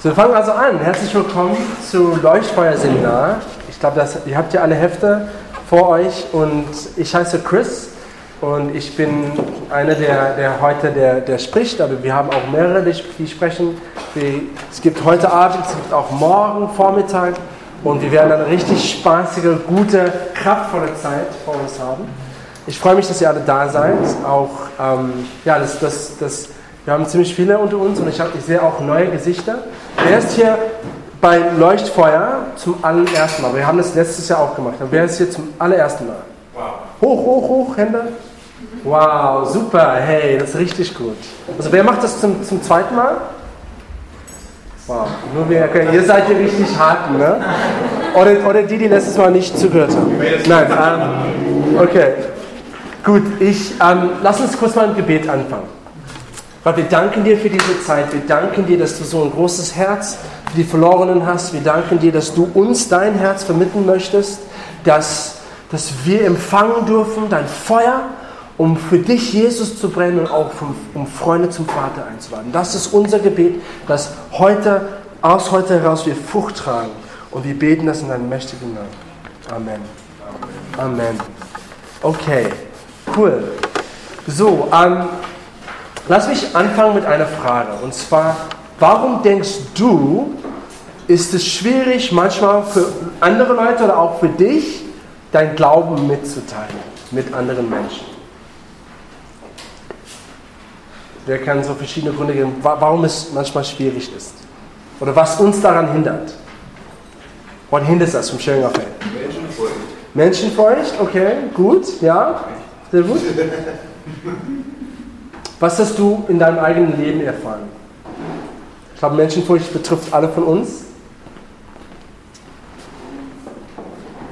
So, wir fangen also an. Herzlich willkommen zu Leuchtfeuerseminar. Ich glaube, ihr habt ja alle Hefte vor euch und ich heiße Chris und ich bin einer, der, der heute der, der spricht, aber wir haben auch mehrere, die sprechen. Es gibt heute Abend, es gibt auch morgen Vormittag und wir werden eine richtig spaßige, gute, kraftvolle Zeit vor uns haben. Ich freue mich, dass ihr alle da seid. Auch, ähm, ja, das, das, das wir haben ziemlich viele unter uns und ich, hab, ich sehe auch neue Gesichter. Wer ist hier bei Leuchtfeuer zum allerersten Mal? Wir haben das letztes Jahr auch gemacht. wer ist hier zum allerersten Mal? Wow. Hoch, hoch, hoch, Hände. Wow, super. Hey, das ist richtig gut. Also wer macht das zum, zum zweiten Mal? Wow, nur wir, okay. ihr seid hier richtig hart, ne? Oder, oder die, die letztes Mal nicht zugehört haben. Nein, ähm, okay. Gut, ich, ähm, lass uns kurz mal im Gebet anfangen. Gott, wir danken dir für diese Zeit. Wir danken dir, dass du so ein großes Herz für die Verlorenen hast. Wir danken dir, dass du uns dein Herz vermitteln möchtest, dass, dass wir empfangen dürfen, dein Feuer, um für dich, Jesus, zu brennen und auch um Freunde zum Vater einzuladen. Das ist unser Gebet, dass heute, aus heute heraus wir Frucht tragen. Und wir beten das in deinem mächtigen Namen. Amen. Amen. Okay, cool. So, ähm, Lass mich anfangen mit einer Frage. Und zwar, warum denkst du, ist es schwierig, manchmal für andere Leute oder auch für dich, dein Glauben mitzuteilen mit anderen Menschen? Wer kann so verschiedene Gründe geben, warum es manchmal schwierig ist? Oder was uns daran hindert? What hinders us from sharing our faith? Menschenfurcht. Menschenfurcht, okay, gut, ja, sehr gut. Was hast du in deinem eigenen Leben erfahren? Ich glaube, Menschenfurcht betrifft alle von uns.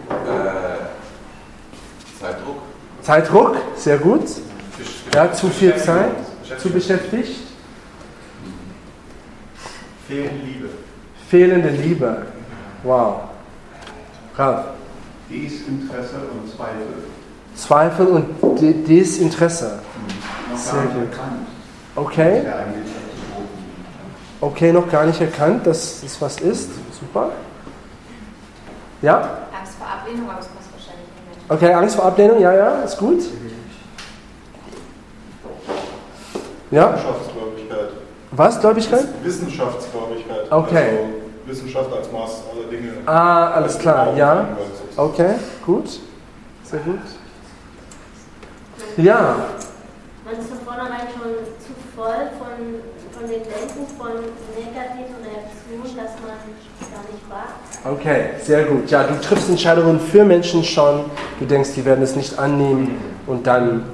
Äh, Zeitdruck. Zeitdruck, sehr gut. Ja, zu viel Zeit, zu beschäftigt. Fehlende Liebe. Fehlende Liebe. Wow. Ralf. Desinteresse und Zweifel. Zweifel und Desinteresse. Sehr gut. Okay. Okay, noch gar nicht erkannt, dass es was ist. Super. Ja? Angst vor Ablehnung, aber es passt wahrscheinlich nicht mehr. Okay, Angst vor Ablehnung, ja, ja, ist gut. Ja? Wissenschaftsgläubigkeit. Was, Gläubigkeit? Wissenschaftsgläubigkeit. Okay. Also Wissenschaft als Maß aller Dinge. Ah, alles klar, ja. Okay, gut. Sehr gut. Ja, man ist von vornherein schon zu voll von, von dem Denken von negativen Reaktionen, dass man gar nicht wagt. Okay, sehr gut. Ja, du triffst Entscheidungen für Menschen schon, du denkst, die werden es nicht annehmen und dann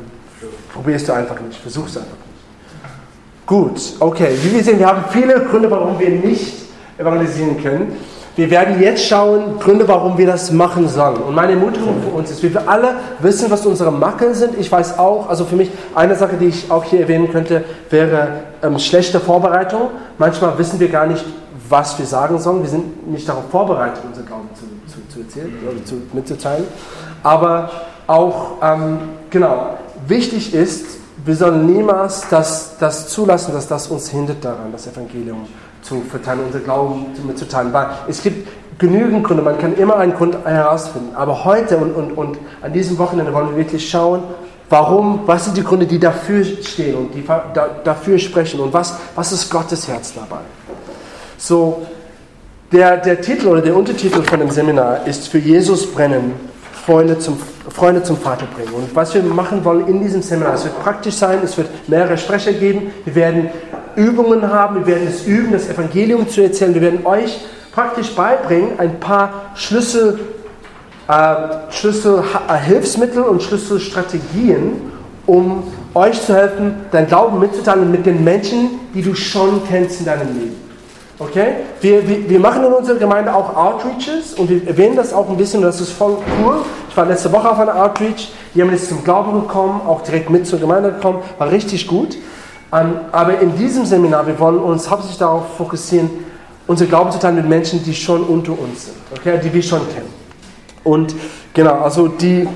probierst du einfach nicht, versuchst einfach nicht. Gut, okay. Wie wir sehen, wir haben viele Gründe, warum wir nicht evangelisieren können. Wir werden jetzt schauen, Gründe, warum wir das machen sollen. Und meine Ermutigung für uns ist, wir alle wissen, was unsere Macken sind. Ich weiß auch, also für mich, eine Sache, die ich auch hier erwähnen könnte, wäre ähm, schlechte Vorbereitung. Manchmal wissen wir gar nicht, was wir sagen sollen. Wir sind nicht darauf vorbereitet, unser Glauben zu, zu, zu erzählen oder zu, mitzuteilen. Aber auch, ähm, genau, wichtig ist, wir sollen niemals das, das zulassen, dass das uns hindert daran, das Evangelium zu verteilen, unser Glauben mitzuteilen. Weil es gibt genügend Gründe, man kann immer einen Grund herausfinden. Aber heute und, und, und an diesem Wochenende wollen wir wirklich schauen, warum, was sind die Gründe, die dafür stehen und die da, dafür sprechen und was, was ist Gottes Herz dabei. So, der, der Titel oder der Untertitel von dem Seminar ist für Jesus brennen, Freunde zum, Freunde zum Vater bringen. Und was wir machen wollen in diesem Seminar, es wird praktisch sein, es wird mehrere Sprecher geben, wir werden Übungen haben, wir werden es üben, das Evangelium zu erzählen. Wir werden euch praktisch beibringen, ein paar Schlüssel, äh, Schlüssel äh, und Schlüsselstrategien, um euch zu helfen, dein Glauben mitzuteilen mit den Menschen, die du schon kennst in deinem Leben. Okay? Wir, wir, wir, machen in unserer Gemeinde auch Outreaches und wir erwähnen das auch ein bisschen das ist voll cool. Ich war letzte Woche auf einer Outreach, haben jetzt zum Glauben gekommen, auch direkt mit zur Gemeinde gekommen, war richtig gut. Aber in diesem Seminar, wir wollen uns hauptsächlich darauf fokussieren, unser Glauben zu teilen mit Menschen, die schon unter uns sind, okay, die wir schon kennen. Und genau, also die,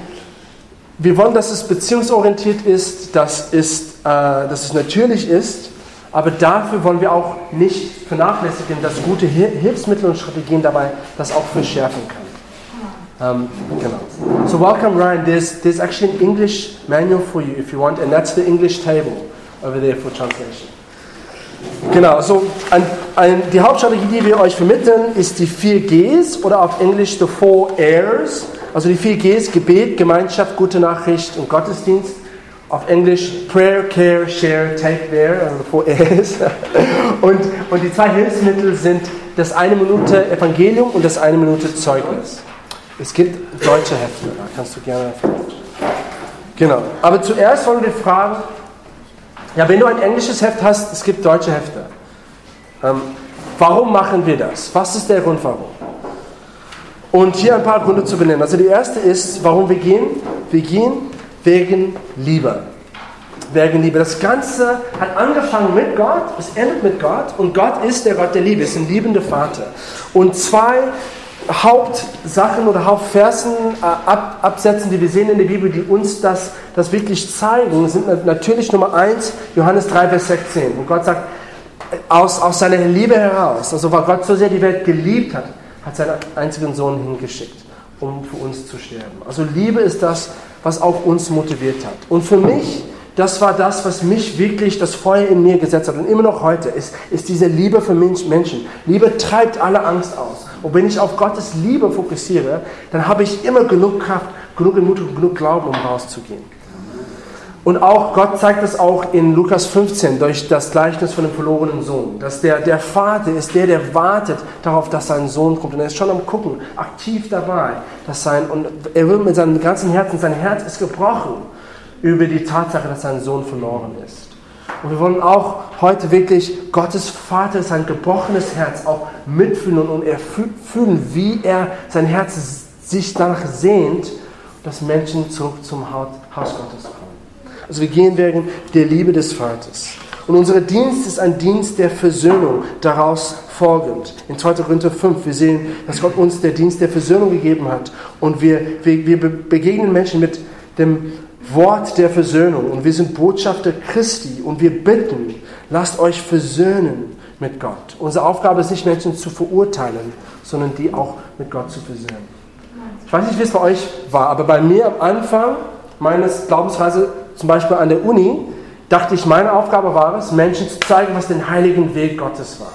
wir wollen, dass es beziehungsorientiert ist, dass es, äh, dass es natürlich ist, Aber dafür wollen wir auch nicht vernachlässigen, dass gute Hil- Hilfsmittel und Strategien dabei das auch verschärfen kann. Um, genau. So welcome Ryan. There's there's actually an English manual for you if you want, and that's the English table over there for translation. Genau, so ein, ein, die Hauptstrategie, die wir euch vermitteln, ist die vier Gs oder auf Englisch the four Airs. Also die vier Gs, Gebet, Gemeinschaft, gute Nachricht und Gottesdienst. Auf Englisch Prayer, Care, Share, Take There, also the four Airs. Und, und die zwei Hilfsmittel sind das eine Minute Evangelium und das eine Minute Zeugnis. Es gibt deutsche Hefte, da kannst du gerne. Genau. Aber zuerst wollen wir fragen, ja, wenn du ein englisches Heft hast, es gibt deutsche Hefte. Ähm, warum machen wir das? Was ist der Grund, warum? Und hier ein paar Gründe zu benennen. Also die erste ist, warum wir gehen. Wir gehen wegen Liebe. Wegen Liebe. Das Ganze hat angefangen mit Gott, es endet mit Gott und Gott ist der Gott der Liebe, ist ein liebender Vater. Und zwei Hauptsachen oder Hauptversen, äh, Ab, Absätzen, die wir sehen in der Bibel, die uns das, das wirklich zeigen, sind natürlich Nummer eins, Johannes 3, Vers 16. Und Gott sagt, aus, aus seiner Liebe heraus, also weil Gott so sehr die Welt geliebt hat, hat seinen einzigen Sohn hingeschickt, um für uns zu sterben. Also Liebe ist das, was auch uns motiviert hat. Und für mich, das war das, was mich wirklich das Feuer in mir gesetzt hat und immer noch heute, ist, ist diese Liebe für Mensch- Menschen. Liebe treibt alle Angst aus. Und wenn ich auf Gottes Liebe fokussiere, dann habe ich immer genug Kraft, genug Ermutigung, genug Glauben, um rauszugehen. Und auch Gott zeigt es auch in Lukas 15 durch das Gleichnis von dem verlorenen Sohn, dass der, der Vater ist der, der wartet darauf, dass sein Sohn kommt. Und er ist schon am Gucken, aktiv dabei, dass sein, und er will mit seinem ganzen Herzen, sein Herz ist gebrochen über die Tatsache, dass sein Sohn verloren ist. Und wir wollen auch heute wirklich Gottes Vater, sein gebrochenes Herz auch mitfühlen und er fühlen, wie er sein Herz sich danach sehnt, dass Menschen zurück zum Haus Gottes kommen. Also wir gehen wegen der Liebe des Vaters. Und unser Dienst ist ein Dienst der Versöhnung, daraus folgend. In 2. Korinther 5, wir sehen, dass Gott uns der Dienst der Versöhnung gegeben hat. Und wir, wir, wir begegnen Menschen mit dem Wort der Versöhnung. Und wir sind Botschafter Christi. Und wir bitten, lasst euch versöhnen mit Gott. Unsere Aufgabe ist nicht, Menschen zu verurteilen, sondern die auch mit Gott zu versöhnen. Ich weiß nicht, wie es bei euch war, aber bei mir am Anfang meines Glaubensreise, zum Beispiel an der Uni, dachte ich, meine Aufgabe war es, Menschen zu zeigen, was den heiligen Weg Gottes war.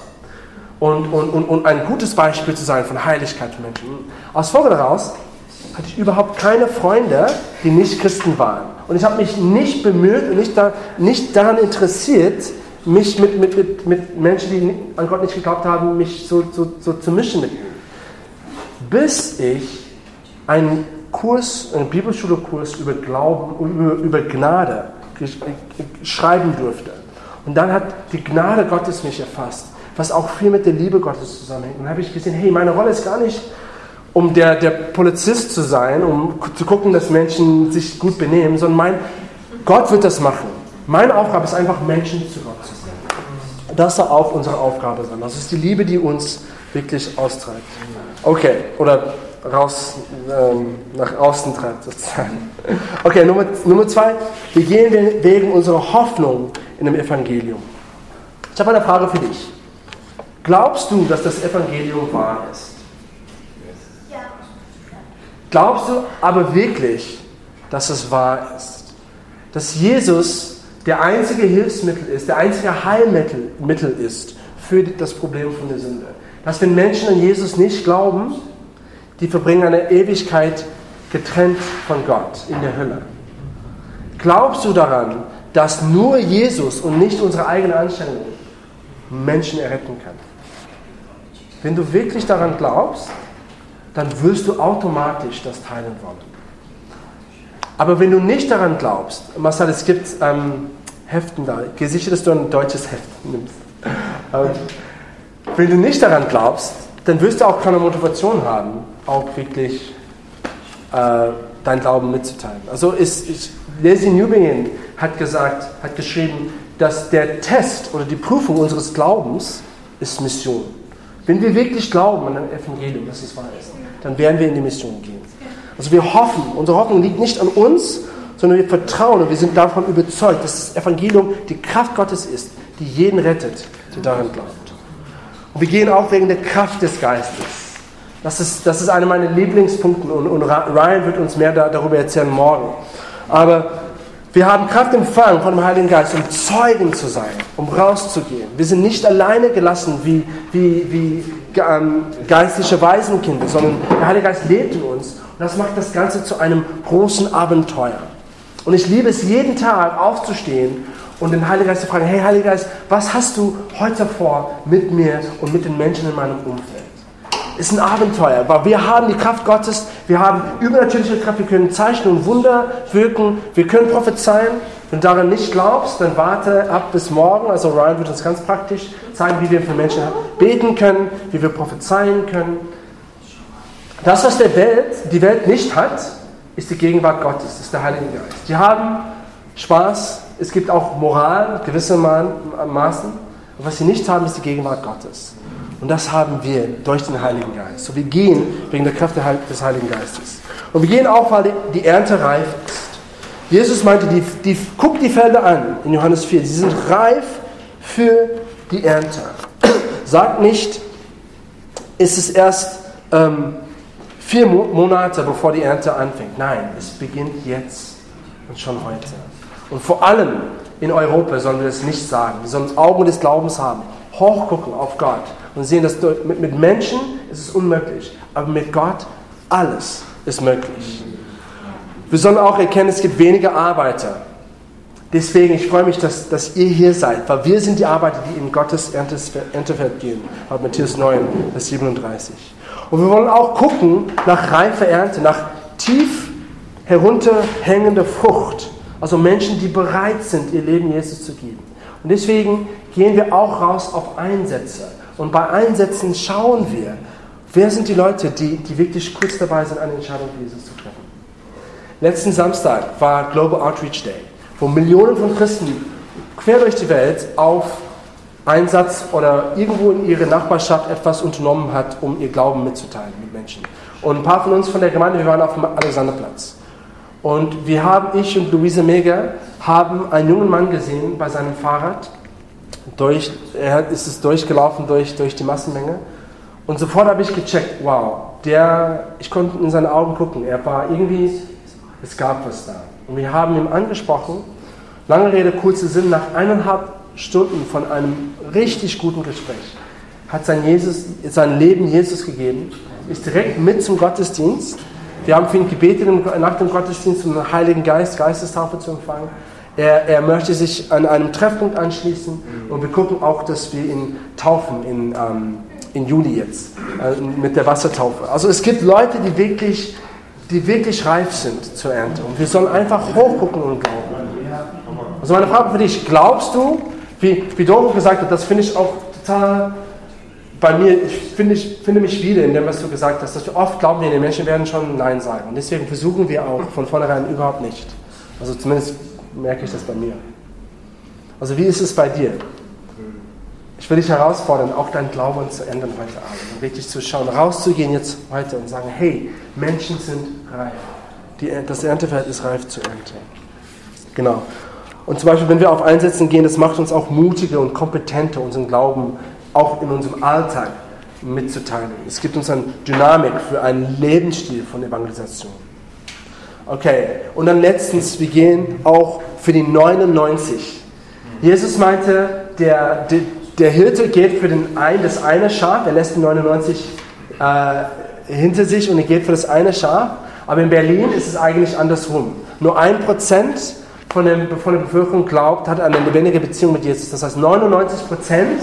Und, und, und, und ein gutes Beispiel zu sein von Heiligkeit für Menschen. Aus Folge daraus hatte ich überhaupt keine Freunde, die nicht Christen waren. Und ich habe mich nicht bemüht und nicht, da, nicht daran interessiert, mich mit, mit, mit, mit Menschen, die an Gott nicht geglaubt haben, mich so, so, so zu mischen mit ihnen. Bis ich einen Kurs, einen Bibelschule-Kurs über Glauben, über, über Gnade schreiben durfte. Und dann hat die Gnade Gottes mich erfasst, was auch viel mit der Liebe Gottes zusammenhängt. Und dann habe ich gesehen, hey, meine Rolle ist gar nicht, um der, der Polizist zu sein, um zu gucken, dass Menschen sich gut benehmen, sondern mein, Gott wird das machen. Meine Aufgabe ist einfach, Menschen zu Gott zu bringen. Das soll auch unsere Aufgabe sein. Das ist die Liebe, die uns wirklich austreibt. Okay, oder raus, ähm, nach außen treibt sozusagen. Okay, Nummer, Nummer zwei. Wir gehen wegen unserer Hoffnung in dem Evangelium. Ich habe eine Frage für dich. Glaubst du, dass das Evangelium wahr ist? Glaubst du aber wirklich, dass es wahr ist? Dass Jesus der einzige Hilfsmittel ist, der einzige Heilmittel Mittel ist für das Problem von der Sünde. Dass wenn Menschen an Jesus nicht glauben, die verbringen eine Ewigkeit getrennt von Gott in der Hölle. Glaubst du daran, dass nur Jesus und nicht unsere eigene Anstrengung Menschen erretten kann? Wenn du wirklich daran glaubst, dann wirst du automatisch das teilen wollen. Aber wenn du nicht daran glaubst, Marcel, es gibt ähm, Heften da, ich sicher, dass du ein deutsches Heft nimmst. Ähm, wenn du nicht daran glaubst, dann wirst du auch keine Motivation haben, auch wirklich äh, dein Glauben mitzuteilen. Also ist, ist, Leslie Newbingen hat gesagt, hat geschrieben, dass der Test oder die Prüfung unseres Glaubens ist Mission. Wenn wir wirklich glauben an das Evangelium, dass es wahr ist, dann werden wir in die Mission gehen. Also wir hoffen, unsere Hoffnung liegt nicht an uns, sondern wir vertrauen und wir sind davon überzeugt, dass das Evangelium die Kraft Gottes ist, die jeden rettet, der daran glaubt. Und wir gehen auch wegen der Kraft des Geistes. Das ist, das ist einer meiner Lieblingspunkte und, und Ryan wird uns mehr da, darüber erzählen morgen. Aber wir haben Kraft empfangen von dem Heiligen Geist, um Zeugen zu sein, um rauszugehen. Wir sind nicht alleine gelassen wie, wie, wie ähm, geistliche Waisenkinder, sondern der Heilige Geist lebt in uns. Und das macht das Ganze zu einem großen Abenteuer. Und ich liebe es, jeden Tag aufzustehen und den Heiligen Geist zu fragen, hey Heiliger Geist, was hast du heute vor mit mir und mit den Menschen in meinem Umfeld? Ist ein Abenteuer, weil wir haben die Kraft Gottes, wir haben übernatürliche Kraft, wir können Zeichen und Wunder wirken, wir können prophezeien. Wenn du daran nicht glaubst, dann warte ab bis morgen. Also Ryan wird uns ganz praktisch zeigen, wie wir für Menschen beten können, wie wir prophezeien können. Das, was der Welt, die Welt nicht hat, ist die Gegenwart Gottes, ist der Heilige Geist. Die haben Spaß, es gibt auch Moral, gewissermaßen, was sie nicht haben, ist die Gegenwart Gottes. Und das haben wir durch den Heiligen Geist. So wir gehen wegen der Kraft des Heiligen Geistes. Und wir gehen auch, weil die Ernte reif ist. Jesus meinte, die, die, guck die Felder an in Johannes 4. Sie sind reif für die Ernte. Sagt nicht, ist es erst ähm, vier Monate, bevor die Ernte anfängt. Nein, es beginnt jetzt und schon heute. Und vor allem in Europa sollen wir das nicht sagen. Wir sollen Augen des Glaubens haben, hochgucken auf Gott und sehen, dass mit, Menschen ist es unmöglich, aber mit Gott alles ist möglich. Wir sollen auch erkennen, es gibt weniger Arbeiter. Deswegen, ich freue mich, dass, dass ihr hier seid, weil wir sind die Arbeiter, die in Gottes Erntefeld gehen. Laut Matthäus 9, Vers 37. Und wir wollen auch gucken nach reifer Ernte, nach tief herunterhängender Frucht. Also Menschen, die bereit sind, ihr Leben Jesus zu geben. Und deswegen gehen wir auch raus auf Einsätze. Und bei Einsätzen schauen wir, wer sind die Leute, die, die wirklich kurz dabei sind, eine Entscheidung für Jesus zu treffen. Letzten Samstag war Global Outreach Day, wo Millionen von Christen quer durch die Welt auf Einsatz oder irgendwo in ihrer Nachbarschaft etwas unternommen hat, um ihr Glauben mitzuteilen mit Menschen. Und ein paar von uns von der Gemeinde, wir waren auf dem Alexanderplatz. Und wir haben, ich und Luise Meger, haben einen jungen Mann gesehen bei seinem Fahrrad, durch, er ist es durchgelaufen durch, durch die Massenmenge. Und sofort habe ich gecheckt, wow, der, ich konnte in seine Augen gucken, er war irgendwie, es gab was da. Und wir haben ihn angesprochen, lange Rede, kurzer Sinn, nach eineinhalb Stunden von einem richtig guten Gespräch hat sein, Jesus, sein Leben Jesus gegeben, ist direkt mit zum Gottesdienst. Wir haben für ihn gebetet nach dem Gottesdienst, um den Heiligen Geist, Geistestaufe zu empfangen. Er, er, möchte sich an einem Treffpunkt anschließen und wir gucken auch, dass wir ihn taufen in, ähm, in Juli jetzt äh, mit der Wassertaufe. Also es gibt Leute, die wirklich, die wirklich reif sind zur Ernte und wir sollen einfach hochgucken und glauben. Also meine Frage für dich, glaubst du, wie, wie Doro gesagt hat, das finde ich auch total bei mir, ich finde, ich finde mich wieder in dem, was du gesagt hast, dass wir oft glauben, die Menschen werden schon Nein sagen. Und deswegen versuchen wir auch von vornherein überhaupt nicht. Also zumindest merke ich das bei mir. Also wie ist es bei dir? Ich will dich herausfordern, auch dein Glauben zu ändern heute Abend und richtig zu schauen, rauszugehen jetzt heute und sagen, hey, Menschen sind reif. Die, das Erntefeld ist reif zu ernten. Genau. Und zum Beispiel, wenn wir auf Einsätzen gehen, das macht uns auch mutiger und kompetenter, unseren Glauben auch in unserem Alltag mitzuteilen. Es gibt uns eine Dynamik für einen Lebensstil von Evangelisation. Okay, und dann letztens, wir gehen auch für die 99. Jesus meinte, der, der, der Hirte geht für den ein, das eine Schaf, er lässt die 99 äh, hinter sich und er geht für das eine Schaf. Aber in Berlin ist es eigentlich andersrum. Nur ein Prozent von, dem, von der Bevölkerung glaubt, hat eine lebendige Beziehung mit Jesus. Das heißt, 99 Prozent,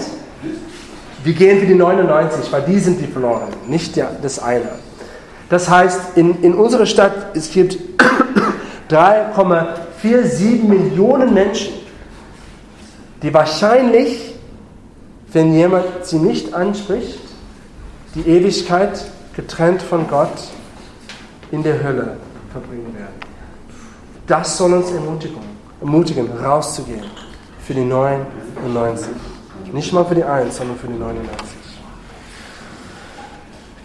wir gehen für die 99, weil die sind die verloren, nicht der, das eine. Das heißt, in, in unserer Stadt, es gibt 3,47 Millionen Menschen, die wahrscheinlich, wenn jemand sie nicht anspricht, die Ewigkeit getrennt von Gott in der Hölle verbringen werden. Das soll uns ermutigen, ermutigen rauszugehen für die 99. Nicht mal für die 1, sondern für die 99.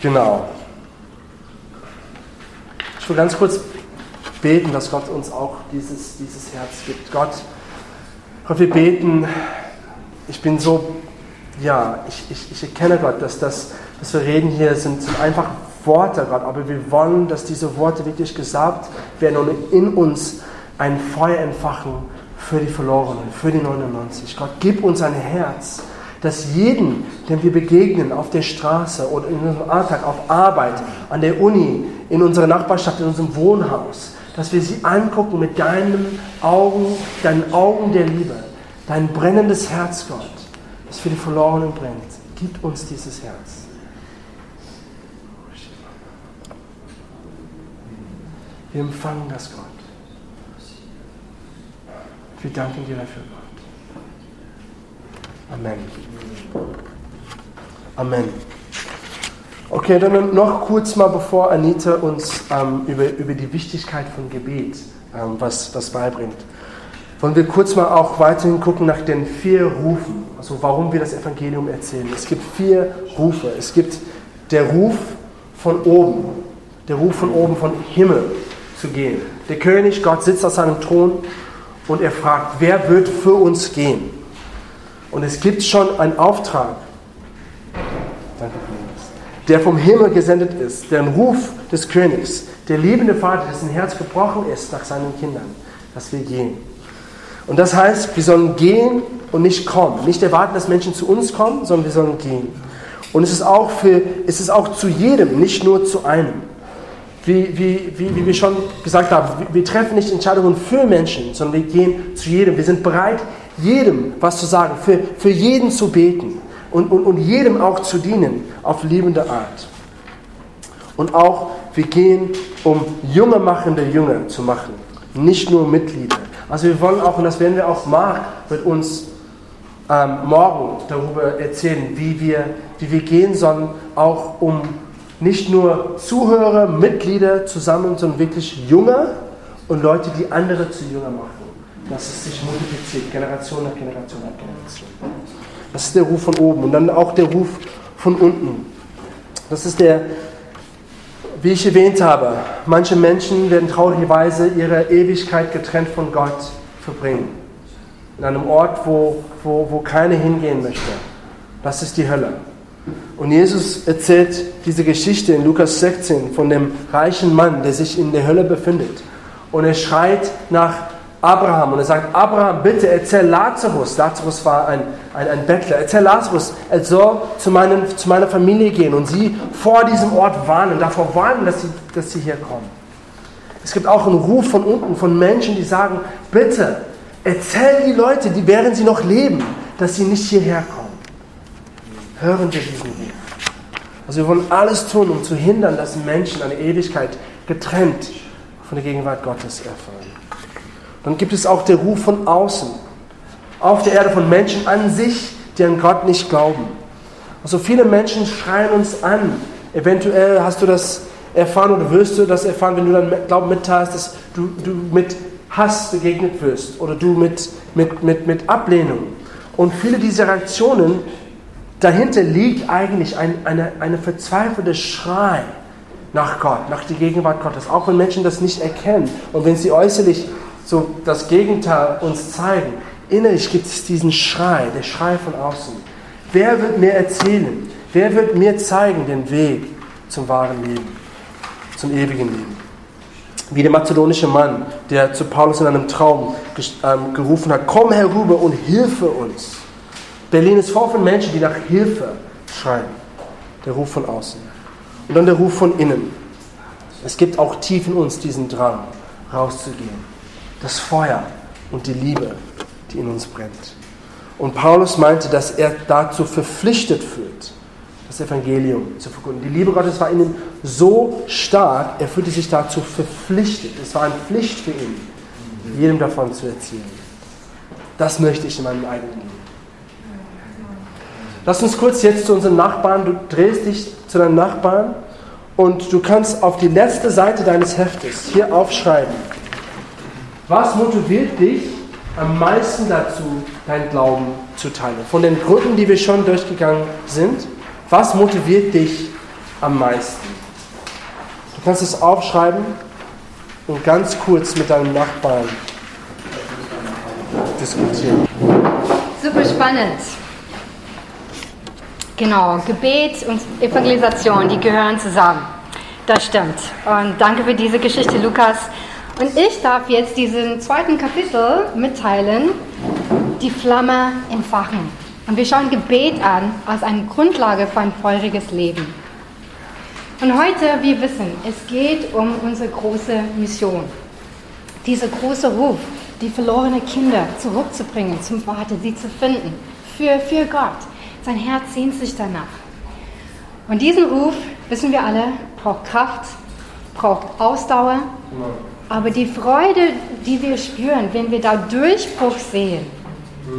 Genau. Ich will ganz kurz beten, dass Gott uns auch dieses, dieses Herz gibt. Gott, Gott, wir beten, ich bin so, ja, ich, ich, ich erkenne Gott, dass das, was wir reden hier, sind, sind einfach Worte, Gott, aber wir wollen, dass diese Worte wirklich gesagt werden und in uns ein Feuer entfachen für die Verlorenen, für die 99. Gott, gib uns ein Herz, dass jeden, dem wir begegnen, auf der Straße oder in unserem Alltag, auf Arbeit, an der Uni, in unserer Nachbarschaft, in unserem Wohnhaus, dass wir sie angucken mit deinen Augen, deinen Augen der Liebe, dein brennendes Herz, Gott, das für die Verlorenen brennt. Gib uns dieses Herz. Wir empfangen das, Gott. Wir danken dir dafür, Gott. Amen. Amen. Okay, dann noch kurz mal, bevor Anita uns ähm, über, über die Wichtigkeit von Gebet ähm, was, was beibringt. Wollen wir kurz mal auch weiterhin gucken nach den vier Rufen, also warum wir das Evangelium erzählen. Es gibt vier Rufe. Es gibt der Ruf von oben, der Ruf von oben, von Himmel zu gehen. Der König, Gott sitzt auf seinem Thron und er fragt, wer wird für uns gehen? Und es gibt schon einen Auftrag, der vom Himmel gesendet ist, der Ruf des Königs, der liebende Vater, dessen Herz gebrochen ist nach seinen Kindern, dass wir gehen. Und das heißt, wir sollen gehen und nicht kommen. Nicht erwarten, dass Menschen zu uns kommen, sondern wir sollen gehen. Und es ist auch, für, es ist auch zu jedem, nicht nur zu einem. Wie, wie, wie, wie wir schon gesagt haben, wir, wir treffen nicht Entscheidungen für Menschen, sondern wir gehen zu jedem. Wir sind bereit, jedem was zu sagen, für, für jeden zu beten und, und, und jedem auch zu dienen auf liebende Art. Und auch, wir gehen, um junge machende Jünger zu machen, nicht nur Mitglieder. Also wir wollen auch, und das werden wir auch Mark mit uns ähm, morgen darüber erzählen, wie wir, wie wir gehen sollen, auch um nicht nur Zuhörer, Mitglieder zusammen, sondern wirklich Junge und Leute, die andere zu Jünger machen. Dass es sich multipliziert, Generation nach Generation nach Generation. Das ist der Ruf von oben und dann auch der Ruf von unten. Das ist der, wie ich erwähnt habe, manche Menschen werden traurigerweise ihre Ewigkeit getrennt von Gott verbringen. In einem Ort, wo, wo, wo keiner hingehen möchte. Das ist die Hölle. Und Jesus erzählt diese Geschichte in Lukas 16 von dem reichen Mann, der sich in der Hölle befindet. Und er schreit nach Abraham und er sagt, Abraham, bitte erzähl Lazarus, Lazarus war ein, ein, ein Bettler, erzähl Lazarus, er soll zu, meinen, zu meiner Familie gehen und sie vor diesem Ort warnen, davor warnen, dass sie, dass sie hier kommen. Es gibt auch einen Ruf von unten, von Menschen, die sagen, bitte erzähl die Leute, die während sie noch leben, dass sie nicht hierher kommen hören wir diesen Ruf. Also wir wollen alles tun, um zu hindern, dass Menschen eine Ewigkeit getrennt von der Gegenwart Gottes erfahren. Dann gibt es auch den Ruf von außen, auf der Erde von Menschen an sich, die an Gott nicht glauben. Also viele Menschen schreien uns an. Eventuell hast du das erfahren oder wirst du das erfahren, wenn du deinen Glauben mitteilst, dass du, du mit Hass begegnet wirst oder du mit, mit, mit, mit Ablehnung. Und viele dieser Reaktionen dahinter liegt eigentlich ein, eine, eine verzweifelte Schrei nach Gott, nach der Gegenwart Gottes, auch wenn Menschen das nicht erkennen und wenn sie äußerlich so das Gegenteil uns zeigen. Innerlich gibt es diesen Schrei, der Schrei von außen. Wer wird mir erzählen? Wer wird mir zeigen den Weg zum wahren Leben, zum ewigen Leben? Wie der mazedonische Mann, der zu Paulus in einem Traum ähm, gerufen hat, komm herüber und hilfe uns. Berlin ist voll von Menschen, die nach Hilfe schreien. Der Ruf von außen. Und dann der Ruf von innen. Es gibt auch tief in uns diesen Drang, rauszugehen. Das Feuer und die Liebe, die in uns brennt. Und Paulus meinte, dass er dazu verpflichtet fühlt, das Evangelium zu verkünden. Die Liebe Gottes war in ihm so stark, er fühlte sich dazu verpflichtet. Es war eine Pflicht für ihn, jedem davon zu erzählen. Das möchte ich in meinem eigenen Leben. Lass uns kurz jetzt zu unseren Nachbarn. Du drehst dich zu deinem Nachbarn und du kannst auf die letzte Seite deines Heftes hier aufschreiben. Was motiviert dich am meisten dazu, dein Glauben zu teilen? Von den Gründen, die wir schon durchgegangen sind, was motiviert dich am meisten? Du kannst es aufschreiben und ganz kurz mit deinem Nachbarn diskutieren. super spannend. Genau, Gebet und Evangelisation, die gehören zusammen. Das stimmt. Und danke für diese Geschichte, Lukas. Und ich darf jetzt diesen zweiten Kapitel mitteilen, die Flamme entfachen. Und wir schauen Gebet an als eine Grundlage für ein feuriges Leben. Und heute, wir wissen, es geht um unsere große Mission. Dieser große Ruf, die verlorenen Kinder zurückzubringen zum Vater, sie zu finden, für, für Gott. Sein Herz sehnt sich danach. Und diesen Ruf, wissen wir alle, braucht Kraft, braucht Ausdauer, aber die Freude, die wir spüren, wenn wir da Durchbruch sehen,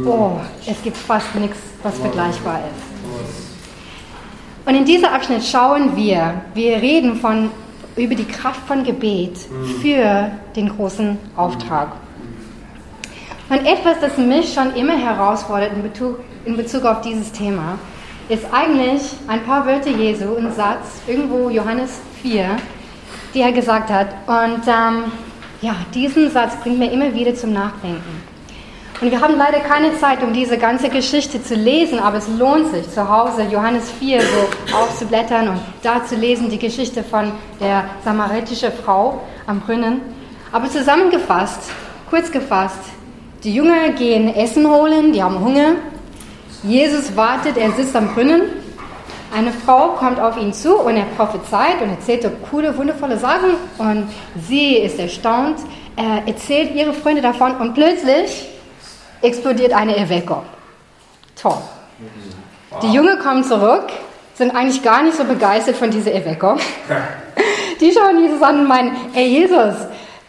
oh, es gibt fast nichts, was vergleichbar ist. Und in diesem Abschnitt schauen wir, wir reden von, über die Kraft von Gebet für den großen Auftrag. Und etwas, das mich schon immer herausfordert in Bezug, in Bezug auf dieses Thema, ist eigentlich ein paar Wörter Jesu, ein Satz, irgendwo Johannes 4, die er gesagt hat. Und ähm, ja, diesen Satz bringt mir immer wieder zum Nachdenken. Und wir haben leider keine Zeit, um diese ganze Geschichte zu lesen, aber es lohnt sich, zu Hause Johannes 4 so aufzublättern und da zu lesen, die Geschichte von der samaritischen Frau am Brunnen. Aber zusammengefasst, kurz gefasst, die Jünger gehen Essen holen, die haben Hunger. Jesus wartet, er sitzt am Brunnen. Eine Frau kommt auf ihn zu und er prophezeit und erzählt so coole, wundervolle Sachen. Und sie ist erstaunt, er erzählt ihre Freunde davon und plötzlich explodiert eine Erweckung. Toll. Die Jünger kommen zurück, sind eigentlich gar nicht so begeistert von dieser Erweckung. Die schauen Jesus an und meinen, ey Jesus,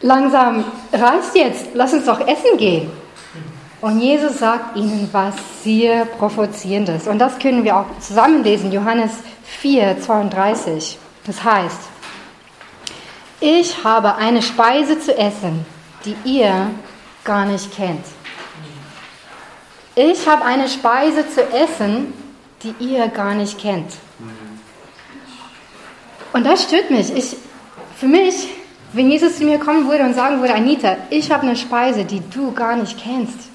langsam reißt jetzt, lass uns doch essen gehen. Und Jesus sagt ihnen was sehr Provozierendes. Und das können wir auch zusammenlesen, Johannes 4, 32. Das heißt, ich habe eine Speise zu essen, die ihr gar nicht kennt. Ich habe eine Speise zu essen, die ihr gar nicht kennt. Und das stört mich. Ich, für mich, wenn Jesus zu mir kommen würde und sagen würde, Anita, ich habe eine Speise, die du gar nicht kennst,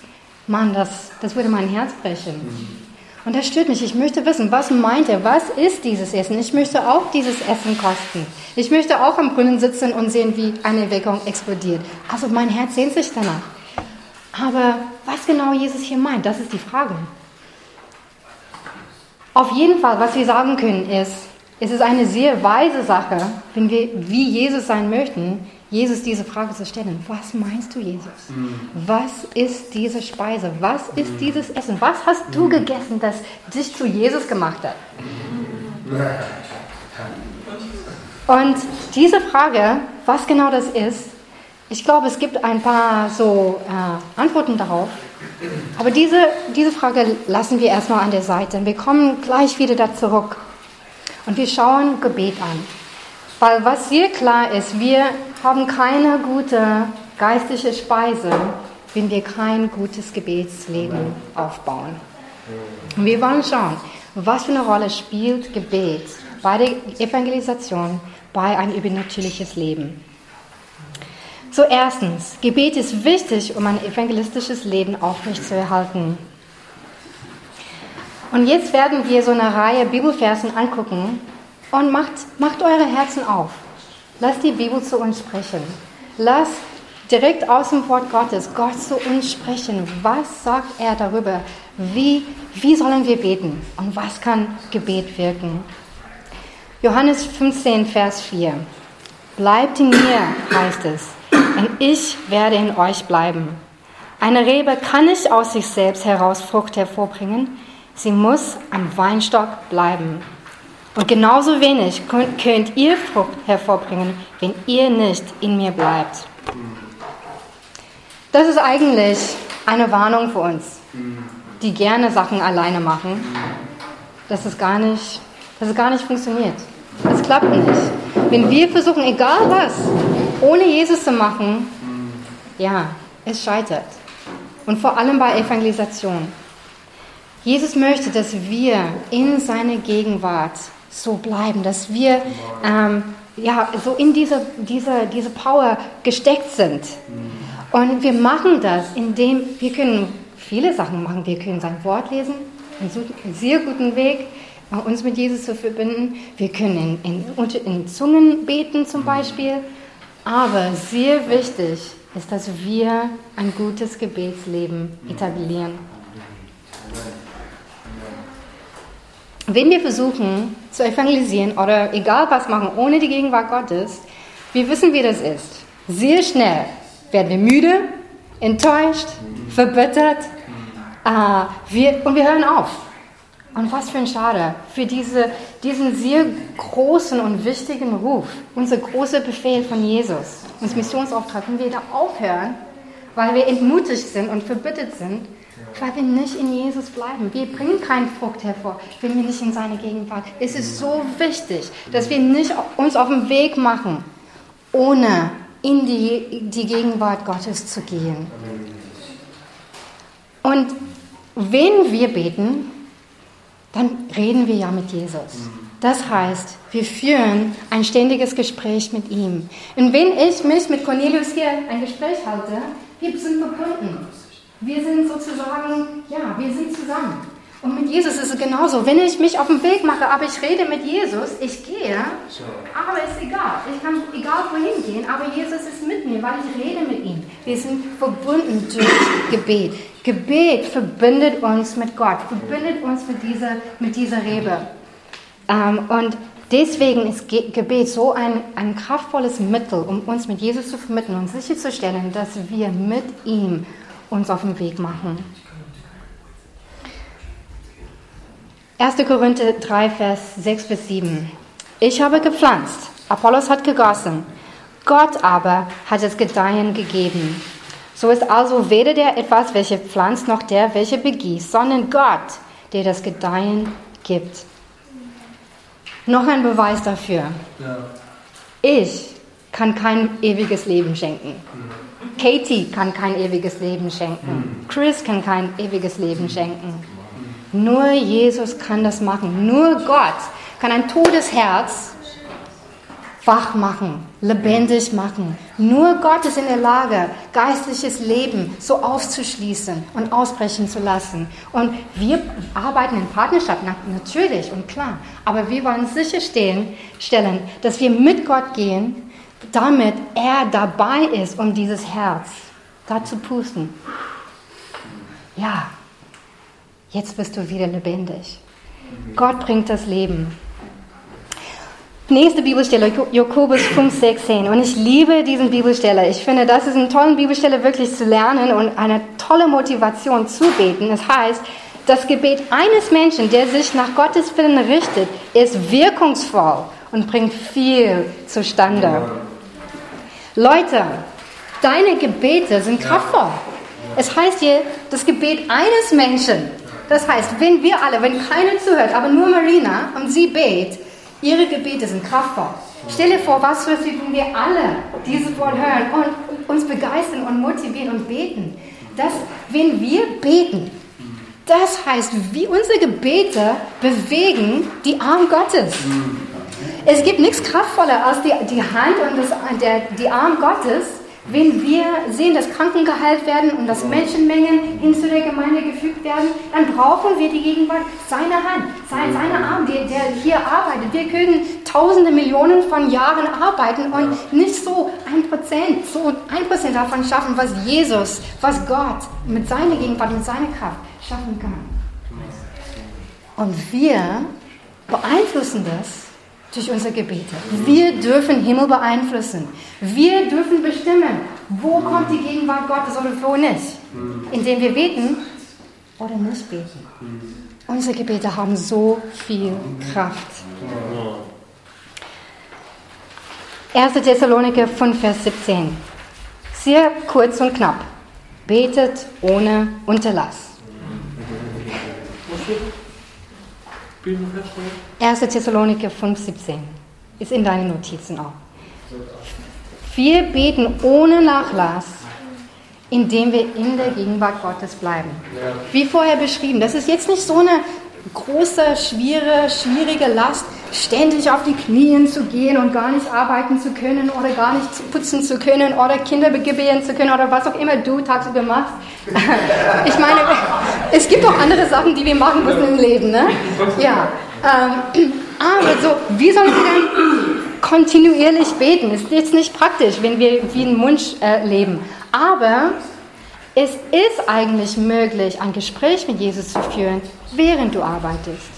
Mann, das, das würde mein Herz brechen. Und das stört mich. Ich möchte wissen, was meint er? Was ist dieses Essen? Ich möchte auch dieses Essen kosten. Ich möchte auch am Brunnen sitzen und sehen, wie eine Erweckung explodiert. Also mein Herz sehnt sich danach. Aber was genau Jesus hier meint, das ist die Frage. Auf jeden Fall, was wir sagen können, ist, es ist eine sehr weise Sache, wenn wir wie Jesus sein möchten, Jesus diese Frage zu stellen. Was meinst du, Jesus? Was ist diese Speise? Was ist dieses Essen? Was hast du gegessen, das dich zu Jesus gemacht hat? Und diese Frage, was genau das ist, ich glaube, es gibt ein paar so äh, Antworten darauf. Aber diese, diese Frage lassen wir erstmal an der Seite. Wir kommen gleich wieder da zurück. Und wir schauen Gebet an. Weil was sehr klar ist, wir haben keine gute geistliche Speise, wenn wir kein gutes Gebetsleben aufbauen. Und wir wollen schauen, was für eine Rolle spielt Gebet bei der Evangelisation, bei ein übernatürliches Leben. So erstens, Gebet ist wichtig, um ein evangelistisches Leben aufrechtzuerhalten. Und jetzt werden wir so eine Reihe Bibelversen angucken und macht, macht eure Herzen auf. Lasst die Bibel zu uns sprechen. Lasst direkt aus dem Wort Gottes Gott zu uns sprechen. Was sagt er darüber? Wie, wie sollen wir beten? Und was kann Gebet wirken? Johannes 15, Vers 4. Bleibt in mir, heißt es und ich werde in euch bleiben. Eine Rebe kann nicht aus sich selbst heraus Frucht hervorbringen, sie muss am Weinstock bleiben. Und genauso wenig könnt ihr Frucht hervorbringen, wenn ihr nicht in mir bleibt. Das ist eigentlich eine Warnung für uns, die gerne Sachen alleine machen, dass es gar nicht, dass es gar nicht funktioniert. Es klappt nicht. Wenn wir versuchen, egal was, ohne Jesus zu machen, ja, es scheitert. Und vor allem bei Evangelisation. Jesus möchte, dass wir in seiner Gegenwart so bleiben, dass wir ähm, ja, so in diese, diese, diese Power gesteckt sind. Und wir machen das, indem wir können viele Sachen machen. Wir können sein Wort lesen, einen sehr guten Weg, uns mit Jesus zu verbinden. Wir können in, in, in Zungen beten zum Beispiel. Aber sehr wichtig ist, dass wir ein gutes Gebetsleben etablieren. Wenn wir versuchen zu evangelisieren oder egal was machen ohne die Gegenwart Gottes, wie wissen wir das ist? Sehr schnell werden wir müde, enttäuscht, verbittert äh, wir, und wir hören auf. Und was für ein Schade für diese, diesen sehr großen und wichtigen Ruf, unser großer Befehl von Jesus, unser Missionsauftrag, wenn wir da aufhören, weil wir entmutigt sind und verbittert sind, weil wir nicht in Jesus bleiben. Wir bringen keine Frucht hervor, wenn wir nicht in seine Gegenwart. Es ist so wichtig, dass wir nicht uns auf den Weg machen, ohne in die, die Gegenwart Gottes zu gehen. Und wenn wir beten, dann reden wir ja mit Jesus. Das heißt, wir führen ein ständiges Gespräch mit ihm. Und wenn ich mich mit Cornelius hier ein Gespräch halte, wir sind verbunden. Wir sind sozusagen, ja, wir sind zusammen. Und mit Jesus ist es genauso. Wenn ich mich auf den Weg mache, aber ich rede mit Jesus, ich gehe, aber ist egal. Ich kann egal wohin gehen, aber Jesus ist mit mir, weil ich rede mit ihm. Wir sind verbunden durch Gebet. Gebet verbindet uns mit Gott, verbindet uns mit dieser, mit dieser Rebe. Ähm, und deswegen ist Gebet so ein, ein kraftvolles Mittel, um uns mit Jesus zu vermitteln und sicherzustellen, dass wir mit ihm uns auf den Weg machen. 1. Korinther 3, Vers 6 bis 7. Ich habe gepflanzt, Apollos hat gegossen, Gott aber hat es Gedeihen gegeben. So ist also weder der etwas, welcher pflanzt, noch der, welcher begießt, sondern Gott, der das Gedeihen gibt. Noch ein Beweis dafür. Ich kann kein ewiges Leben schenken. Katie kann kein ewiges Leben schenken. Chris kann kein ewiges Leben schenken. Nur Jesus kann das machen. Nur Gott kann ein totes Herz wach machen, lebendig machen. Nur Gott ist in der Lage, geistliches Leben so aufzuschließen und ausbrechen zu lassen. Und wir arbeiten in Partnerschaft, natürlich und klar. Aber wir wollen sicherstellen, stellen, dass wir mit Gott gehen, damit er dabei ist, um dieses Herz da zu pusten. Ja, Jetzt bist du wieder lebendig. Gott bringt das Leben. Nächste Bibelstelle, Jakobus 5,16. Und ich liebe diesen Bibelstelle. Ich finde, das ist eine tolle Bibelstelle, wirklich zu lernen und eine tolle Motivation zu beten. Es das heißt, das Gebet eines Menschen, der sich nach Gottes Willen richtet, ist wirkungsvoll und bringt viel zustande. Leute, deine Gebete sind kraftvoll. Es heißt hier, das Gebet eines Menschen das heißt, wenn wir alle, wenn keiner zuhört, aber nur Marina und sie bet, ihre Gebete sind kraftvoll. Stell dir vor, was für wenn wir alle dieses Wort hören und uns begeistern und motivieren und beten. Dass, wenn wir beten, das heißt, wie unsere Gebete bewegen die Arme Gottes. Es gibt nichts kraftvoller als die, die Hand und das, der, die Arm Gottes wenn wir sehen, dass Kranken geheilt werden und dass Menschenmengen hin zu der Gemeinde gefügt werden, dann brauchen wir die Gegenwart seiner Hand, seiner Arm, der, der hier arbeitet. Wir können tausende Millionen von Jahren arbeiten und nicht so ein Prozent, so ein Prozent davon schaffen, was Jesus, was Gott mit seiner Gegenwart und seiner Kraft schaffen kann. Und wir beeinflussen das durch unsere Gebete. Wir dürfen Himmel beeinflussen. Wir dürfen bestimmen, wo kommt die Gegenwart Gottes oder wo nicht. Indem wir beten oder nicht beten. Unsere Gebete haben so viel Kraft. 1. Thessaloniker 5, Vers 17. Sehr kurz und knapp. Betet ohne Unterlass. 1. Thessaloniker 5,17 ist in deinen Notizen auch. Wir beten ohne Nachlass, indem wir in der Gegenwart Gottes bleiben. Wie vorher beschrieben, das ist jetzt nicht so eine große, schwere, schwierige Last, ständig auf die Knien zu gehen und gar nicht arbeiten zu können oder gar nicht putzen zu können oder Kinder gebären zu können oder was auch immer du tagsüber machst. ich meine, es gibt auch andere Sachen, die wir machen müssen im Leben, ne? Ja. Ähm, aber so, wie sollen wir dann kontinuierlich beten? Ist jetzt nicht praktisch, wenn wir wie ein Mund äh, leben. Aber es ist eigentlich möglich, ein Gespräch mit Jesus zu führen, während du arbeitest.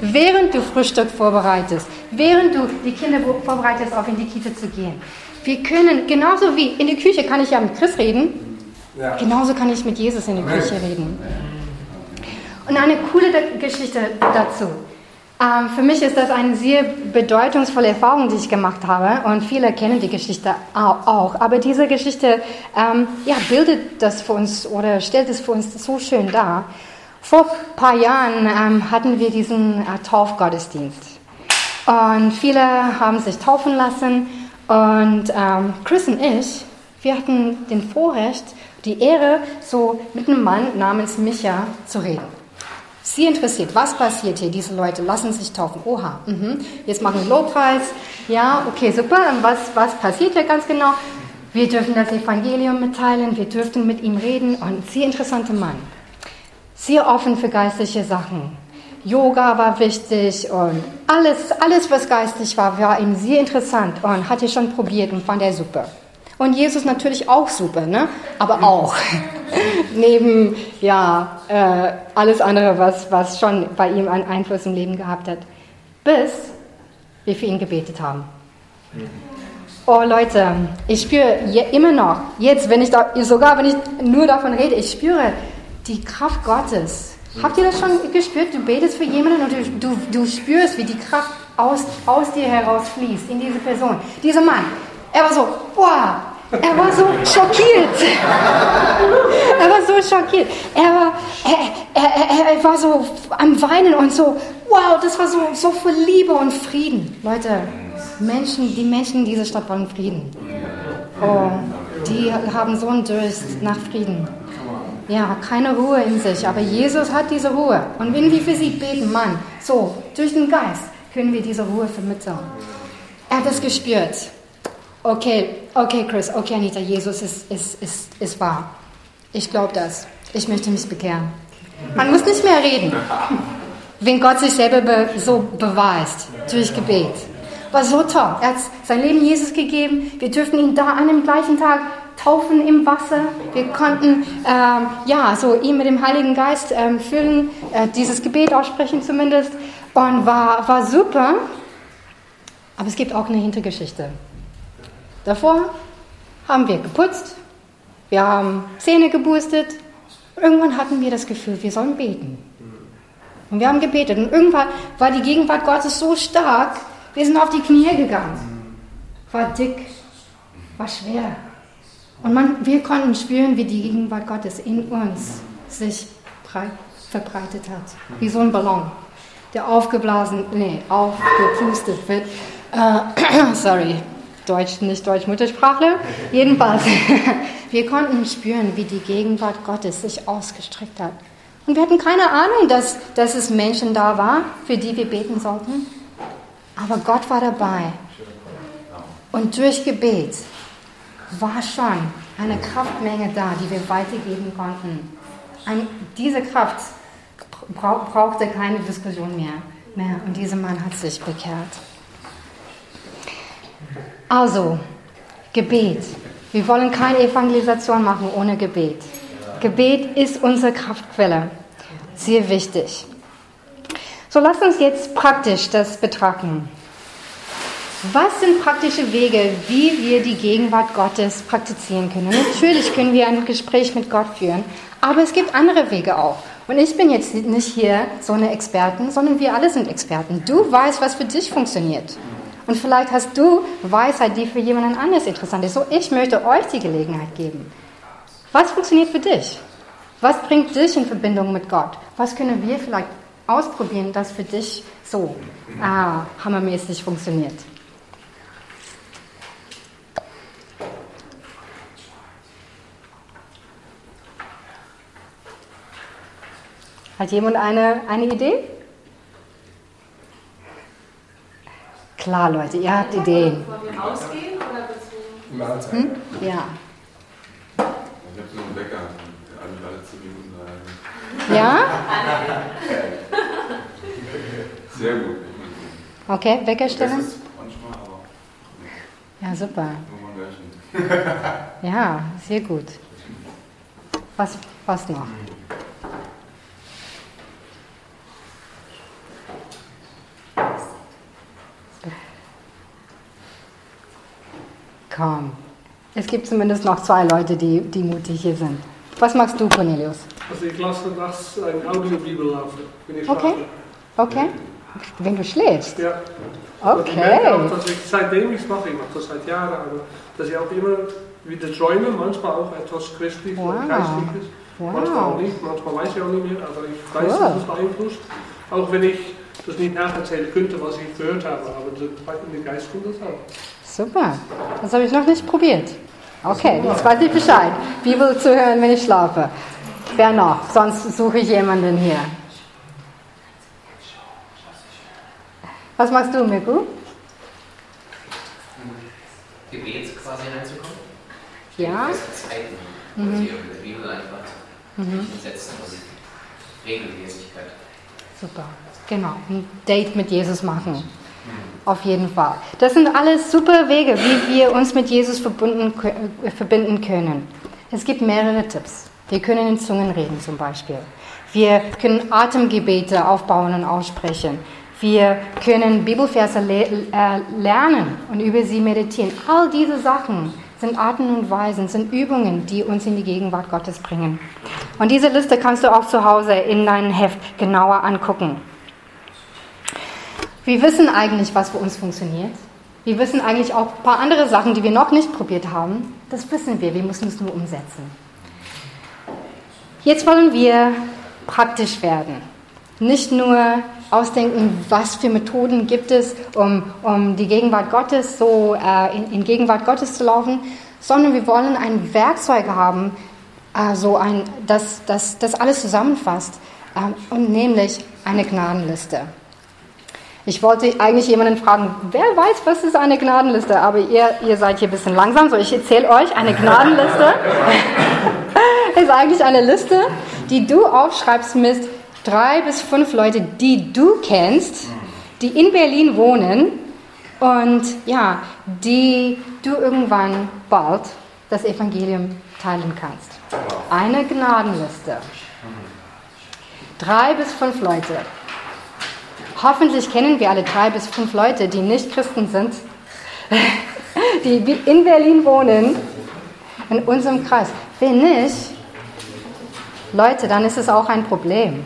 Während du Frühstück vorbereitest, während du die Kinder vorbereitest, auf in die Kita zu gehen. Wir können, genauso wie in der Küche kann ich ja mit Chris reden, ja. genauso kann ich mit Jesus in der Küche reden. Und eine coole Geschichte dazu. Ähm, für mich ist das eine sehr bedeutungsvolle Erfahrung, die ich gemacht habe. Und viele kennen die Geschichte auch. Aber diese Geschichte ähm, ja, bildet das für uns oder stellt es für uns so schön dar. Vor ein paar Jahren ähm, hatten wir diesen äh, Taufgottesdienst. Und viele haben sich taufen lassen. Und ähm, Chris und ich, wir hatten den Vorrecht, die Ehre, so mit einem Mann namens Micha zu reden. Sie interessiert, was passiert hier? Diese Leute lassen sich taufen. Oha, mhm. jetzt machen wir Lobpreis. Ja, okay, super. Und was, was passiert hier ganz genau? Wir dürfen das Evangelium mitteilen, wir dürften mit ihm reden. Und sehr interessanter Mann sehr offen für geistliche Sachen. Yoga war wichtig und alles, alles, was geistig war, war ihm sehr interessant und hat er schon probiert und fand er super. Und Jesus natürlich auch super, ne? aber auch neben ja, äh, alles andere, was, was schon bei ihm einen Einfluss im Leben gehabt hat. Bis wir für ihn gebetet haben. Oh Leute, ich spüre immer noch, jetzt, wenn ich da, sogar wenn ich nur davon rede, ich spüre die Kraft Gottes. Habt ihr das schon gespürt? Du betest für jemanden und du, du, du spürst, wie die Kraft aus, aus dir herausfließt in diese Person. Dieser Mann, er war so, wow, er war so schockiert. er war so schockiert. Er war, er, er, er, war so am Weinen und so, wow, das war so, so voll Liebe und Frieden. Leute, Menschen, die Menschen in dieser Stadt wollen Frieden. Oh, die haben so einen Durst nach Frieden. Ja, keine Ruhe in sich, aber Jesus hat diese Ruhe. Und wenn wir für sie beten, Mann, so, durch den Geist können wir diese Ruhe vermitteln. Er hat es gespürt. Okay, okay, Chris, okay, Anita, Jesus ist, ist, ist, ist wahr. Ich glaube das. Ich möchte mich bekehren. Man muss nicht mehr reden, wenn Gott sich selber be so beweist durch Gebet. War so toll. Er hat sein Leben Jesus gegeben. Wir dürfen ihn da an dem gleichen Tag taufen im Wasser. Wir konnten ähm, ja so ihn mit dem Heiligen Geist ähm, füllen, äh, dieses Gebet aussprechen zumindest und war, war super. Aber es gibt auch eine Hintergeschichte. Davor haben wir geputzt, wir haben Zähne geboostet. Irgendwann hatten wir das Gefühl, wir sollen beten. Und wir haben gebetet. Und irgendwann war die Gegenwart Gottes so stark, wir sind auf die Knie gegangen. War dick, war schwer. Und man, wir konnten spüren, wie die Gegenwart Gottes in uns sich breit, verbreitet hat. Wie so ein Ballon, der aufgeblasen, nee, aufgepustet wird. Äh, sorry, Deutsch, nicht Deutsch-Muttersprachler. Jedenfalls, wir konnten spüren, wie die Gegenwart Gottes sich ausgestreckt hat. Und wir hatten keine Ahnung, dass, dass es Menschen da war, für die wir beten sollten. Aber Gott war dabei. Und durch Gebet war schon eine Kraftmenge da, die wir weitergeben konnten. Ein, diese Kraft brauch, brauchte keine Diskussion mehr. Und dieser Mann hat sich bekehrt. Also, Gebet. Wir wollen keine Evangelisation machen ohne Gebet. Gebet ist unsere Kraftquelle. Sehr wichtig. So lasst uns jetzt praktisch das betrachten. Was sind praktische Wege, wie wir die Gegenwart Gottes praktizieren können? Natürlich können wir ein Gespräch mit Gott führen, aber es gibt andere Wege auch. Und ich bin jetzt nicht hier so eine Expertin, sondern wir alle sind Experten. Du weißt, was für dich funktioniert. Und vielleicht hast du Weisheit, die für jemanden anders interessant ist. So, ich möchte euch die Gelegenheit geben. Was funktioniert für dich? Was bringt dich in Verbindung mit Gott? Was können wir vielleicht ausprobieren, das für dich so ah, hammermäßig funktioniert? Hat jemand eine, eine Idee? Klar, Leute, ihr habt Ideen. Wollen wir ausgehen oder Mahlzeit. Hm? Ja. Ich habe so einen Wecker. ich alles zu ihm sagen. Ja? Sehr gut. Okay, Das Weckerstellen? ist manchmal, aber Ja, super. Ja, sehr gut. Was, was noch? Komm. Es gibt zumindest noch zwei Leute, die, die mutig hier sind. Was magst du, Cornelius? Also ich lasse nachts eine Audiobibel laufen, wenn ich Okay. schlafe. Okay? Wenn du schläfst? Ja. Und ich merke Okay. auch, dass ich seitdem ich es mache, ich mache das seit Jahren, aber dass ich auch immer wieder träume, manchmal auch etwas christlich Wow. oder geistliches. Manchmal auch Wow. nicht, manchmal weiß ich auch nicht mehr, aber ich weiß, Cool. dass es beeinflusst. Auch wenn ich das nicht nacherzählen könnte, was ich gehört habe, aber der Geist tut das auch. Super. Das habe ich noch nicht probiert. Okay, jetzt weiß ich Bescheid. Bibel zu hören, wenn ich schlafe. Wer noch? Sonst suche ich jemanden hier. Was machst du, Miku? Gebet quasi reinzukommen. Ja? Zeiten, wo sie in der Bibel einfach hinsetzen und Regelmäßigkeit. Super. Genau, ein Date mit Jesus machen. Auf jeden Fall. Das sind alles super Wege, wie wir uns mit Jesus äh, verbinden können. Es gibt mehrere Tipps. Wir können in Zungen reden zum Beispiel. Wir können Atemgebete aufbauen und aussprechen. Wir können Bibelverse le äh, lernen und über sie meditieren. All diese Sachen sind Arten und Weisen, sind Übungen, die uns in die Gegenwart Gottes bringen. Und diese Liste kannst du auch zu Hause in deinem Heft genauer angucken. Wir wissen eigentlich, was für uns funktioniert. Wir wissen eigentlich auch ein paar andere Sachen, die wir noch nicht probiert haben. Das wissen wir, wir müssen es nur umsetzen. Jetzt wollen wir praktisch werden. Nicht nur ausdenken, was für Methoden gibt es, um, um die Gegenwart Gottes so äh, in, in Gegenwart Gottes zu laufen, sondern wir wollen ein Werkzeug haben, äh, so ein, das, das, das alles zusammenfasst, äh, und nämlich eine Gnadenliste. Ich wollte eigentlich jemanden fragen, wer weiß, was ist eine Gnadenliste? Aber ihr, ihr seid hier ein bisschen langsam, so ich erzähle euch, eine Gnadenliste ist eigentlich eine Liste, die du aufschreibst mit drei bis fünf Leute, die du kennst, die in Berlin wohnen und ja, die du irgendwann bald das Evangelium teilen kannst. Eine Gnadenliste. Drei bis fünf Leute. Hoffentlich kennen wir alle drei bis fünf Leute, die nicht Christen sind, die in Berlin wohnen, in unserem Kreis. Wenn nicht, Leute, dann ist es auch ein Problem.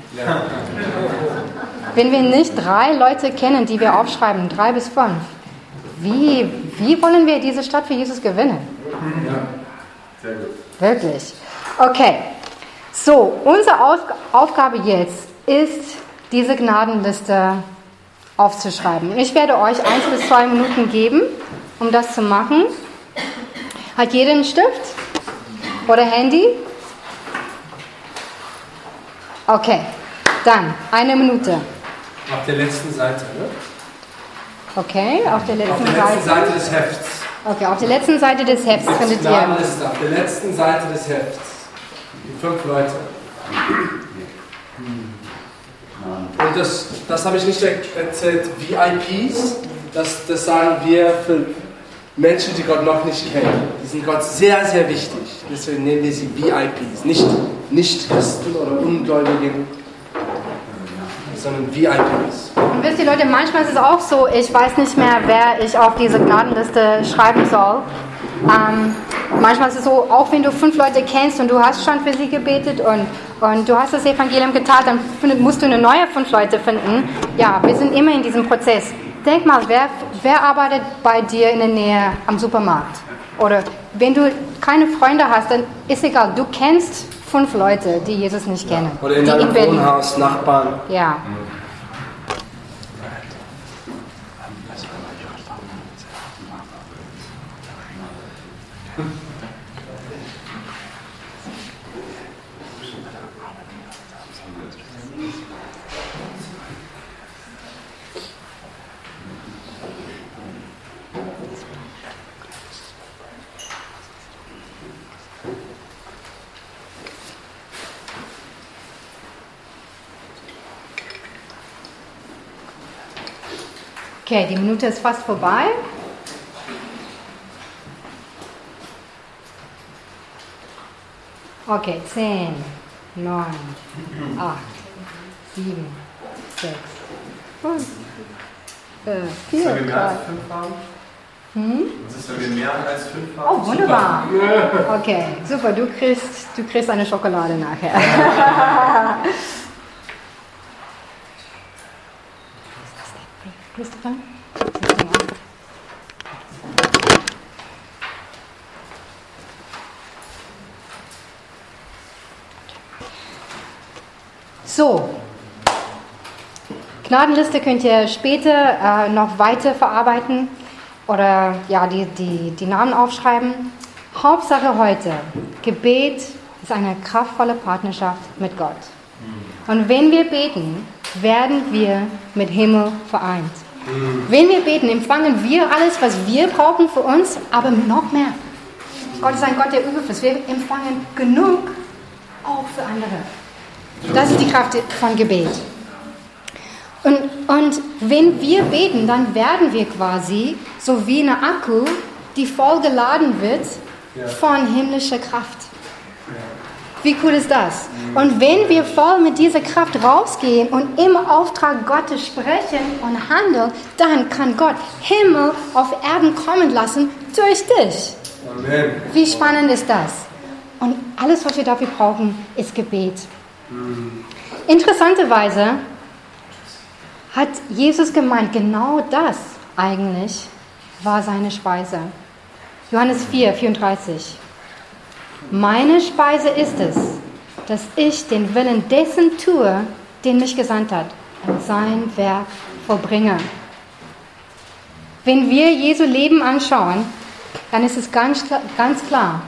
Wenn wir nicht drei Leute kennen, die wir aufschreiben, drei bis fünf, wie, wie wollen wir diese Stadt für Jesus gewinnen? Wirklich. Okay. So, unsere Auf Aufgabe jetzt ist, diese Gnadenliste aufzuschreiben. Ich werde euch eins bis zwei Minuten geben, um das zu machen. Hat jeder einen Stift oder Handy? Okay, dann eine Minute. Auf der letzten Seite, ne? Okay, auf der Auf letzten der letzten Seite. Seite des Hefts. Okay, auf der letzten Seite des Hefts findet ihr. Auf der letzten Seite des Hefts. Die fünf Leute. Und das, das habe ich nicht er- erzählt, VIPs, das, das sagen wir für Menschen, die Gott noch nicht kennen. Die sind Gott sehr, sehr wichtig. Deswegen nennen wir sie VIPs. Nicht, nicht Christen oder Ungläubigen, sondern VIPs. Und wisst ihr Leute, manchmal ist es auch so, ich weiß nicht mehr, wer ich auf diese Gnadenliste schreiben soll. Ähm, manchmal ist es so, auch wenn du fünf Leute kennst und du hast schon für sie gebetet und, und du hast das Evangelium getan, dann musst du eine neue fünf Leute finden. Ja, wir sind immer in diesem Prozess. Denk mal, wer, wer arbeitet bei dir in der Nähe am Supermarkt? Oder wenn du keine Freunde hast, dann ist egal, du kennst fünf Leute, die Jesus nicht kennen. Oder in deinem. Wohnhaus, Nachbarn. Ja. Okay, die Minute ist fast vorbei. Okay, 10, 9, 8, 7, 6, 5, äh, 4, Sollen wir mehr 3. als fünf haben? Hm? Was ist, wenn wir mehr als fünf haben? Oh, wunderbar. Okay, super, du kriegst, du kriegst eine Schokolade nachher. Christopher? So, Gnadenliste könnt ihr später äh, noch weiter verarbeiten oder ja, die, die, die Namen aufschreiben. Hauptsache heute, Gebet ist eine kraftvolle Partnerschaft mit Gott. Und wenn wir beten, werden wir mit Himmel vereint. Wenn wir beten, empfangen wir alles, was wir brauchen für uns, aber noch mehr. Gott ist ein Gott der Überfluss. Wir empfangen genug auch für andere. Das ist die Kraft von Gebet. Und, und wenn wir beten, dann werden wir quasi so wie eine Akku, die voll geladen wird von himmlischer Kraft. Wie cool ist das? Und wenn wir voll mit dieser Kraft rausgehen und im Auftrag Gottes sprechen und handeln, dann kann Gott Himmel auf Erden kommen lassen durch dich. Amen. Wie spannend ist das? Und alles, was wir dafür brauchen, ist Gebet. Interessanterweise hat Jesus gemeint, genau das eigentlich war seine Speise. Johannes 4, 34. Meine Speise ist es, dass ich den Willen dessen tue, den mich gesandt hat, und sein Werk vollbringe. Wenn wir Jesu Leben anschauen, dann ist es ganz, klar- ganz klar,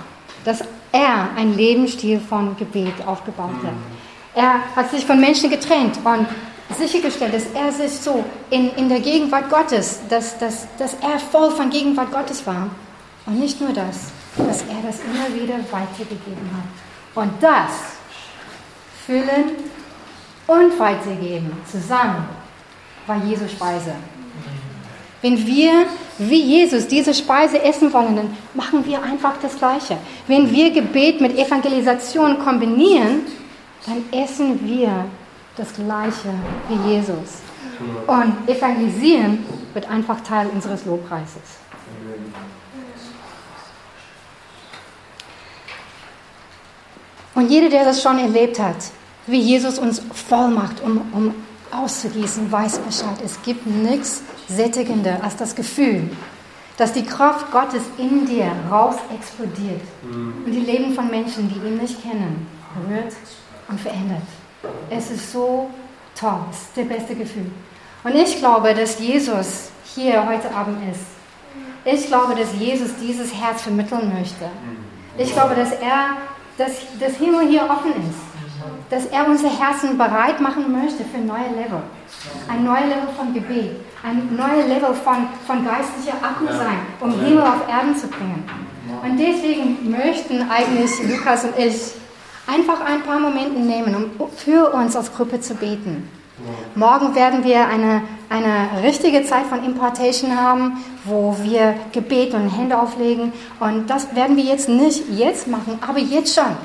dass er einen Lebensstil von Gebet aufgebaut hat. Er hat sich von Menschen getrennt und sichergestellt, dass er sich so in, in der Gegenwart Gottes, dass, dass, dass er voll von Gegenwart Gottes war. Und nicht nur das, dass er das immer wieder weitergegeben hat. Und das füllen und weitergeben zusammen war Jesu Speise. Wenn wir wie Jesus diese Speise essen wollen, dann machen wir einfach das Gleiche. Wenn wir Gebet mit Evangelisation kombinieren, dann essen wir das Gleiche wie Jesus. Und evangelisieren wird einfach Teil unseres Lobpreises. Und jeder, der das schon erlebt hat, wie Jesus uns voll macht, um, um auszugießen, weiß Bescheid. Es gibt nichts sättigender als das Gefühl, dass die Kraft Gottes in dir raus explodiert und die Leben von Menschen, die ihn nicht kennen, berührt und verändert. Es ist so toll, es ist das beste Gefühl. Und ich glaube, dass Jesus hier heute Abend ist. Ich glaube, dass Jesus dieses Herz vermitteln möchte. Ich glaube, dass er, dass das Himmel hier offen ist. Dass er unser Herzen bereit machen möchte für neue Level. Ein neues Level von Gebet. Ein neues Level von, von geistlicher Akku sein, um Himmel auf Erden zu bringen. Und deswegen möchten eigentlich Lukas und ich einfach ein paar Momente nehmen, um für uns als Gruppe zu beten. Morgen werden wir eine, eine richtige Zeit von Impartation haben, wo wir Gebet und Hände auflegen. Und das werden wir jetzt nicht jetzt machen, aber jetzt schon.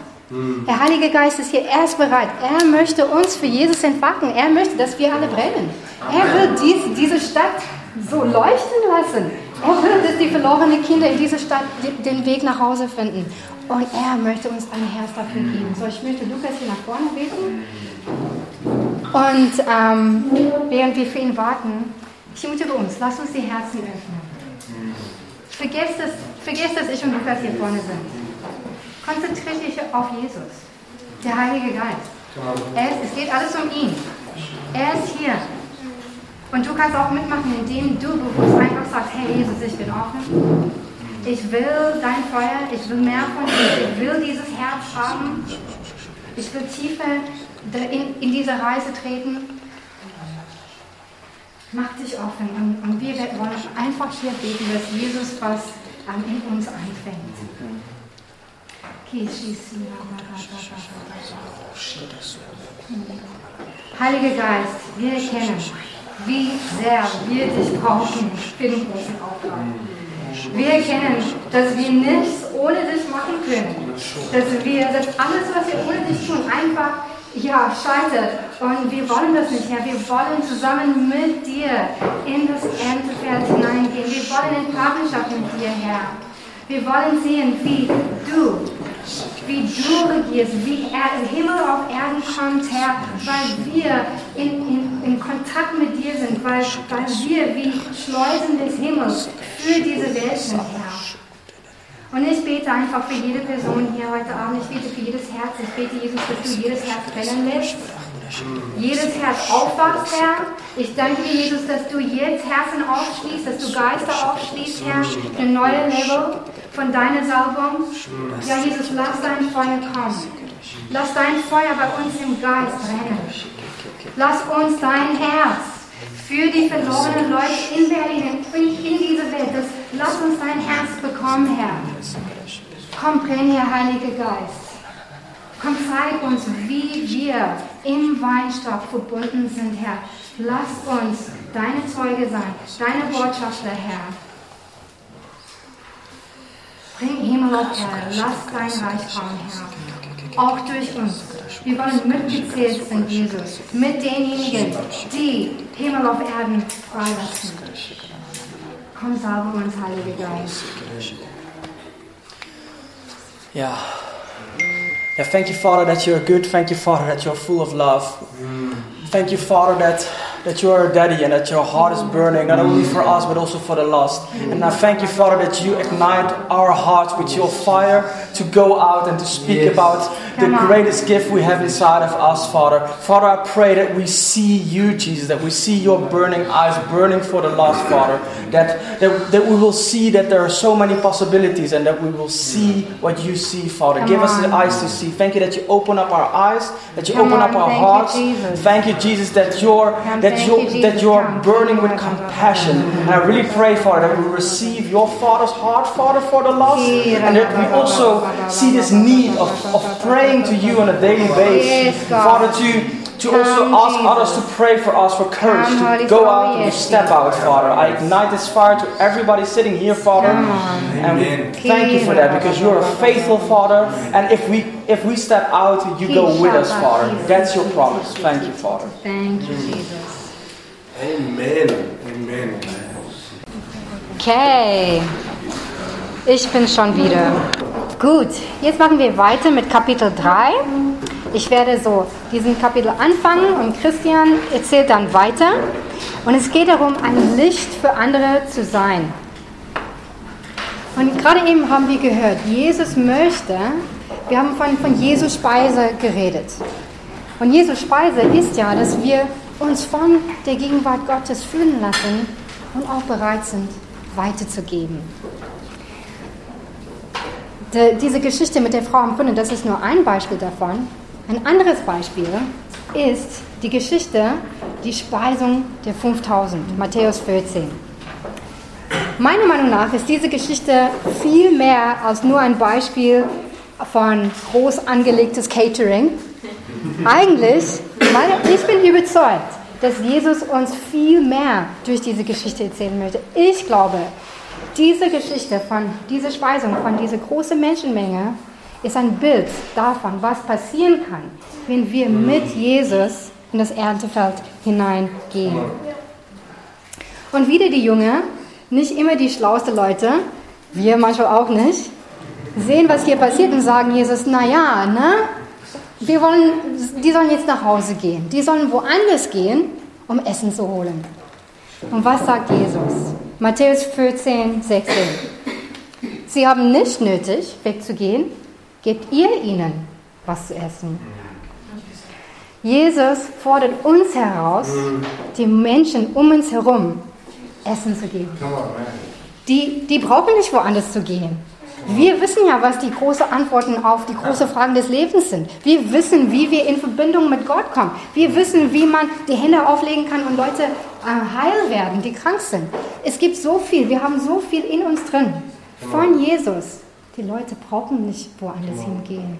Der Heilige Geist ist hier, er ist bereit. Er möchte uns für Jesus entfachen. Er möchte, dass wir alle brennen. Er will dies, diese Stadt so leuchten lassen. Er will, dass die verlorenen Kinder in dieser Stadt den Weg nach Hause finden. Und er möchte uns ein Herz dafür geben. So, ich möchte Lukas hier nach vorne beten. Und ähm, während wir für ihn warten, ich ermutige uns, lass uns die Herzen öffnen. Vergesst, dass, vergesst, dass ich und Lukas hier vorne sind. Konzentriere dich auf Jesus, der Heilige Geist. Ist, es geht alles um ihn. Er ist hier. Und du kannst auch mitmachen, indem du bewusst einfach sagst, hey Jesus, ich bin offen. Ich will dein Feuer, ich will mehr von dir, ich will dieses Herz haben. Ich will tiefer in, in diese Reise treten. Mach dich offen und, und wir wollen einfach hier beten, dass Jesus was in uns einfängt. Heiliger Geist, wir erkennen, wie sehr wir dich brauchen für den großen Auftrag. Wir erkennen, dass wir nichts ohne dich machen können. Dass wir, dass alles, was wir ohne dich tun, einfach ja, scheitert. Und wir wollen das nicht, Herr. Wir wollen zusammen mit dir in das Erntefeld hineingehen. Wir wollen in Partnerschaft mit dir, Herr. Wir wollen sehen, wie du, wie du regierst, wie er, Himmel auf Erden kommt, Herr, weil wir in, in, in Kontakt mit dir sind, weil, weil wir wie Schleusen des Himmels für diese Welt sind, Herr. Und ich bete einfach für jede Person hier heute Abend, ich bete für jedes Herz, ich bete, Jesus, dass du jedes Herz brennen lässt jedes Herz aufwachst, Herr. Ich danke dir, Jesus, dass du jetzt Herzen aufschließt, dass du Geister aufschließt, Herr, für ein neues Level von deiner Salbung. Ja, Jesus, lass dein Feuer kommen. Lass dein Feuer bei uns im Geist brennen. Lass uns dein Herz für die verlorenen Leute in Berlin, in, dieser Welt, das, lass uns dein Herz bekommen, Herr. Komm, brenn hier, Heiliger Geist. Komm, zeig uns, wie wir im Weinstock verbunden sind, Herr. Lass uns deine Zeuge sein, deine Botschafter, Herr. Bring Himmel auf Erde, lass dein Reich kommen, Herr. Auch durch uns. Wir wollen mitgezählt sein, Jesus, mit denjenigen, die Himmel auf Erden freilassen. Komm, salbe uns, Heiliger Geist. Ja. Yeah, thank you, Father, that you're good. Thank you, Father, that you're full of love. Thank you, Father, that, that you are a daddy and that your heart is burning, not only for us, but also for the lost. And I thank you, Father, that you ignite our hearts with your fire to go out and to speak Yes. about the greatest gift we have inside of us, Father. Father, I pray that we see you, Jesus, that we see your burning eyes burning for the lost, Father. That, that, that we will see that there are so many possibilities and that we will see what you see, Father. Come Give us the eyes to see. Thank you that you open up our eyes, that you Come open on, up our thank you, hearts. Jesus. Thank you, Jesus, that you're Come, that you're that you're burning with compassion. And I really pray, Father, that we receive your Father's heart, Father, for the lost, and that we also see this need of, of praying to you on a daily basis, Father, to. To also ask others to pray for us for courage to go out and to step out, Father. I ignite this fire to everybody sitting here, Father, and we thank you for that because you're a faithful Father. And if we if we step out, you go with us, Father. That's your promise. Thank you, Father. Thank you, Jesus. Amen. Amen. Okay, ich bin schon wieder. Gut, jetzt machen wir weiter mit Kapitel 3. Ich werde so diesen Kapitel anfangen und Christian erzählt dann weiter. Und es geht darum, ein Licht für andere zu sein. Und gerade eben haben wir gehört, Jesus möchte, wir haben von, von Jesus Speise geredet. Und Jesus Speise ist ja, dass wir uns von der Gegenwart Gottes füllen lassen und auch bereit sind, weiterzugeben. Die, diese Geschichte mit der Frau am Brunnen, das ist nur ein Beispiel davon. Ein anderes Beispiel ist die Geschichte, die Speisung der 5000, Matthäus 14. Meiner Meinung nach ist diese Geschichte viel mehr als nur ein Beispiel von groß angelegtes Catering. Eigentlich, meine, ich bin überzeugt, dass Jesus uns viel mehr durch diese Geschichte erzählen möchte. Ich glaube, diese Geschichte von dieser Speisung, von dieser großen Menschenmenge, ist ein Bild davon, was passieren kann, wenn wir mit Jesus in das Erntefeld hineingehen. Und wieder die Jünger, nicht immer die schlauste Leute, wir manchmal auch nicht, sehen, was hier passiert und sagen Jesus, naja, ne? Wir wollen, die sollen jetzt nach Hause gehen. Die sollen woanders gehen, um Essen zu holen. Und was sagt Jesus? Matthäus 14, 16. Sie haben nicht nötig, wegzugehen. Gebt ihr ihnen was zu essen. Jesus fordert uns heraus, die Menschen um uns herum Essen zu geben. Die, die brauchen nicht woanders zu gehen. Wir wissen ja, was die großen Antworten auf die großen Fragen des Lebens sind. Wir wissen, wie wir in Verbindung mit Gott kommen. Wir wissen, wie man die Hände auflegen kann und Leute äh, heil werden, die krank sind. Es gibt so viel, wir haben so viel in uns drin. Von Jesus. Die Leute brauchen nicht woanders hingehen.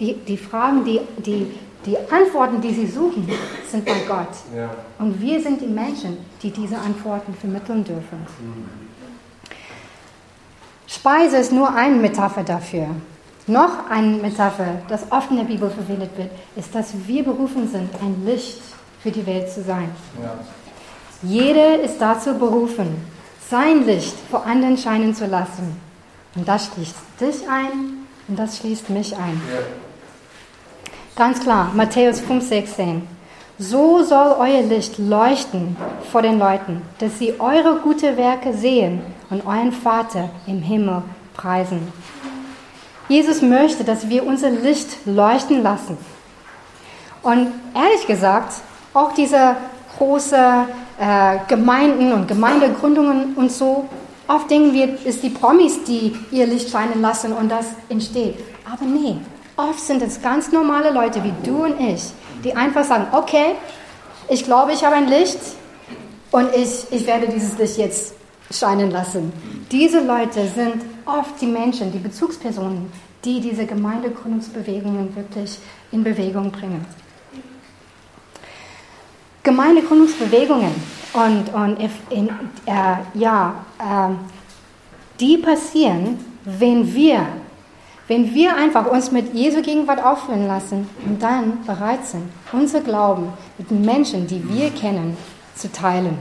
Die, die Fragen, die, die Die Antworten, die sie suchen, sind bei Gott. Und wir sind die Menschen, die diese Antworten vermitteln dürfen. Speise ist nur eine Metapher dafür. Noch eine Metapher, das oft in der Bibel verwendet wird, ist, dass wir berufen sind, ein Licht für die Welt zu sein. Ja. Jeder ist dazu berufen, sein Licht vor anderen scheinen zu lassen. Und das schließt dich ein und das schließt mich ein. Ja. Ganz klar, Matthäus 5,16. So soll euer Licht leuchten vor den Leuten, dass sie eure gute Werke sehen und euren Vater im Himmel preisen. Jesus möchte, dass wir unser Licht leuchten lassen. Und ehrlich gesagt, auch diese große äh, Gemeinden und Gemeindegründungen und so, oft denken wir, es die Promis, die ihr Licht scheinen lassen und das entsteht. Aber nee, oft sind es ganz normale Leute wie du und ich, die einfach sagen, okay, ich glaube, ich habe ein Licht und ich, ich werde dieses Licht jetzt scheinen lassen. Diese Leute sind oft die Menschen, die Bezugspersonen, die diese Gemeindegründungsbewegungen wirklich in Bewegung bringen. Gemeindegründungsbewegungen und, und in, äh, ja, äh, die passieren, wenn wir, wenn wir einfach uns mit Jesu Gegenwart auffüllen lassen und dann bereit sind, unser Glauben mit den Menschen, die wir kennen, zu teilen.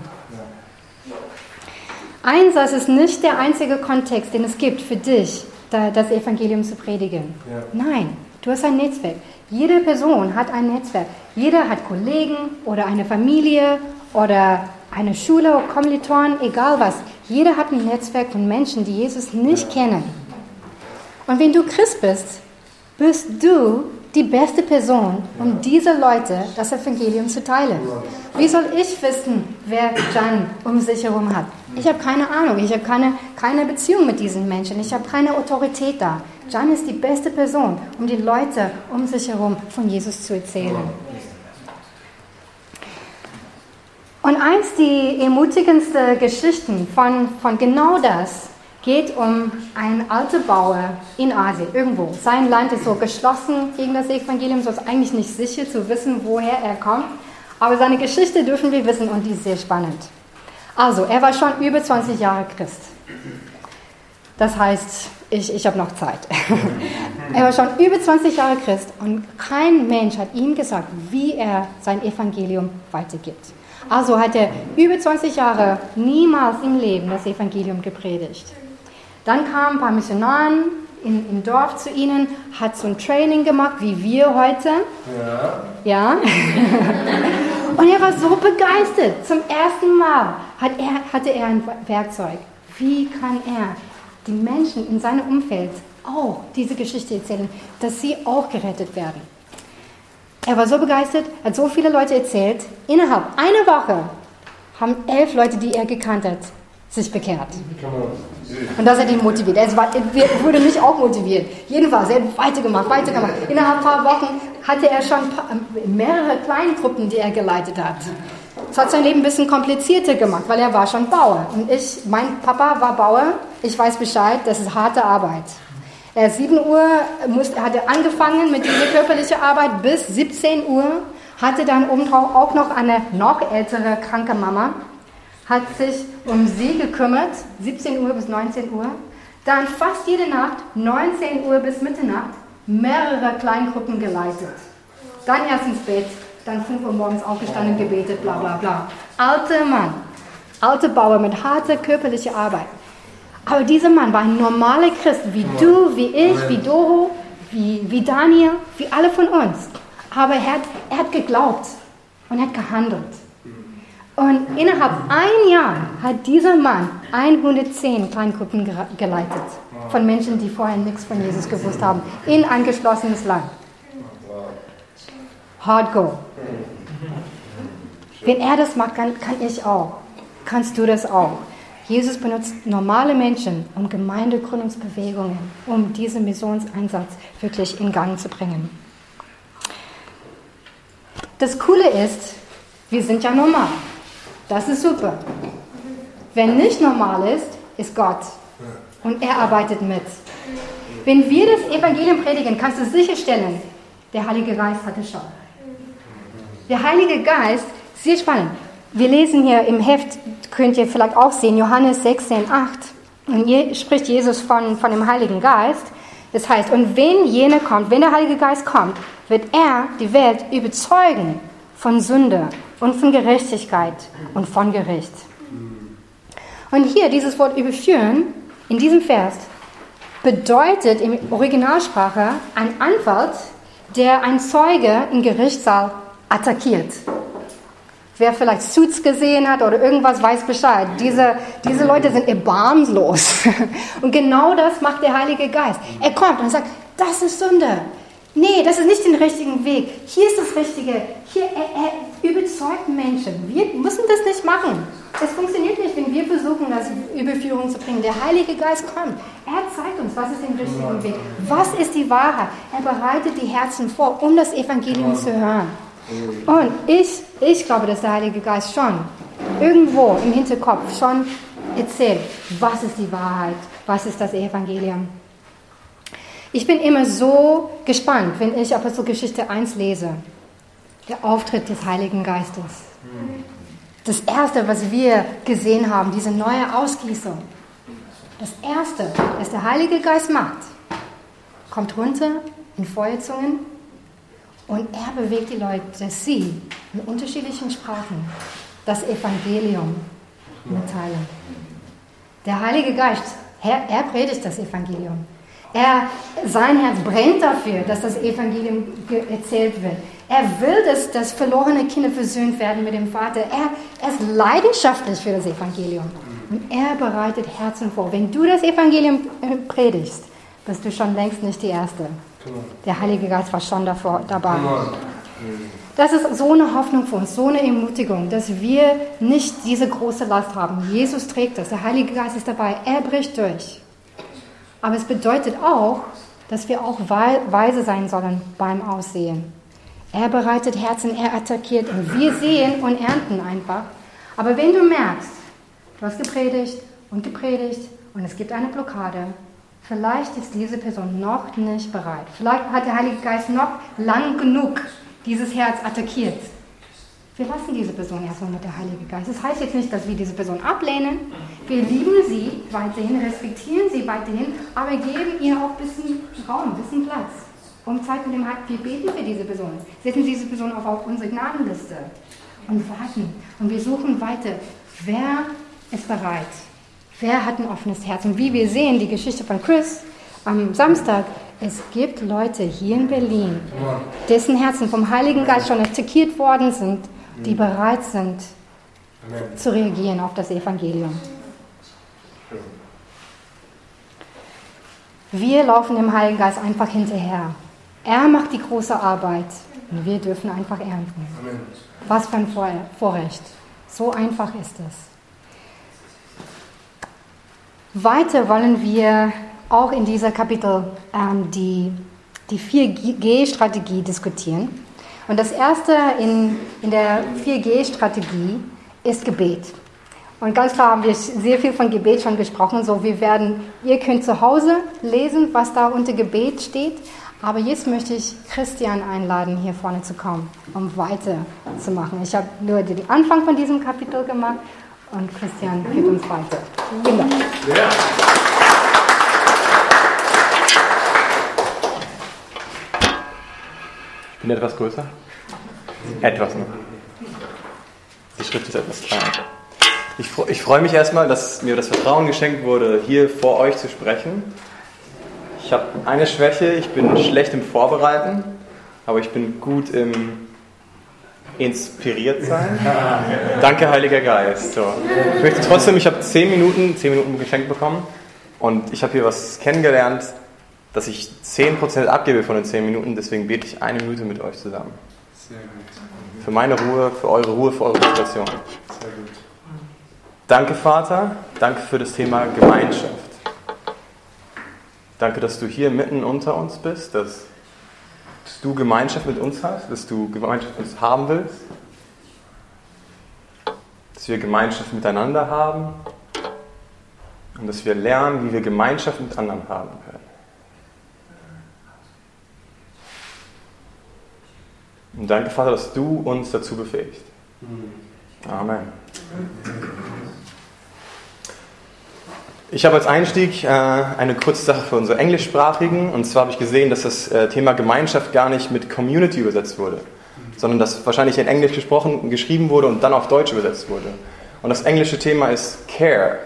Einsatz ist nicht der einzige Kontext, den es gibt für dich, das Evangelium zu predigen. Ja. Nein, du hast ein Netzwerk. Jede Person hat ein Netzwerk. Jeder hat Kollegen oder eine Familie oder eine Schule, Kommilitonen, egal was. Jeder hat ein Netzwerk von Menschen, die Jesus nicht kennen. Und wenn du Christ bist, bist du die beste Person, um diese Leute das Evangelium zu teilen. Wie soll ich wissen, wer Jan um sich herum hat? Ich habe keine Ahnung, ich habe keine, keine Beziehung mit diesen Menschen, ich habe keine Autorität da. Jan ist die beste Person, um die Leute um sich herum von Jesus zu erzählen. Und eins die ermutigendsten Geschichten von, von genau das geht um einen alten Bauer in Asien, irgendwo. Sein Land ist so geschlossen gegen das Evangelium, so ist eigentlich nicht sicher zu wissen, woher er kommt. Aber seine Geschichte dürfen wir wissen und die ist sehr spannend. Also, er war schon über 20 Jahre Christ. Das heißt, ich, ich habe noch Zeit. er war schon über 20 Jahre Christ und kein Mensch hat ihm gesagt, wie er sein Evangelium weitergibt. Also hat er über 20 Jahre niemals im Leben das Evangelium gepredigt. Dann kamen ein paar Missionaren in, im Dorf zu ihnen, hat so ein Training gemacht, wie wir heute. Ja. Ja. Und er war so begeistert. Zum ersten Mal hat er, hatte er ein Werkzeug. Wie kann er die Menschen in seinem Umfeld auch diese Geschichte erzählen, dass sie auch gerettet werden? Er war so begeistert, hat so viele Leute erzählt. Innerhalb einer Woche haben elf Leute, die er gekannt hat, sich bekehrt. Und das hat ihn motiviert. Er war, er wurde nicht auch motiviert. Jedenfalls, er hat weitergemacht, weitergemacht. Innerhalb ein paar Wochen hatte er schon mehrere Kleingruppen, die er geleitet hat. Das hat sein Leben ein bisschen komplizierter gemacht, weil er war schon Bauer. Und ich, mein Papa war Bauer. Ich weiß Bescheid, das ist harte Arbeit. Er 7 Uhr musste, hatte angefangen mit dieser körperlichen Arbeit bis 17 Uhr, hatte dann obendrauf auch noch eine noch ältere kranke Mama hat sich um sie gekümmert, 17 Uhr bis 19 Uhr. Dann fast jede Nacht, 19 Uhr bis Mitternacht, mehrere Kleingruppen geleitet. Dann erst ins Bett, dann 5 Uhr morgens aufgestanden, gebetet, bla bla bla. Alter Mann, alter Bauer mit harter körperlicher Arbeit. Aber dieser Mann war ein normaler Christ, wie du, wie ich, wie Doro, wie, wie Daniel, wie alle von uns. Aber er hat, er hat geglaubt und er hat gehandelt. Und innerhalb ein Jahr hat dieser Mann 110 Kleingruppen geleitet von Menschen, die vorher nichts von Jesus gewusst haben, in ein geschlossenes Land. Hardcore. Wenn er das macht, kann, kann ich auch. Kannst du das auch. Jesus benutzt normale Menschen, um Gemeindegründungsbewegungen, um diesen Missionseinsatz wirklich in Gang zu bringen. Das Coole ist, wir sind ja normal. Das ist super. Wenn nicht normal ist, ist Gott. Und er arbeitet mit. Wenn wir das Evangelium predigen, kannst du sicherstellen, der Heilige Geist hat es schon. Der Heilige Geist, sehr spannend. Wir lesen hier im Heft, könnt ihr vielleicht auch sehen, Johannes 16, 8. Und hier spricht Jesus von, von dem Heiligen Geist. Das heißt, und wenn jener kommt, wenn der Heilige Geist kommt, wird er die Welt überzeugen von Sünde und von Gerechtigkeit und von Gericht. Und hier dieses Wort überführen, in diesem Vers, bedeutet in Originalsprache ein Anwalt, der einen Zeuge im Gerichtssaal attackiert. Wer vielleicht Suits gesehen hat oder irgendwas weiß Bescheid. Diese, diese Leute sind erbarmslos. Und genau das macht der Heilige Geist. Er kommt und sagt, das ist Sünde. Nee, das ist nicht den richtigen Weg. Hier ist das Richtige. Hier, er, er überzeugt Menschen. Wir müssen das nicht machen. Es funktioniert nicht, wenn wir versuchen, das Überführung zu bringen. Der Heilige Geist kommt. Er zeigt uns, was ist den richtigen Weg. Was ist die Wahrheit? Er bereitet die Herzen vor, um das Evangelium zu hören. Und ich, ich glaube, dass der Heilige Geist schon irgendwo im Hinterkopf schon erzählt, was ist die Wahrheit, was ist das Evangelium. Ich bin immer so gespannt, wenn ich Apostelgeschichte 1 lese. Der Auftritt des Heiligen Geistes. Das Erste, was wir gesehen haben, diese neue Ausgießung. Das Erste, was der Heilige Geist macht, kommt runter in Feuerzungen und er bewegt die Leute, dass sie in unterschiedlichen Sprachen das Evangelium mitteilen. Der Heilige Geist, er, er predigt das Evangelium. Er, sein Herz brennt dafür, dass das Evangelium erzählt wird. Er will, dass, dass verlorene Kinder versöhnt werden mit dem Vater. Er, er ist leidenschaftlich für das Evangelium. Und er bereitet Herzen vor. Wenn du das Evangelium äh, predigst, bist du schon längst nicht die Erste. Der Heilige Geist war schon davor, dabei. Das ist so eine Hoffnung für uns, so eine Ermutigung, dass wir nicht diese große Last haben. Jesus trägt das, der Heilige Geist ist dabei, er bricht durch. Aber es bedeutet auch, dass wir auch weise sein sollen beim Aussehen. Er bereitet Herzen, er attackiert und wir sehen und ernten einfach. Aber wenn du merkst, du hast gepredigt und gepredigt und es gibt eine Blockade, vielleicht ist diese Person noch nicht bereit. Vielleicht hat der Heilige Geist noch lang genug dieses Herz attackiert. Wir lassen diese Person erstmal mit der Heilige Geist. Das heißt jetzt nicht, dass wir diese Person ablehnen. Wir lieben sie weiterhin, respektieren sie weiterhin, aber geben ihr auch ein bisschen Raum, ein bisschen Platz. Um Zeit mit dem Heiligen Wir beten für diese Person. Setzen diese Person auch auf unsere Gnadenliste und warten. Und wir suchen weiter. Wer ist bereit? Wer hat ein offenes Herz? Und wie wir sehen, die Geschichte von Chris am Samstag, es gibt Leute hier in Berlin, dessen Herzen vom Heiligen Geist schon attackiert worden sind die bereit sind Amen. zu reagieren auf das Evangelium. Wir laufen dem Heiligen Geist einfach hinterher. Er macht die große Arbeit und wir dürfen einfach ernten. Amen. Was für ein Vorrecht. So einfach ist es. Weiter wollen wir auch in dieser Kapitel ähm, die, die 4G-Strategie diskutieren. Und das erste in, in der 4G-Strategie ist Gebet. Und ganz klar haben wir sehr viel von Gebet schon gesprochen. So, wir werden, ihr könnt zu Hause lesen, was da unter Gebet steht. Aber jetzt möchte ich Christian einladen, hier vorne zu kommen, um weiterzumachen. Ich habe nur den Anfang von diesem Kapitel gemacht und Christian führt uns weiter. Dank. Ja. Bin etwas größer. Etwas noch. Die Schrift ist etwas kleiner. Ich, ich freue mich erstmal, dass mir das Vertrauen geschenkt wurde, hier vor euch zu sprechen. Ich habe eine Schwäche, ich bin schlecht im Vorbereiten, aber ich bin gut im inspiriert sein. Danke, Heiliger Geist. So. Ich möchte trotzdem, ich habe zehn Minuten, zehn Minuten geschenkt bekommen und ich habe hier was kennengelernt, dass ich 10% abgebe von den 10 Minuten, deswegen bete ich eine Minute mit euch zusammen. Sehr gut. Für meine Ruhe, für eure Ruhe, für eure Situation. Sehr gut. Danke, Vater. Danke für das Thema Gemeinschaft. Danke, dass du hier mitten unter uns bist, dass, dass du Gemeinschaft mit uns hast, dass du Gemeinschaft mit uns haben willst, dass wir Gemeinschaft miteinander haben und dass wir lernen, wie wir Gemeinschaft mit anderen haben können. Und danke, Vater, dass du uns dazu befähigst. Amen. Ich habe als Einstieg äh, eine kurze Sache für unsere Englischsprachigen. Und zwar habe ich gesehen, dass das äh, Thema Gemeinschaft gar nicht mit Community übersetzt wurde, sondern dass wahrscheinlich in Englisch gesprochen, geschrieben wurde und dann auf Deutsch übersetzt wurde. Und das englische Thema ist Care.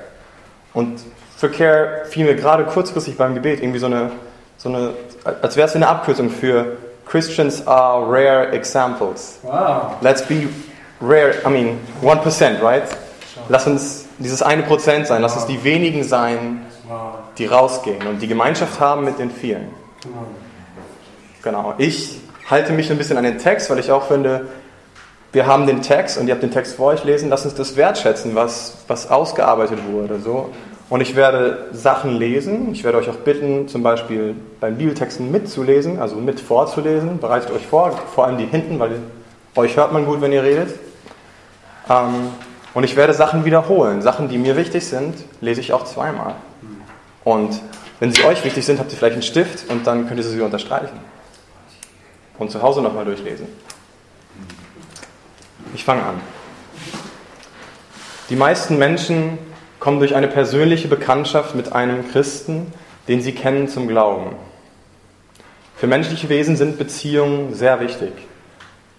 Und für Care fiel mir gerade kurzfristig beim Gebet irgendwie so eine, so eine als wäre es eine Abkürzung für Christians are rare examples. Wow. Let's be rare, I mean, 1%, right? Lass uns dieses eine Prozent sein, lass uns die wenigen sein, die rausgehen und die Gemeinschaft haben mit den vielen. Genau. Ich halte mich ein bisschen an den Text, weil ich auch finde, wir haben den Text und ihr habt den Text vor euch lesen, lasst uns das wertschätzen, was, was ausgearbeitet wurde. So. Und ich werde Sachen lesen. Ich werde euch auch bitten, zum Beispiel beim Bibeltexten mitzulesen, also mit vorzulesen. Bereitet euch vor, vor allem die hinten, weil euch hört man gut, wenn ihr redet. Ähm, und ich werde Sachen wiederholen. Sachen, die mir wichtig sind, lese ich auch zweimal. Und wenn sie euch wichtig sind, habt ihr vielleicht einen Stift und dann könnt ihr sie unterstreichen. Und zu Hause nochmal durchlesen. Ich fange an. Die meisten Menschen kommen durch eine persönliche Bekanntschaft mit einem Christen, den sie kennen, zum Glauben. Für menschliche Wesen sind Beziehungen sehr wichtig.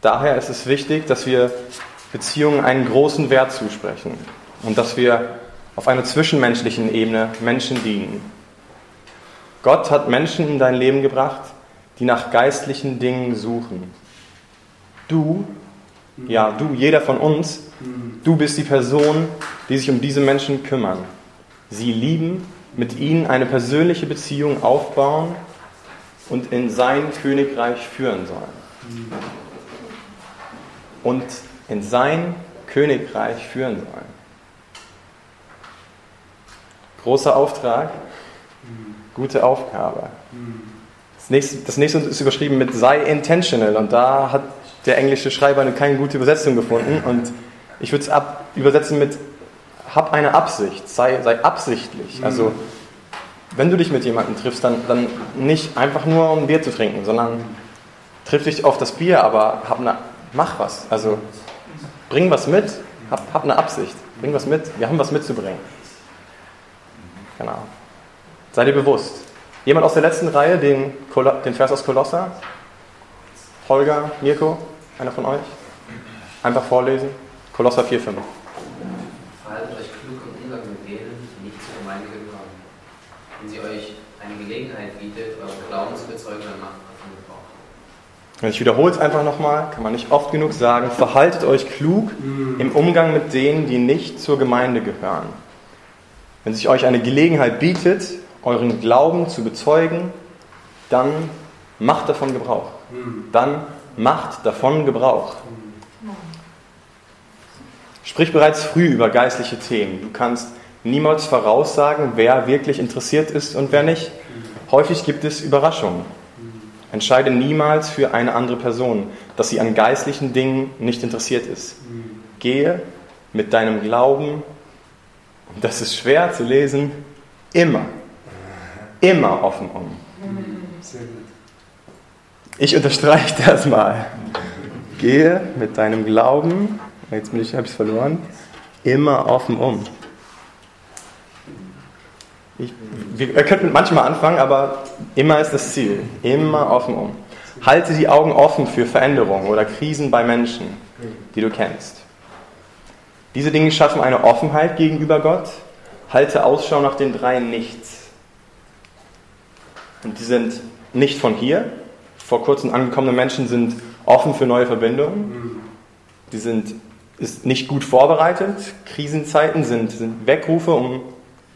Daher ist es wichtig, dass wir Beziehungen einen großen Wert zusprechen und dass wir auf einer zwischenmenschlichen Ebene Menschen dienen. Gott hat Menschen in dein Leben gebracht, die nach geistlichen Dingen suchen. Du, ja, du, jeder von uns, du bist die Person, die sich um diese Menschen kümmern. Sie lieben, mit ihnen eine persönliche Beziehung aufbauen und in sein Königreich führen sollen. Und in sein Königreich führen sollen. Großer Auftrag, gute Aufgabe. Das nächste, das nächste ist überschrieben mit sei intentional und da hat der englische Schreiber keine gute Übersetzung gefunden und ich würde es ab, übersetzen mit hab eine Absicht, sei, sei absichtlich. Also wenn du dich mit jemandem triffst, dann, dann nicht einfach nur um Bier zu trinken, sondern triff dich auf das Bier, aber hab eine, mach was. Also bring was mit, hab, hab eine Absicht, bring was mit, wir haben was mitzubringen. Genau. Sei dir bewusst. Jemand aus der letzten Reihe, den, den Vers aus Kolosser? Holger, Mirko, einer von euch? Einfach vorlesen. Kolosser 4,5. Verhaltet euch klug im Umgang mit denen, die nicht zur Gemeinde gehören. Wenn sie euch eine Gelegenheit bietet, euren Glauben zu bezeugen, dann macht davon Gebrauch. Ich wiederhole es einfach nochmal, kann man nicht oft genug sagen. Verhaltet euch klug im Umgang mit denen, die nicht zur Gemeinde gehören. Wenn sich euch eine Gelegenheit bietet, euren Glauben zu bezeugen, dann macht davon Gebrauch. Dann macht davon Gebrauch. Sprich bereits früh über geistliche Themen. Du kannst niemals voraussagen, wer wirklich interessiert ist und wer nicht. Häufig gibt es Überraschungen. Entscheide niemals für eine andere Person, dass sie an geistlichen Dingen nicht interessiert ist. Gehe mit deinem Glauben, und das ist schwer zu lesen, immer, immer offen um. Ich unterstreiche das mal. Gehe mit deinem Glauben, jetzt bin ich, habe ich es verloren, immer offen um. Ich, wir, wir könnten manchmal anfangen, aber immer ist das Ziel. Immer offen um. Halte die Augen offen für Veränderungen oder Krisen bei Menschen, die du kennst. Diese Dinge schaffen eine Offenheit gegenüber Gott. Halte Ausschau nach den drei Nichts. Und die sind nicht von hier. Vor kurzem angekommene Menschen sind offen für neue Verbindungen. Die sind ist nicht gut vorbereitet. Krisenzeiten sind, sind Wegrufe, um,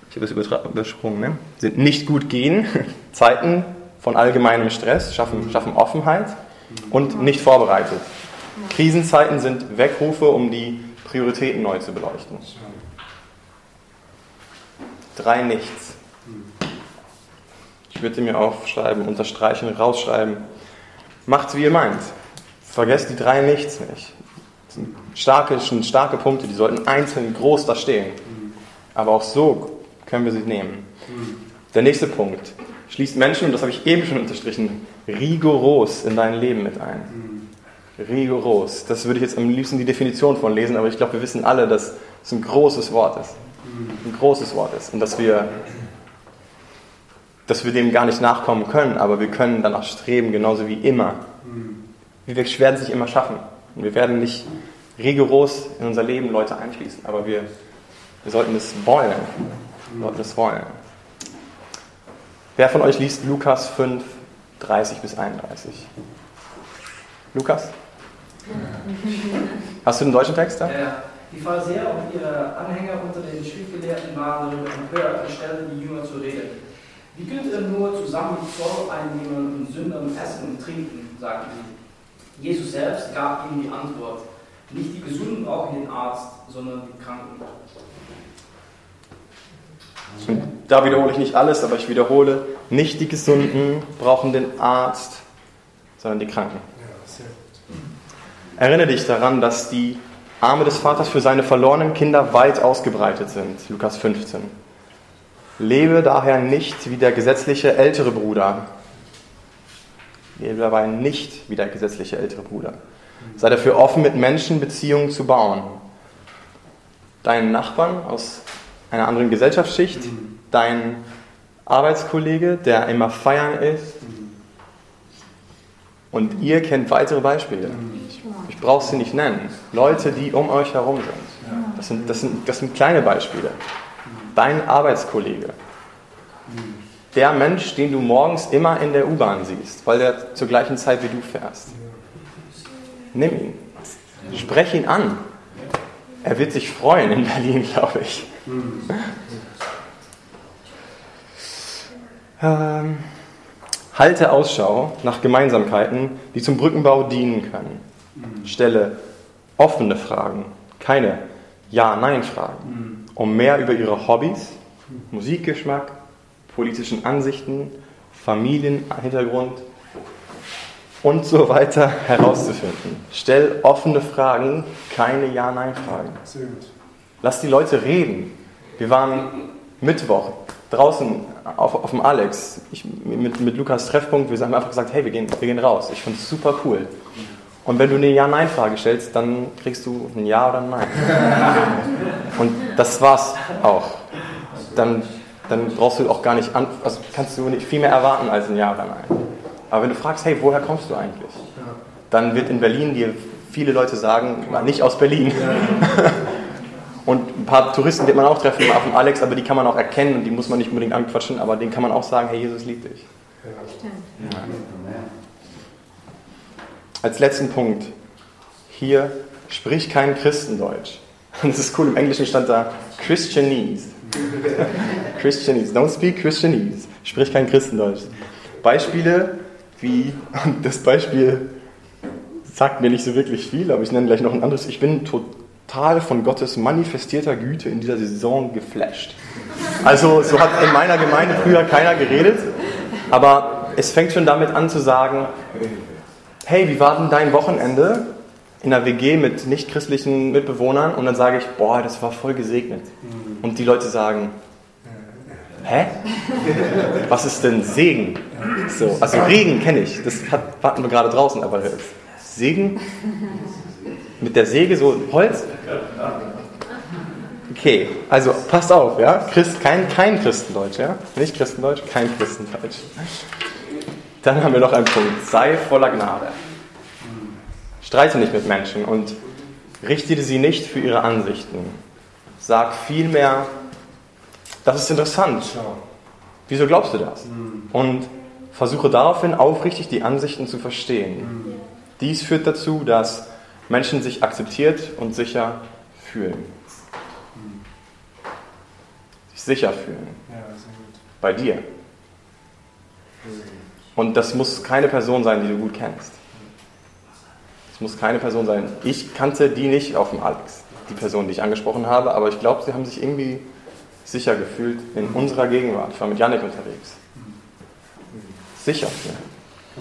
ich habe es übersprungen, ne? sind nicht gut gehen. Zeiten von allgemeinem Stress schaffen, schaffen Offenheit und nicht vorbereitet. Krisenzeiten sind Wegrufe, um die Prioritäten neu zu beleuchten. Drei Nichts. Ich würde mir aufschreiben, unterstreichen, rausschreiben. Macht's wie ihr meint. Vergesst die drei Nichts nicht. Das sind starke, sind starke Punkte, die sollten einzeln groß da stehen. Aber auch so können wir sie nehmen. Der nächste Punkt. Schließt Menschen, und das habe ich eben schon unterstrichen, rigoros in dein Leben mit ein. Rigoros. Das würde ich jetzt am liebsten die Definition von lesen, aber ich glaube, wir wissen alle, dass es ein großes Wort ist. Ein großes Wort ist. Und dass wir, dass wir dem gar nicht nachkommen können, aber wir können danach streben, genauso wie immer. Wir werden es nicht immer schaffen. Und wir werden nicht rigoros in unser Leben Leute einschließen, aber wir, wir sollten es wollen. Wir sollten es wollen. Wer von euch liest Lukas 5, 30 bis 31? Lukas? Hast du den deutschen Text da? Ja. Die Pharisäer und ihre Anhänger unter den Schriftgelehrten waren darüber empört und stellten die Jünger zur Rede. Wie könnt ihr nur zusammen mit Zolleinnehmern und Sündern essen und trinken? sagten sie. Jesus selbst gab ihnen die Antwort. Nicht die Gesunden brauchen den Arzt, sondern die Kranken. Da wiederhole ich nicht alles, aber ich wiederhole, nicht die Gesunden brauchen den Arzt, sondern die Kranken. Erinnere dich daran, dass die Arme des Vaters für seine verlorenen Kinder weit ausgebreitet sind. Lukas 15. Lebe daher nicht wie der gesetzliche ältere Bruder. Lebe dabei nicht wie der gesetzliche ältere Bruder. Sei dafür offen, mit Menschen Beziehungen zu bauen. Deinen Nachbarn aus einer anderen Gesellschaftsschicht, dein Arbeitskollege, der immer feiern ist. Und ihr kennt weitere Beispiele. Ich brauche sie nicht nennen. Leute, die um euch herum sind. Das sind, das sind, das sind kleine Beispiele. Dein Arbeitskollege. Der Mensch, den du morgens immer in der U-Bahn siehst, weil der zur gleichen Zeit wie du fährst. Nimm ihn. Sprech ihn an. Er wird sich freuen in Berlin, glaube ich. Ähm, halte Ausschau nach Gemeinsamkeiten, die zum Brückenbau dienen können. Stelle offene Fragen, keine Ja-Nein-Fragen, um mehr über ihre Hobbys, Musikgeschmack, politischen Ansichten, Familienhintergrund und so weiter herauszufinden. Stell offene Fragen, keine Ja-Nein-Fragen. Lass die Leute reden. Wir waren Mittwoch draußen auf, auf dem Alex ich, mit, mit Lukas Treffpunkt. Wir haben einfach gesagt, hey, wir gehen, wir gehen raus. Ich fand es super cool. Und wenn du eine Ja-Nein-Frage stellst, dann kriegst du ein Ja oder ein Nein. Und das war's auch. Dann, dann brauchst du auch gar nicht an, also kannst du nicht viel mehr erwarten als ein Ja oder Nein. Aber wenn du fragst, hey, woher kommst du eigentlich? Dann wird in Berlin dir viele Leute sagen, nicht aus Berlin. Und ein paar Touristen wird man auch treffen auf dem Alex, aber die kann man auch erkennen und die muss man nicht unbedingt anquatschen, aber denen kann man auch sagen, hey, Jesus liebt dich. Ja. Als letzten Punkt, hier sprich kein Christendeutsch. Das ist cool, im Englischen stand da Christianese. Christianese, don't speak Christianese. Sprich kein Christendeutsch. Beispiele wie, das Beispiel sagt mir nicht so wirklich viel, aber ich nenne gleich noch ein anderes. Ich bin total von Gottes manifestierter Güte in dieser Saison geflasht. Also so hat in meiner Gemeinde früher keiner geredet, aber es fängt schon damit an zu sagen, hey, wie war denn dein Wochenende in der WG mit nichtchristlichen Mitbewohnern? Und dann sage ich, boah, das war voll gesegnet. Und die Leute sagen, hä? Was ist denn Segen? So, also Regen kenne ich, das hat, hatten wir gerade draußen, aber Segen mit der Säge so Holz? Okay, also passt auf, ja? Christ, kein, kein Christendeutsch, ja? Nicht Christendeutsch, kein Christendeutsch. Dann haben wir noch einen Punkt. Sei voller Gnade. Streite nicht mit Menschen und richte sie nicht für ihre Ansichten. Sag vielmehr, das ist interessant. Wieso glaubst du das? Und versuche daraufhin aufrichtig die Ansichten zu verstehen. Dies führt dazu, dass Menschen sich akzeptiert und sicher fühlen. Sich sicher fühlen. Bei dir. Und das muss keine Person sein, die du gut kennst. Es muss keine Person sein. Ich kannte die nicht auf dem Alex, die Person, die ich angesprochen habe, aber ich glaube, sie haben sich irgendwie sicher gefühlt in unserer Gegenwart. Ich war mit Janik unterwegs. Sicher fühlen.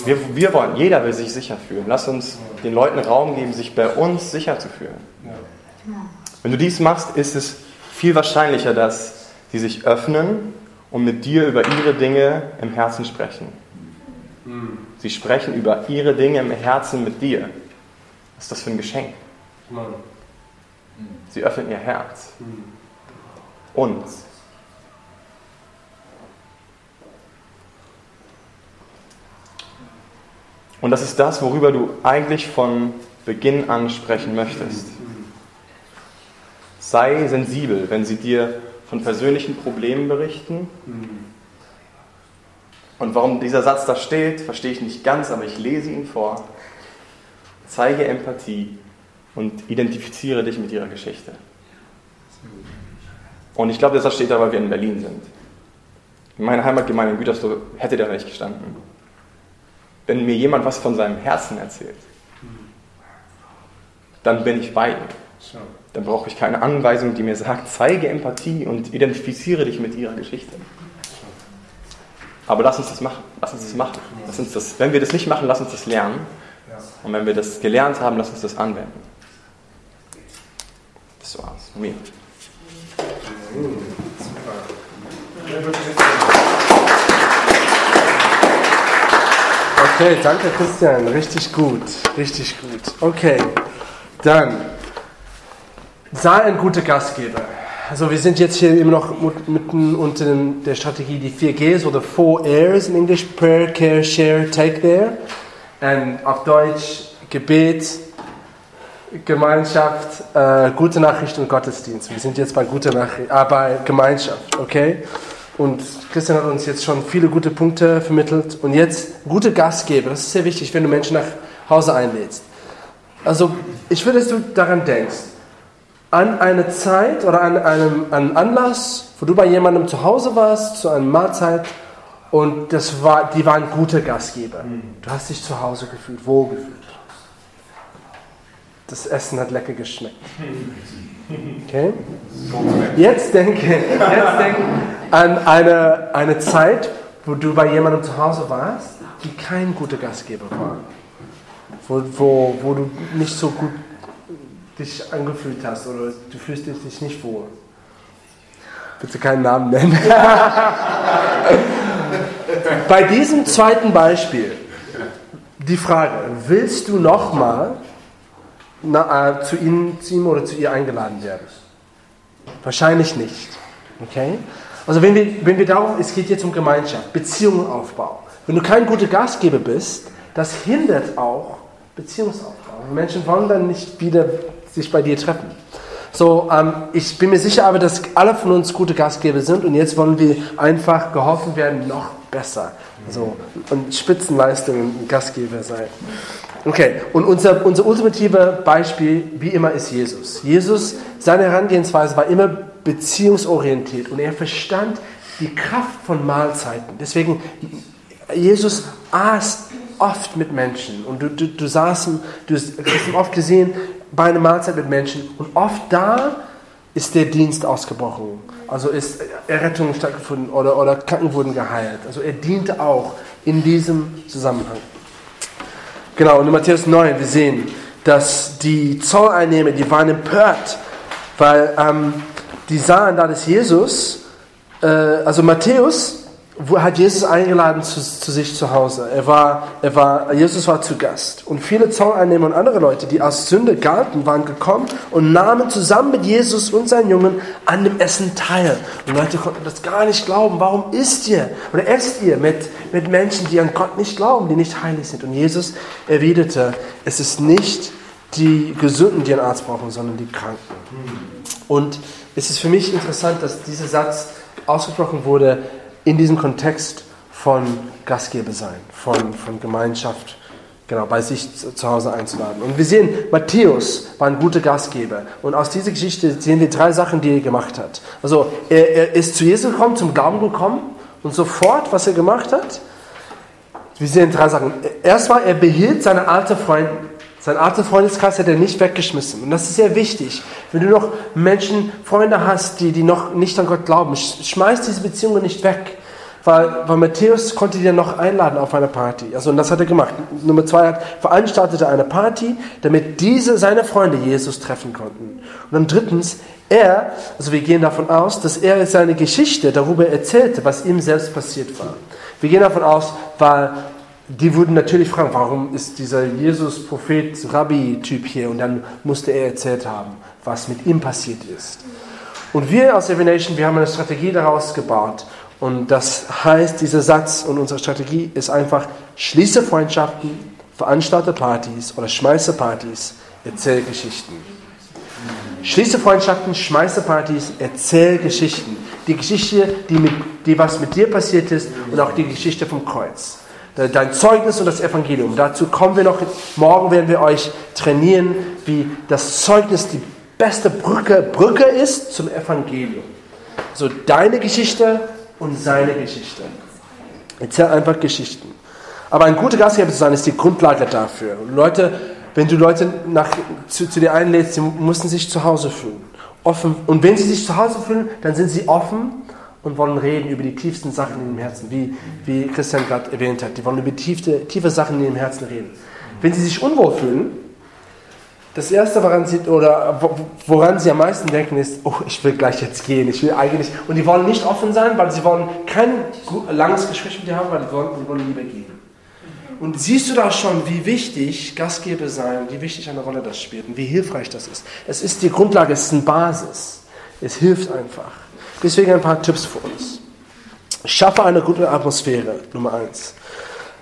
Wir, wir wollen, jeder will sich sicher fühlen. Lass uns den Leuten Raum geben, sich bei uns sicher zu fühlen. Wenn du dies machst, ist es viel wahrscheinlicher, dass sie sich öffnen und mit dir über ihre Dinge im Herzen sprechen. Sie sprechen über ihre Dinge im Herzen mit dir. Was ist das für ein Geschenk? Sie öffnen ihr Herz. Hm. Uns. Und das ist das, worüber du eigentlich von Beginn an sprechen möchtest. Sei sensibel, wenn sie dir von persönlichen Problemen berichten. Und warum dieser Satz da steht, verstehe ich nicht ganz, aber ich lese ihn vor. Zeige Empathie und identifiziere dich mit ihrer Geschichte. Und ich glaube, das steht da, weil wir in Berlin sind. In meiner Heimatgemeinde in Gütersloh hätte der nicht gestanden. Wenn mir jemand was von seinem Herzen erzählt, dann bin ich bei ihm. Dann brauche ich keine Anweisung, die mir sagt, zeige Empathie und identifiziere dich mit ihrer Geschichte. Aber lass uns das machen. Lass uns das machen. Lass uns das, wenn wir das nicht machen, lass uns das lernen. Und wenn wir das gelernt haben, lass uns das anwenden. Das war's mir. Okay, danke Christian. Richtig gut. Richtig gut. Okay, dann sei ein guter Gastgeber. Also wir sind jetzt hier immer noch mitten unter der Strategie die 4 Gs oder 4 Rs in Englisch. Prayer, Care, Share, Take There. Und auf Deutsch Gebet, Gemeinschaft, äh, gute Nachricht und Gottesdienst. Wir sind jetzt bei guter Nachricht, äh, bei Gemeinschaft, okay? Und Christian hat uns jetzt schon viele gute Punkte vermittelt. Und jetzt gute Gastgeber. Das ist sehr wichtig, wenn du Menschen nach Hause einlädst. Also ich will, dass du daran denkst. An eine Zeit oder an einem, einen Anlass, wo du bei jemandem zu Hause warst, zu einer Mahlzeit, und das war, die waren gute Gastgeber. Du hast dich zu Hause gefühlt, wohlgefühlt. Das Essen hat lecker geschmeckt. Okay? Jetzt denke, jetzt denke an eine, eine Zeit, wo du bei jemandem zu Hause warst, die kein guter Gastgeber war. Wo, wo, wo du nicht so gut dich angefühlt hast oder du fühlst dich nicht wohl. Bitte keinen Namen nennen. Bei diesem zweiten Beispiel die Frage, willst du nochmal äh, zu, zu ihm oder zu ihr eingeladen werden? Wahrscheinlich nicht. Okay? Also wenn wir, wenn wir darum, es geht jetzt um Gemeinschaft, Beziehungen aufbauen. Wenn du kein guter Gastgeber bist, das hindert auch Beziehungsaufbau. Menschen wollen dann nicht wieder sich bei dir treffen. So, ähm, ich bin mir sicher aber, dass alle von uns gute Gastgeber sind und jetzt wollen wir einfach geholfen werden, noch besser. So, und Spitzenleistungen Gastgeber sein. Okay, und unser, unser ultimative Beispiel, wie immer, ist Jesus. Jesus, seine Herangehensweise war immer beziehungsorientiert und er verstand die Kraft von Mahlzeiten. Deswegen, Jesus aß oft mit Menschen und du, du, du saßen, du hast ihn oft gesehen bei einer Mahlzeit mit Menschen und oft da ist der Dienst ausgebrochen. Also ist Errettung stattgefunden oder, oder Kranken wurden geheilt. Also er diente auch in diesem Zusammenhang. Genau, und in Matthäus 9, wir sehen, dass die Zolleinnehmer, die waren empört, weil ähm, die sahen da, dass Jesus, äh, also Matthäus, hat Jesus eingeladen zu, zu, sich zu Hause. Er war, er war, Jesus war zu Gast. Und viele Zolleinnehmer und andere Leute, die als Sünde galten, waren gekommen und nahmen zusammen mit Jesus und seinen Jungen an dem Essen teil. Und Leute konnten das gar nicht glauben. Warum isst ihr oder esst ihr mit, mit Menschen, die an Gott nicht glauben, die nicht heilig sind? Und Jesus erwiderte, es ist nicht die Gesunden, die einen Arzt brauchen, sondern die Kranken. Und es ist für mich interessant, dass dieser Satz ausgesprochen wurde, in diesem Kontext von Gastgeber sein, von, von Gemeinschaft, genau, bei sich zu Hause einzuladen. Und wir sehen, Matthäus war ein guter Gastgeber. Und aus dieser Geschichte sehen wir drei Sachen, die er gemacht hat. Also, er, er ist zu Jesus gekommen, zum Glauben gekommen und sofort, was er gemacht hat, wir sehen drei Sachen. Erstmal, er behielt seine alte Freunde. Sein alter Freundeskreis hat er nicht weggeschmissen. Und das ist sehr wichtig. Wenn du noch Menschen, Freunde hast, die, die noch nicht an Gott glauben, schmeiß diese Beziehungen nicht weg. Weil, weil Matthäus konnte die ja noch einladen auf eine Party. Also, und das hat er gemacht. Nummer zwei hat veranstaltete eine Party, damit diese, seine Freunde Jesus treffen konnten. Und dann drittens, er, also wir gehen davon aus, dass er seine Geschichte darüber erzählte, was ihm selbst passiert war. Wir gehen davon aus, weil die würden natürlich fragen, warum ist dieser Jesus-Prophet-Rabbi-Typ hier? Und dann musste er erzählt haben, was mit ihm passiert ist. Und wir als Evanation, wir haben eine Strategie daraus gebaut. Und das heißt, dieser Satz und unsere Strategie ist einfach, schließe Freundschaften, veranstalte Partys oder schmeiße Partys, erzähle Geschichten. Schließe Freundschaften, schmeiße Partys, erzähl Geschichten. Die Geschichte, die, mit, die was mit dir passiert ist und auch die Geschichte vom Kreuz. Dein Zeugnis und das Evangelium. Dazu kommen wir noch. Morgen werden wir euch trainieren, wie das Zeugnis die beste Brücke, Brücke ist zum Evangelium. So deine Geschichte und seine Geschichte. Erzähl einfach Geschichten. Aber ein guter Gastgeber zu sein, ist die Grundlage dafür. Und Leute, wenn du Leute nach, zu, zu dir einlädst, sie müssen sich zu Hause fühlen. Offen. Und wenn sie sich zu Hause fühlen, dann sind sie offen und wollen reden über die tiefsten Sachen in ihrem Herzen, wie, wie Christian gerade erwähnt hat. Die wollen über tiefe, tiefe Sachen in ihrem Herzen reden. Wenn sie sich unwohl fühlen, das Erste, woran sie, oder woran sie am meisten denken, ist, oh, ich will gleich jetzt gehen, ich will eigentlich, und die wollen nicht offen sein, weil sie wollen kein langes Gespräch mit dir haben, weil die wollen, die wollen lieber gehen. Und siehst du da schon, wie wichtig Gastgeber sein, wie wichtig eine Rolle das spielt und wie hilfreich das ist. Es ist die Grundlage, es ist eine Basis. Es hilft einfach. Deswegen ein paar Tipps für uns. Schaffe eine gute Atmosphäre, Nummer eins.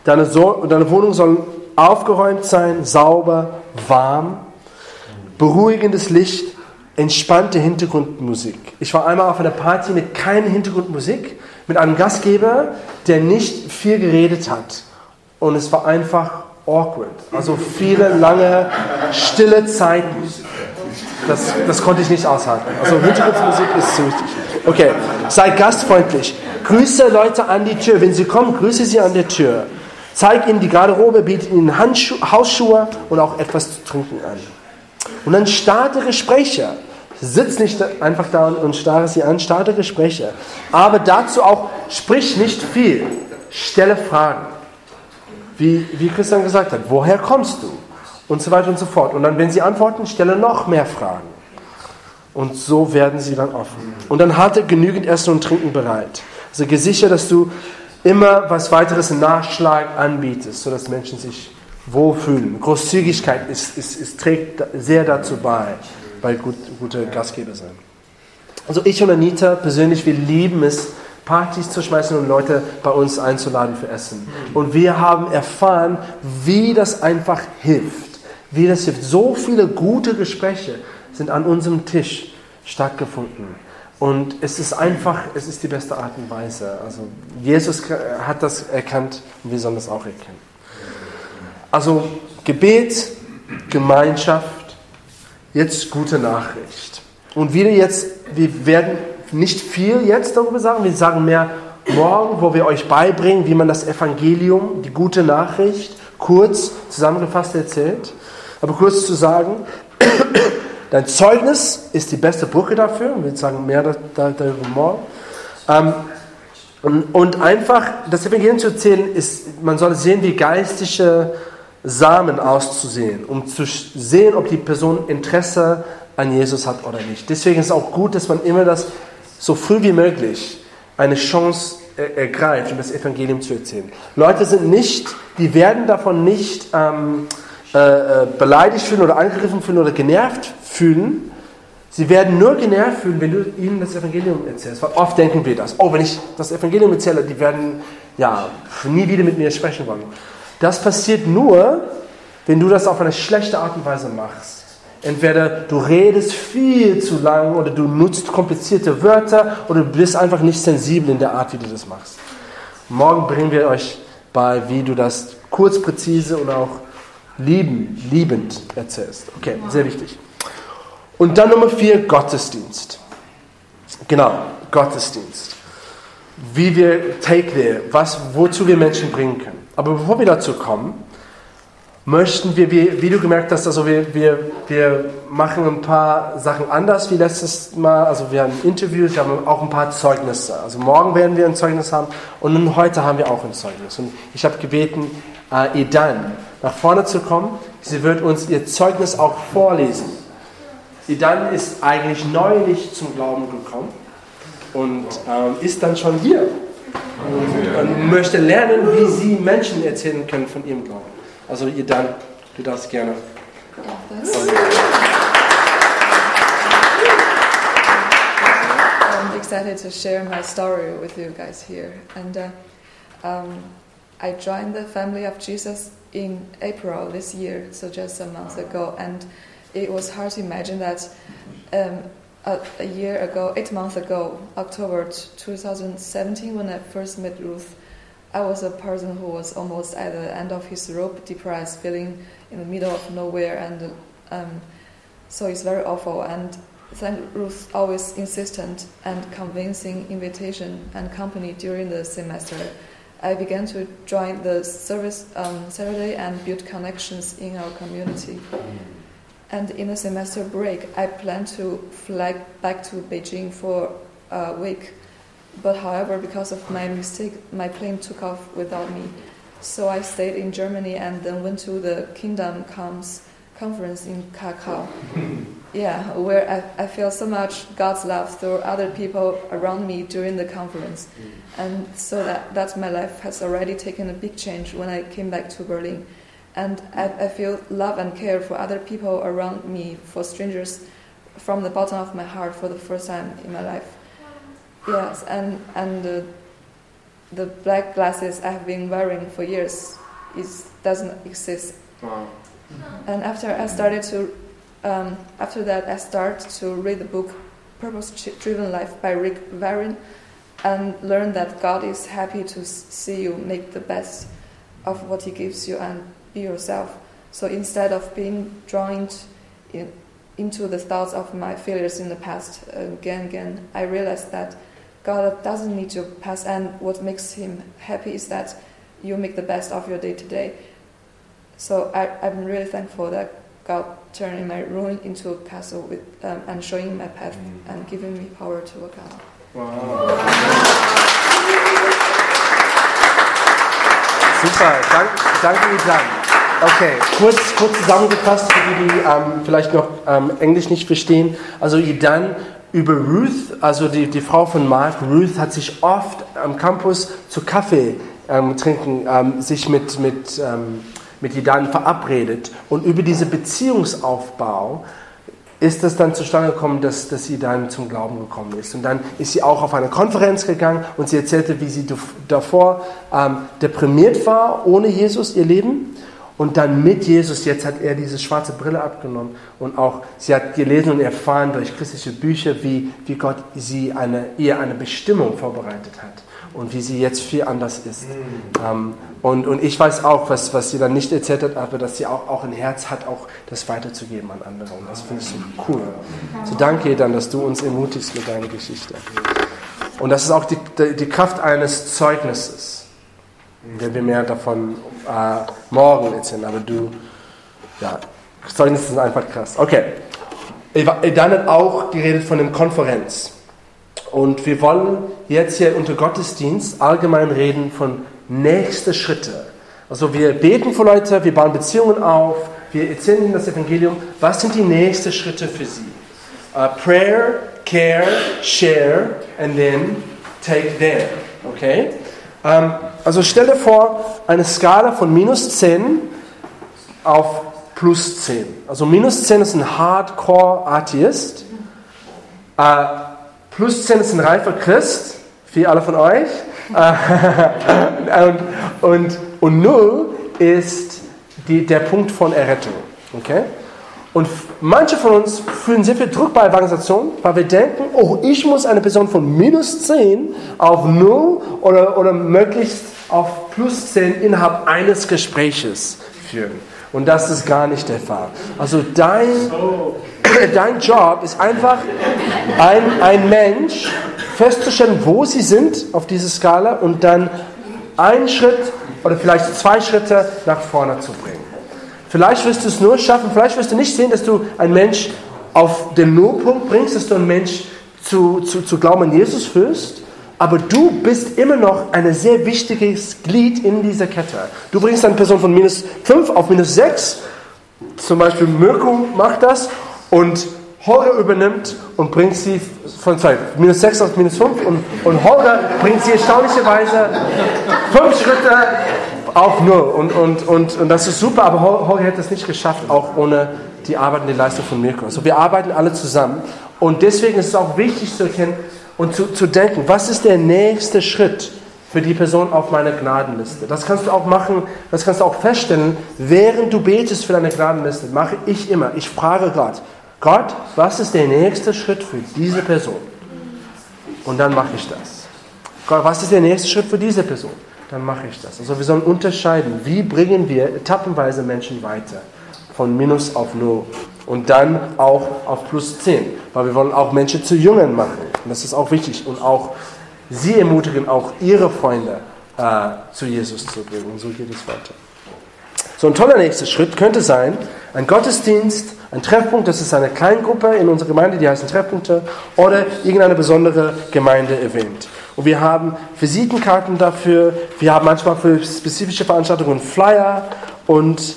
Deine, so deine Wohnung soll aufgeräumt sein, sauber, warm, beruhigendes Licht, entspannte Hintergrundmusik. Ich war einmal auf einer Party mit keiner Hintergrundmusik, mit einem Gastgeber, der nicht viel geredet hat und es war einfach awkward. Also viele lange stille Zeiten. Das, das konnte ich nicht aushalten. Also Hintergrundmusik ist zu wichtig. Okay, sei gastfreundlich. Grüße Leute an die Tür. Wenn sie kommen, grüße sie an der Tür. Zeig ihnen die Garderobe, biete ihnen Handschu Hausschuhe und auch etwas zu trinken an. Und dann starte Gespräche. Sitz nicht einfach da und starre sie an, starte Gespräche. Aber dazu auch, sprich nicht viel. Stelle Fragen wie, wie Christian gesagt hat, woher kommst du? Und so weiter und so fort. Und dann, wenn sie antworten, stelle noch mehr Fragen. Und so werden sie dann offen. Und dann hatte genügend Essen und Trinken bereit. Also gesichert, dass du immer was weiteres im Nachschlag anbietest, sodass Menschen sich wohlfühlen. Großzügigkeit ist, ist, ist, trägt sehr dazu bei, bei gut, gute Gastgeber sein. Also ich und Anita persönlich, wir lieben es, Partys zu schmeißen und Leute bei uns einzuladen für Essen. Und wir haben erfahren, wie das einfach hilft. Wie das hilft. So viele gute Gespräche sind an unserem Tisch stattgefunden. Und es ist einfach, es ist die beste Art und Weise. Also Jesus hat das erkannt und wir sollen das auch erkennen. Also Gebet, Gemeinschaft, jetzt gute Nachricht. Und wieder jetzt, wir werden nicht viel jetzt darüber sagen, wir sagen mehr morgen, wo wir euch beibringen, wie man das Evangelium, die gute Nachricht, kurz zusammengefasst erzählt. Aber kurz zu sagen, dein Zeugnis ist die beste Brücke dafür. Wir sagen mehr darüber morgen. Ähm, und einfach das Evangelium zu erzählen, ist, man soll sehen, wie geistige Samen auszusehen, um zu sehen, ob die Person Interesse an Jesus hat oder nicht. Deswegen ist es auch gut, dass man immer das so früh wie möglich eine Chance ergreift, um das Evangelium zu erzählen. Leute sind nicht, die werden davon nicht ähm, äh, äh, beleidigt fühlen oder angegriffen fühlen oder genervt fühlen. Sie werden nur genervt fühlen, wenn du ihnen das Evangelium erzählst. Weil oft denken wir das. Oh, wenn ich das Evangelium erzähle, die werden ja nie wieder mit mir sprechen wollen. Das passiert nur, wenn du das auf eine schlechte Art und Weise machst. Entweder du redest viel zu lang oder du nutzt komplizierte Wörter oder du bist einfach nicht sensibel in der Art, wie du das machst. Morgen bringen wir euch bei, wie du das kurz, präzise und auch lieben, liebend erzählst. Okay, sehr wichtig. Und dann Nummer vier, Gottesdienst. Genau, Gottesdienst. Wie wir Take There, was, wozu wir Menschen bringen können. Aber bevor wir dazu kommen, möchten wir, wie, wie, du gemerkt hast, also wir, wir, wir machen ein paar Sachen anders wie letztes Mal. Also wir haben Interviews, wir haben auch ein paar Zeugnisse. Also morgen werden wir ein Zeugnis haben und heute haben wir auch ein Zeugnis. Und ich habe gebeten, äh, Idan nach vorne zu kommen. Sie wird uns ihr Zeugnis auch vorlesen. Idan ist eigentlich neulich zum Glauben gekommen und ähm, ist dann schon hier. Und, und möchte lernen, wie sie Menschen erzählen können von ihrem Glauben. Also ihr dann, du darfst gerne. I'm excited to share my story with you guys here. And uh, um, I joined the family of Jesus in April this year, so just a month ago. And it was hard to imagine that um, a, a year ago, eight months ago, October 2017, when I first met Ruth, I was a person who was almost at the end of his rope, depressed, feeling in the middle of nowhere, and um, so it's very awful. And thank Ruth always insistent and convincing invitation and company during the semester. I began to join the service um, Saturday and build connections in our community. And in the semester break, I plan to fly back to Beijing for a week. But however, because of my mistake, my plane took off without me. So I stayed in Germany and then went to the Kingdom Comes conference in Krakow. Yeah, where I, I feel so much God's love through other people around me during the conference. And so that, that my life has already taken a big change when I came back to Berlin. And I, I feel love and care for other people around me, for strangers, from the bottom of my heart for the first time in my life. Yes, and, and uh, the black glasses I have been wearing for years is, doesn't exist. And after I started to, um, after that, I started to read the book Purpose Driven Life by Rick Warren and learn that God is happy to see you make the best of what He gives you and be yourself. So instead of being drawn in, into the thoughts of my failures in the past again and again, I realized that God doesn't need your past, and what makes Him happy is that you make the best of your day to day. So I, I'm really thankful that God turned my ruin into a castle with, um, and showing my path and giving me power to work out. Super, dank, danke Isan. Okay, kurz, kurz zusammengefasst für die, die ähm, vielleicht noch ähm, Englisch nicht verstehen. Also Idan über Ruth, also die, die Frau von Mark, Ruth hat sich oft am Campus zu Kaffee ähm, trinken, ähm, sich mit, mit, ähm, mit Idan verabredet. Und über diesen Beziehungsaufbau ist es dann zustande gekommen, dass, dass sie dann zum Glauben gekommen ist. Und dann ist sie auch auf eine Konferenz gegangen und sie erzählte, wie sie dav- davor ähm, deprimiert war, ohne Jesus ihr Leben. Und dann mit Jesus, jetzt hat er diese schwarze Brille abgenommen und auch sie hat gelesen und erfahren durch christliche Bücher, wie, wie Gott sie eine, ihr eine Bestimmung vorbereitet hat und wie sie jetzt viel anders ist. Ähm, und, und ich weiß auch, was, was sie dann nicht erzählt hat, aber dass sie auch, auch ein Herz hat, auch das weiterzugeben an andere. Und das finde ich so cool. So danke dann, dass du uns ermutigst mit deiner Geschichte. Und das ist auch die, die, die Kraft eines Zeugnisses. Wir mehr davon äh, morgen erzählen, aber du, ja, Zeugnisse sind einfach krass. Okay. Dann hat auch geredet von einer Konferenz. Und wir wollen jetzt hier unter Gottesdienst allgemein reden von nächste Schritte. Also wir beten für Leute, wir bauen Beziehungen auf, wir erzählen ihnen das Evangelium. Was sind die nächsten Schritte für sie? Uh, prayer, care, share and then take them. Okay? Ähm, also stell dir vor, eine Skala von minus 10 auf plus 10. Also minus 10 ist ein Hardcore-Atheist. Äh, plus 10 ist ein reifer Christ, wie alle von euch. Äh, und, und, und 0 ist die, der Punkt von Errettung. Okay? Und manche von uns fühlen sehr viel Druck bei Evangelisation, weil wir denken, oh, ich muss eine Person von minus 10 auf 0 oder, oder möglichst auf plus 10 innerhalb eines Gespräches führen. Und das ist gar nicht der Fall. Also dein, dein Job ist einfach, ein, ein Mensch festzustellen, wo sie sind auf dieser Skala und dann einen Schritt oder vielleicht zwei Schritte nach vorne zu bringen. Vielleicht wirst du es nur schaffen, vielleicht wirst du nicht sehen, dass du einen Mensch auf den Nullpunkt bringst, dass du einen Mensch zu, zu, zu Glauben an Jesus führst, aber du bist immer noch ein sehr wichtiges Glied in dieser Kette. Du bringst eine Person von minus 5 auf minus 6, zum Beispiel Mirko macht das und Holger übernimmt und bringt sie von zwei, minus 6 auf minus 5 und, und Holger bringt sie erstaunlicherweise fünf Schritte auf null. Und, und, und, und das ist super, aber Hol- Holger hätte es nicht geschafft, auch ohne die Arbeit und die Leistung von Mirko. Also wir arbeiten alle zusammen und deswegen ist es auch wichtig zu erkennen und zu, zu denken, was ist der nächste Schritt für die Person auf meiner Gnadenliste. Das kannst du auch machen, das kannst du auch feststellen, während du betest für deine Gnadenliste, mache ich immer. Ich frage Gott, Gott, was ist der nächste Schritt für diese Person? Und dann mache ich das. Gott, was ist der nächste Schritt für diese Person? Dann mache ich das. Also wir sollen unterscheiden, wie bringen wir etappenweise Menschen weiter. Von Minus auf Null. Und dann auch auf plus 10. Weil wir wollen auch Menschen zu Jüngern machen. Und das ist auch wichtig. Und auch sie ermutigen, auch ihre Freunde äh, zu Jesus zu bringen. Und so geht es weiter. So ein toller nächster Schritt könnte sein, ein Gottesdienst, ein Treffpunkt, das ist eine Kleingruppe in unserer Gemeinde, die heißen Treffpunkte, oder irgendeine besondere Gemeinde-Event. Und wir haben Visitenkarten dafür, wir haben manchmal für spezifische Veranstaltungen Flyer und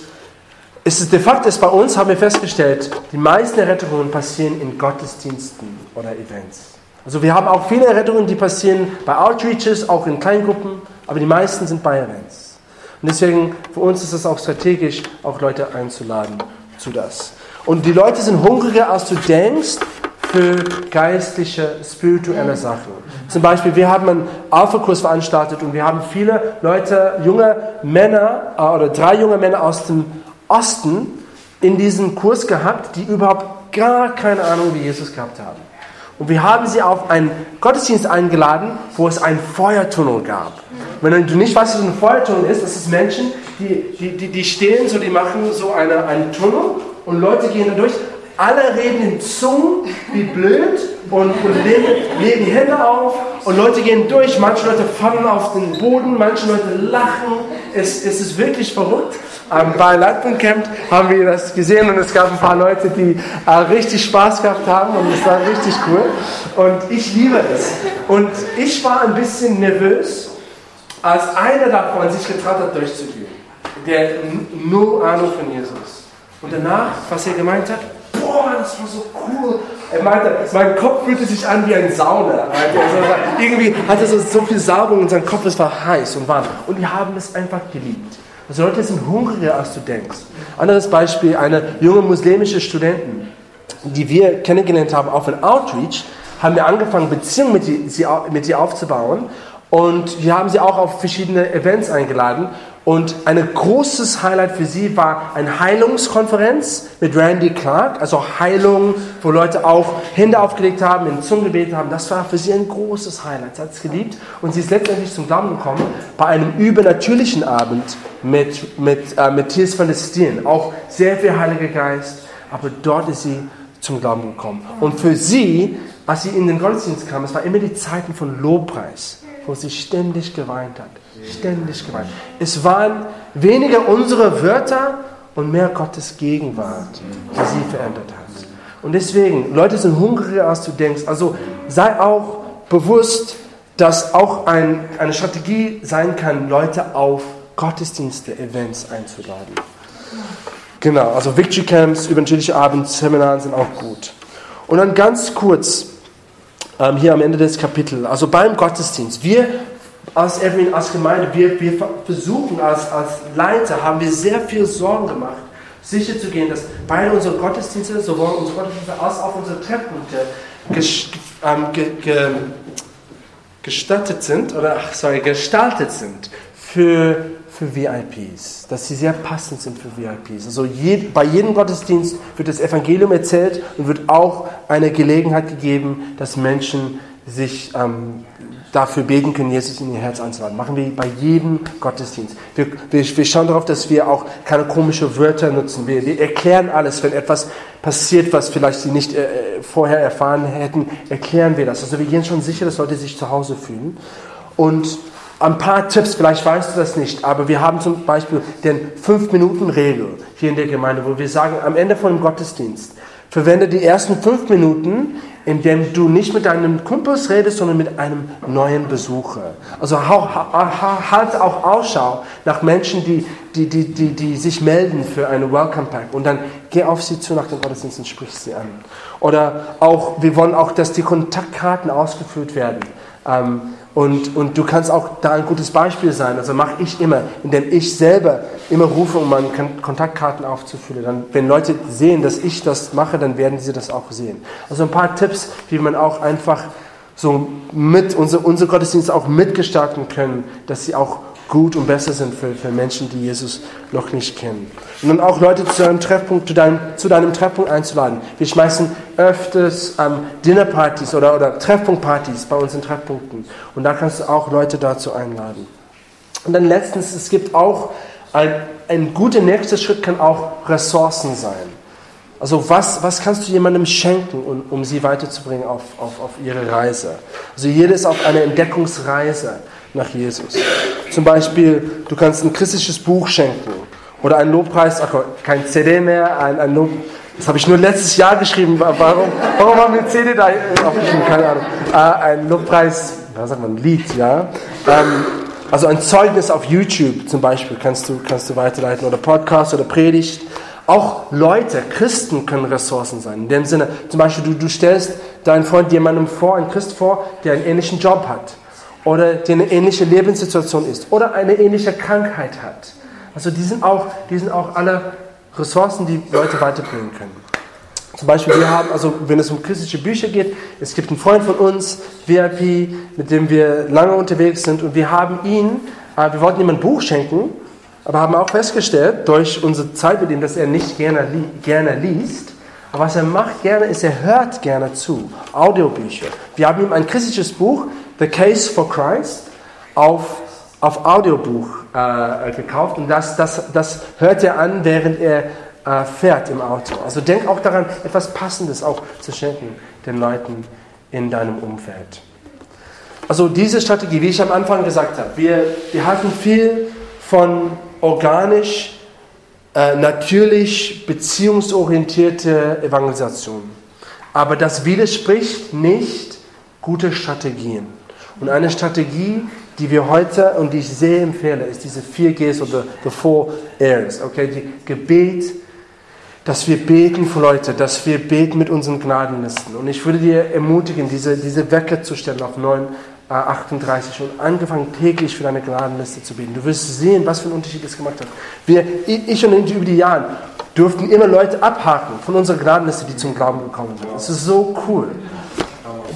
es ist de facto ist bei uns, haben wir festgestellt, die meisten Errettungen passieren in Gottesdiensten oder Events. Also wir haben auch viele Errettungen, die passieren bei Outreaches, auch in Kleingruppen, aber die meisten sind bei Events. Und deswegen, für uns ist es auch strategisch, auch Leute einzuladen zu das. Und die Leute sind hungriger, als du denkst, für geistliche, spirituelle Sachen. Zum Beispiel, wir haben einen Alpha-Kurs veranstaltet und wir haben viele Leute, junge Männer äh, oder drei junge Männer aus dem Osten in diesem Kurs gehabt, die überhaupt gar keine Ahnung, wie Jesus gehabt haben. Und wir haben sie auf einen Gottesdienst eingeladen, wo es einen Feuertunnel gab. Wenn du nicht weißt, was ein Feuertunnel ist, das ist Menschen, die, die, die, die stehen so, die machen so eine, einen Tunnel und Leute gehen da durch. Alle reden in Zungen wie blöd und, und legen, legen die Hände auf und Leute gehen durch. Manche Leute fallen auf den Boden, manche Leute lachen. Es, es ist wirklich verrückt. Bei Lightboom Camp haben wir das gesehen und es gab ein paar Leute, die äh, richtig Spaß gehabt haben und es war richtig cool. Und ich liebe es. Und ich war ein bisschen nervös, als einer davon sich getraut hat, durchzugehen, der null Ahnung von Jesus. Und danach, was er gemeint hat, boah, das war so cool. Er meinte, mein Kopf fühlte sich an wie ein Sauna. er. Also, irgendwie hatte so, so viel Salbung in seinem Kopf, es war heiß und warm. Und die haben es einfach geliebt. Leute sind hungriger, als du denkst. Anderes Beispiel, eine junge muslimische Studentin, die wir kennengelernt haben auf einem Outreach, haben wir angefangen, Beziehungen mit, sie, mit ihr aufzubauen. Und wir haben sie auch auf verschiedene Events eingeladen. Und ein großes Highlight für sie war eine Heilungskonferenz mit Randy Clark, also Heilung, wo Leute auch Hände aufgelegt haben, in Zungen gebetet haben. Das war für sie ein großes Highlight. Sie hat es geliebt und sie ist letztendlich zum Glauben gekommen bei einem übernatürlichen Abend mit, mit äh, Matthias von der Steen. Auch sehr viel Heiliger Geist, aber dort ist sie zum Glauben gekommen. Und für sie, als sie in den Gottesdienst kam, es war immer die Zeiten von Lobpreis, wo sie ständig geweint hat. Ständig geweint. Es waren weniger unsere Wörter und mehr Gottes Gegenwart, die sie verändert hat. Und deswegen, Leute sind hungriger, als du denkst. Also sei auch bewusst, dass auch ein, eine Strategie sein kann, Leute auf Gottesdienste, Events einzuladen. Genau, also Victory Camps, evangelische Abendseminare sind auch gut. Und dann ganz kurz, ähm, hier am Ende des Kapitels, also beim Gottesdienst, wir als Evelyn, als Gemeinde, wir, wir versuchen als, als Leiter, haben wir sehr viel Sorgen gemacht, sicherzugehen, dass beide unsere Gottesdienste, sowohl unsere Gottesdienste als auch unsere Treffpunkte, ähm, ge, ge, gestattet sind, oder sorry, gestaltet sind für, für VIPs, dass sie sehr passend sind für VIPs. Also je, bei jedem Gottesdienst wird das Evangelium erzählt und wird auch eine Gelegenheit gegeben, dass Menschen sich ähm, dafür beten können, Jesus in ihr Herz einzuladen. Machen wir bei jedem Gottesdienst. Wir, wir, wir schauen darauf, dass wir auch keine komischen Wörter nutzen. Wir, wir erklären alles, wenn etwas passiert, was vielleicht sie nicht äh, vorher erfahren hätten, erklären wir das. Also wir gehen schon sicher, dass Leute sich zu Hause fühlen. Und ein paar Tipps, vielleicht weißt du das nicht, aber wir haben zum Beispiel den 5-Minuten-Regel hier in der Gemeinde, wo wir sagen, am Ende von dem Gottesdienst, verwende die ersten fünf Minuten indem du nicht mit deinen Kumpels redest, sondern mit einem neuen Besucher. Also halt auch Ausschau nach Menschen, die, die, die, die, die sich melden für eine Welcome Pack und dann geh auf sie zu nach dem Gottesdienst und sprich sie an. Oder auch, wir wollen auch, dass die Kontaktkarten ausgefüllt werden. Ähm, und, und du kannst auch da ein gutes Beispiel sein. Also mache ich immer, indem ich selber immer rufe, um meine Kon- Kontaktkarten aufzufüllen. Dann, wenn Leute sehen, dass ich das mache, dann werden sie das auch sehen. Also ein paar Tipps, wie man auch einfach so mit unsere, unsere Gottesdienste auch mitgestalten können, dass sie auch gut und besser sind für, für Menschen, die Jesus noch nicht kennen. Und dann auch Leute zu deinem Treffpunkt, zu deinem, zu deinem Treffpunkt einzuladen. Wir schmeißen öfters ähm, Dinnerpartys oder, oder Treffpunktpartys bei unseren Treffpunkten. Und da kannst du auch Leute dazu einladen. Und dann letztens, es gibt auch ein, ein guter nächster Schritt kann auch Ressourcen sein. Also was, was kannst du jemandem schenken, um, um sie weiterzubringen auf, auf, auf ihre Reise? Also jeder ist auf einer Entdeckungsreise nach Jesus. Zum Beispiel, du kannst ein christliches Buch schenken oder einen Lobpreis, ach, kein CD mehr, ein, ein Lob, das habe ich nur letztes Jahr geschrieben. Warum, warum haben wir CD da aufgeschrieben? Keine Ahnung. Äh, ein Lobpreis, was sagt man, Lied, ja. Ähm, also ein Zeugnis auf YouTube zum Beispiel kannst du, kannst du weiterleiten oder Podcast oder Predigt. Auch Leute, Christen können Ressourcen sein. In dem Sinne, zum Beispiel, du, du stellst deinen Freund jemandem vor, einen Christ vor, der einen ähnlichen Job hat oder der eine ähnliche Lebenssituation ist oder eine ähnliche Krankheit hat. Also die sind auch, die sind auch alle Ressourcen, die Leute weiterbringen können. Zum Beispiel, wir haben, also wenn es um christliche Bücher geht, es gibt einen Freund von uns, VIP, mit dem wir lange unterwegs sind und wir haben ihn, äh, wir wollten ihm ein Buch schenken, aber haben auch festgestellt, durch unsere Zeit mit ihm, dass er nicht gerne, gerne liest. Aber was er macht gerne, ist, er hört gerne zu. Audiobücher. Wir haben ihm ein christliches Buch, The Case for Christ, auf, auf Audiobuch äh, gekauft und das, das, das hört er an, während er äh, fährt im Auto. Also denk auch daran, etwas Passendes auch zu schenken den Leuten in deinem Umfeld. Also diese Strategie, wie ich am Anfang gesagt habe, wir, wir halten viel von organisch, äh, natürlich beziehungsorientierte Evangelisation. Aber das widerspricht nicht gute Strategien. Und eine Strategie, die wir heute und die ich sehr empfehle, ist diese 4 Gs oder the Four Airs. Okay, die Gebet, dass wir beten für Leute, dass wir beten mit unseren Gnadenlisten. Und ich würde dir ermutigen, diese, diese Wecker zu stellen auf 9, äh, 38 und angefangen täglich für deine Gnadenliste zu beten. Du wirst sehen, was für einen Unterschied es gemacht hat. Wir, ich und ich über die Jahre durften immer Leute abhaken von unserer Gnadenliste, die zum Glauben gekommen sind. Das ist so cool.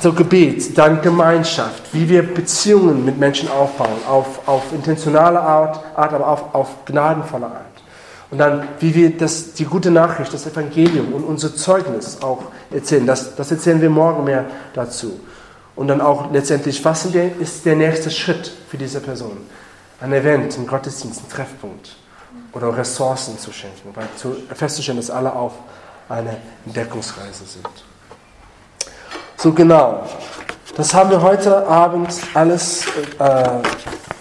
So Gebet, dann Gemeinschaft, wie wir Beziehungen mit Menschen aufbauen, auf, auf intentionale Art, Art aber auf, auf gnadenvolle Art. Und dann, wie wir das, die gute Nachricht, das Evangelium und unser Zeugnis auch erzählen. Das, das erzählen wir morgen mehr dazu. Und dann auch letztendlich, was ist der nächste Schritt für diese Person? Ein Event, ein Gottesdienst, ein Treffpunkt oder Ressourcen zu schenken, weil zu, festzustellen, dass alle auf einer Entdeckungsreise sind. So genau. Das haben wir heute Abend alles äh,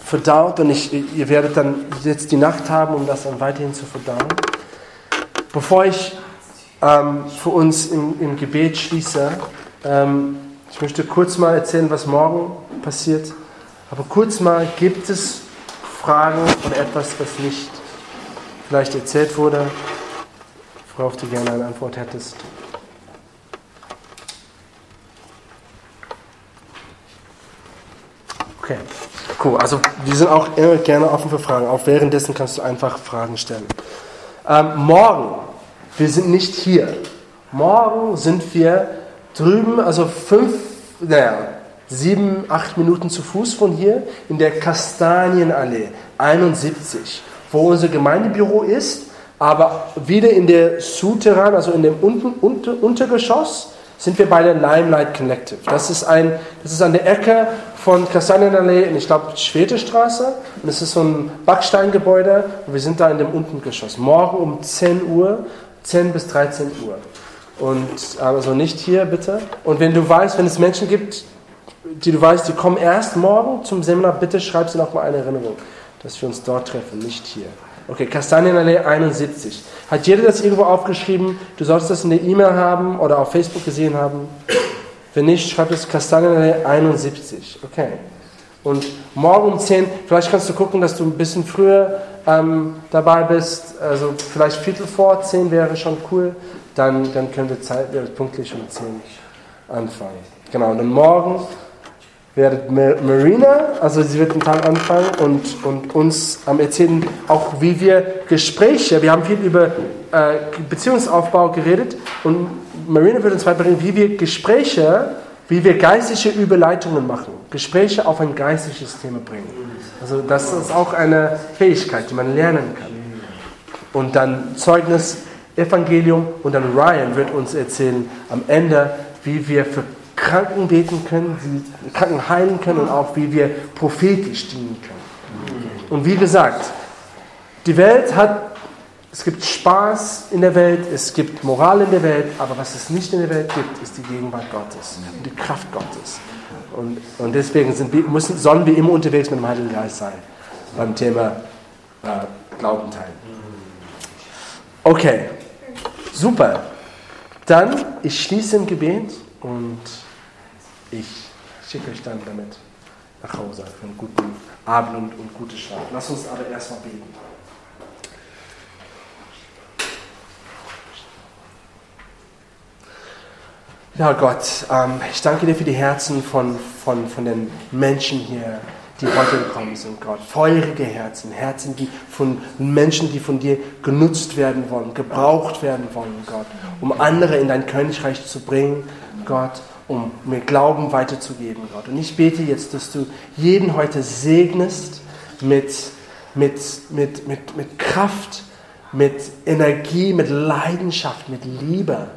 verdaut und ich, ihr werdet dann jetzt die Nacht haben, um das dann weiterhin zu verdauen. Bevor ich ähm, für uns im, im Gebet schließe, ähm, ich möchte kurz mal erzählen, was morgen passiert. Aber kurz mal, gibt es Fragen oder etwas, was nicht vielleicht erzählt wurde, worauf du gerne eine Antwort hättest? Okay, cool. Also wir sind auch immer gerne offen für Fragen. Auch währenddessen kannst du einfach Fragen stellen. Ähm, morgen, wir sind nicht hier. Morgen sind wir drüben, also fünf, naja, sieben, acht Minuten zu Fuß von hier in der Kastanienallee 71, wo unser Gemeindebüro ist, aber wieder in der Souterrain, also in dem unten, unter, Untergeschoss, sind wir bei der Limelight Collective. Das ist, ein, das ist an der Ecke von Kastanienallee und ich glaube Schwetestraße. Und es ist so ein Backsteingebäude und wir sind da in dem Untergeschoss. Morgen um 10 Uhr, 10 bis 13 Uhr. Und also nicht hier bitte. Und wenn du weißt, wenn es Menschen gibt, die du weißt, die kommen erst morgen zum Seminar, bitte schreib sie noch mal eine Erinnerung, dass wir uns dort treffen, nicht hier. Okay, Kastanienallee 71. Hat jeder das irgendwo aufgeschrieben? Du sollst das in der E-Mail haben oder auf Facebook gesehen haben? Wenn nicht, schreib es Kastanienallee 71. Okay. Und morgen um 10, vielleicht kannst du gucken, dass du ein bisschen früher ähm, dabei bist. Also vielleicht Viertel vor 10 wäre schon cool. Dann, dann können wir Zeit, pünktlich um 10 anfangen. Genau, und dann morgen Ma- Marina, also sie wird einen Tag anfangen und, und uns am erzählen, auch wie wir Gespräche, wir haben viel über äh, Beziehungsaufbau geredet und Marina wird uns beibringen, wie wir Gespräche, wie wir geistliche Überleitungen machen, Gespräche auf ein geistliches Thema bringen. Also das ist auch eine Fähigkeit, die man lernen kann. Und dann Zeugnis, Evangelium und dann Ryan wird uns erzählen am Ende, wie wir für Kranken beten können, wie Kranken heilen können und auch wie wir prophetisch dienen können. Und wie gesagt, die Welt hat, es gibt Spaß in der Welt, es gibt Moral in der Welt, aber was es nicht in der Welt gibt, ist die Gegenwart Gottes und die Kraft Gottes. Und, und deswegen sind müssen, sollen wir immer unterwegs mit dem Heiligen Geist sein beim Thema äh, Glauben teilen. Okay, super. Dann, ich schließe im Gebet und ich schicke euch dann damit nach Hause für einen guten Abend und, und gute Schlaf. Lass uns aber erstmal beten. Ja, Gott, ähm, ich danke dir für die Herzen von, von, von den Menschen hier, die heute gekommen sind, Gott. Feurige Herzen, Herzen die von Menschen, die von dir genutzt werden wollen, gebraucht werden wollen, Gott, um andere in dein Königreich zu bringen, Gott, um mir Glauben weiterzugeben, Gott. Und ich bete jetzt, dass du jeden heute segnest mit, mit, mit, mit, mit Kraft, mit Energie, mit Leidenschaft, mit Liebe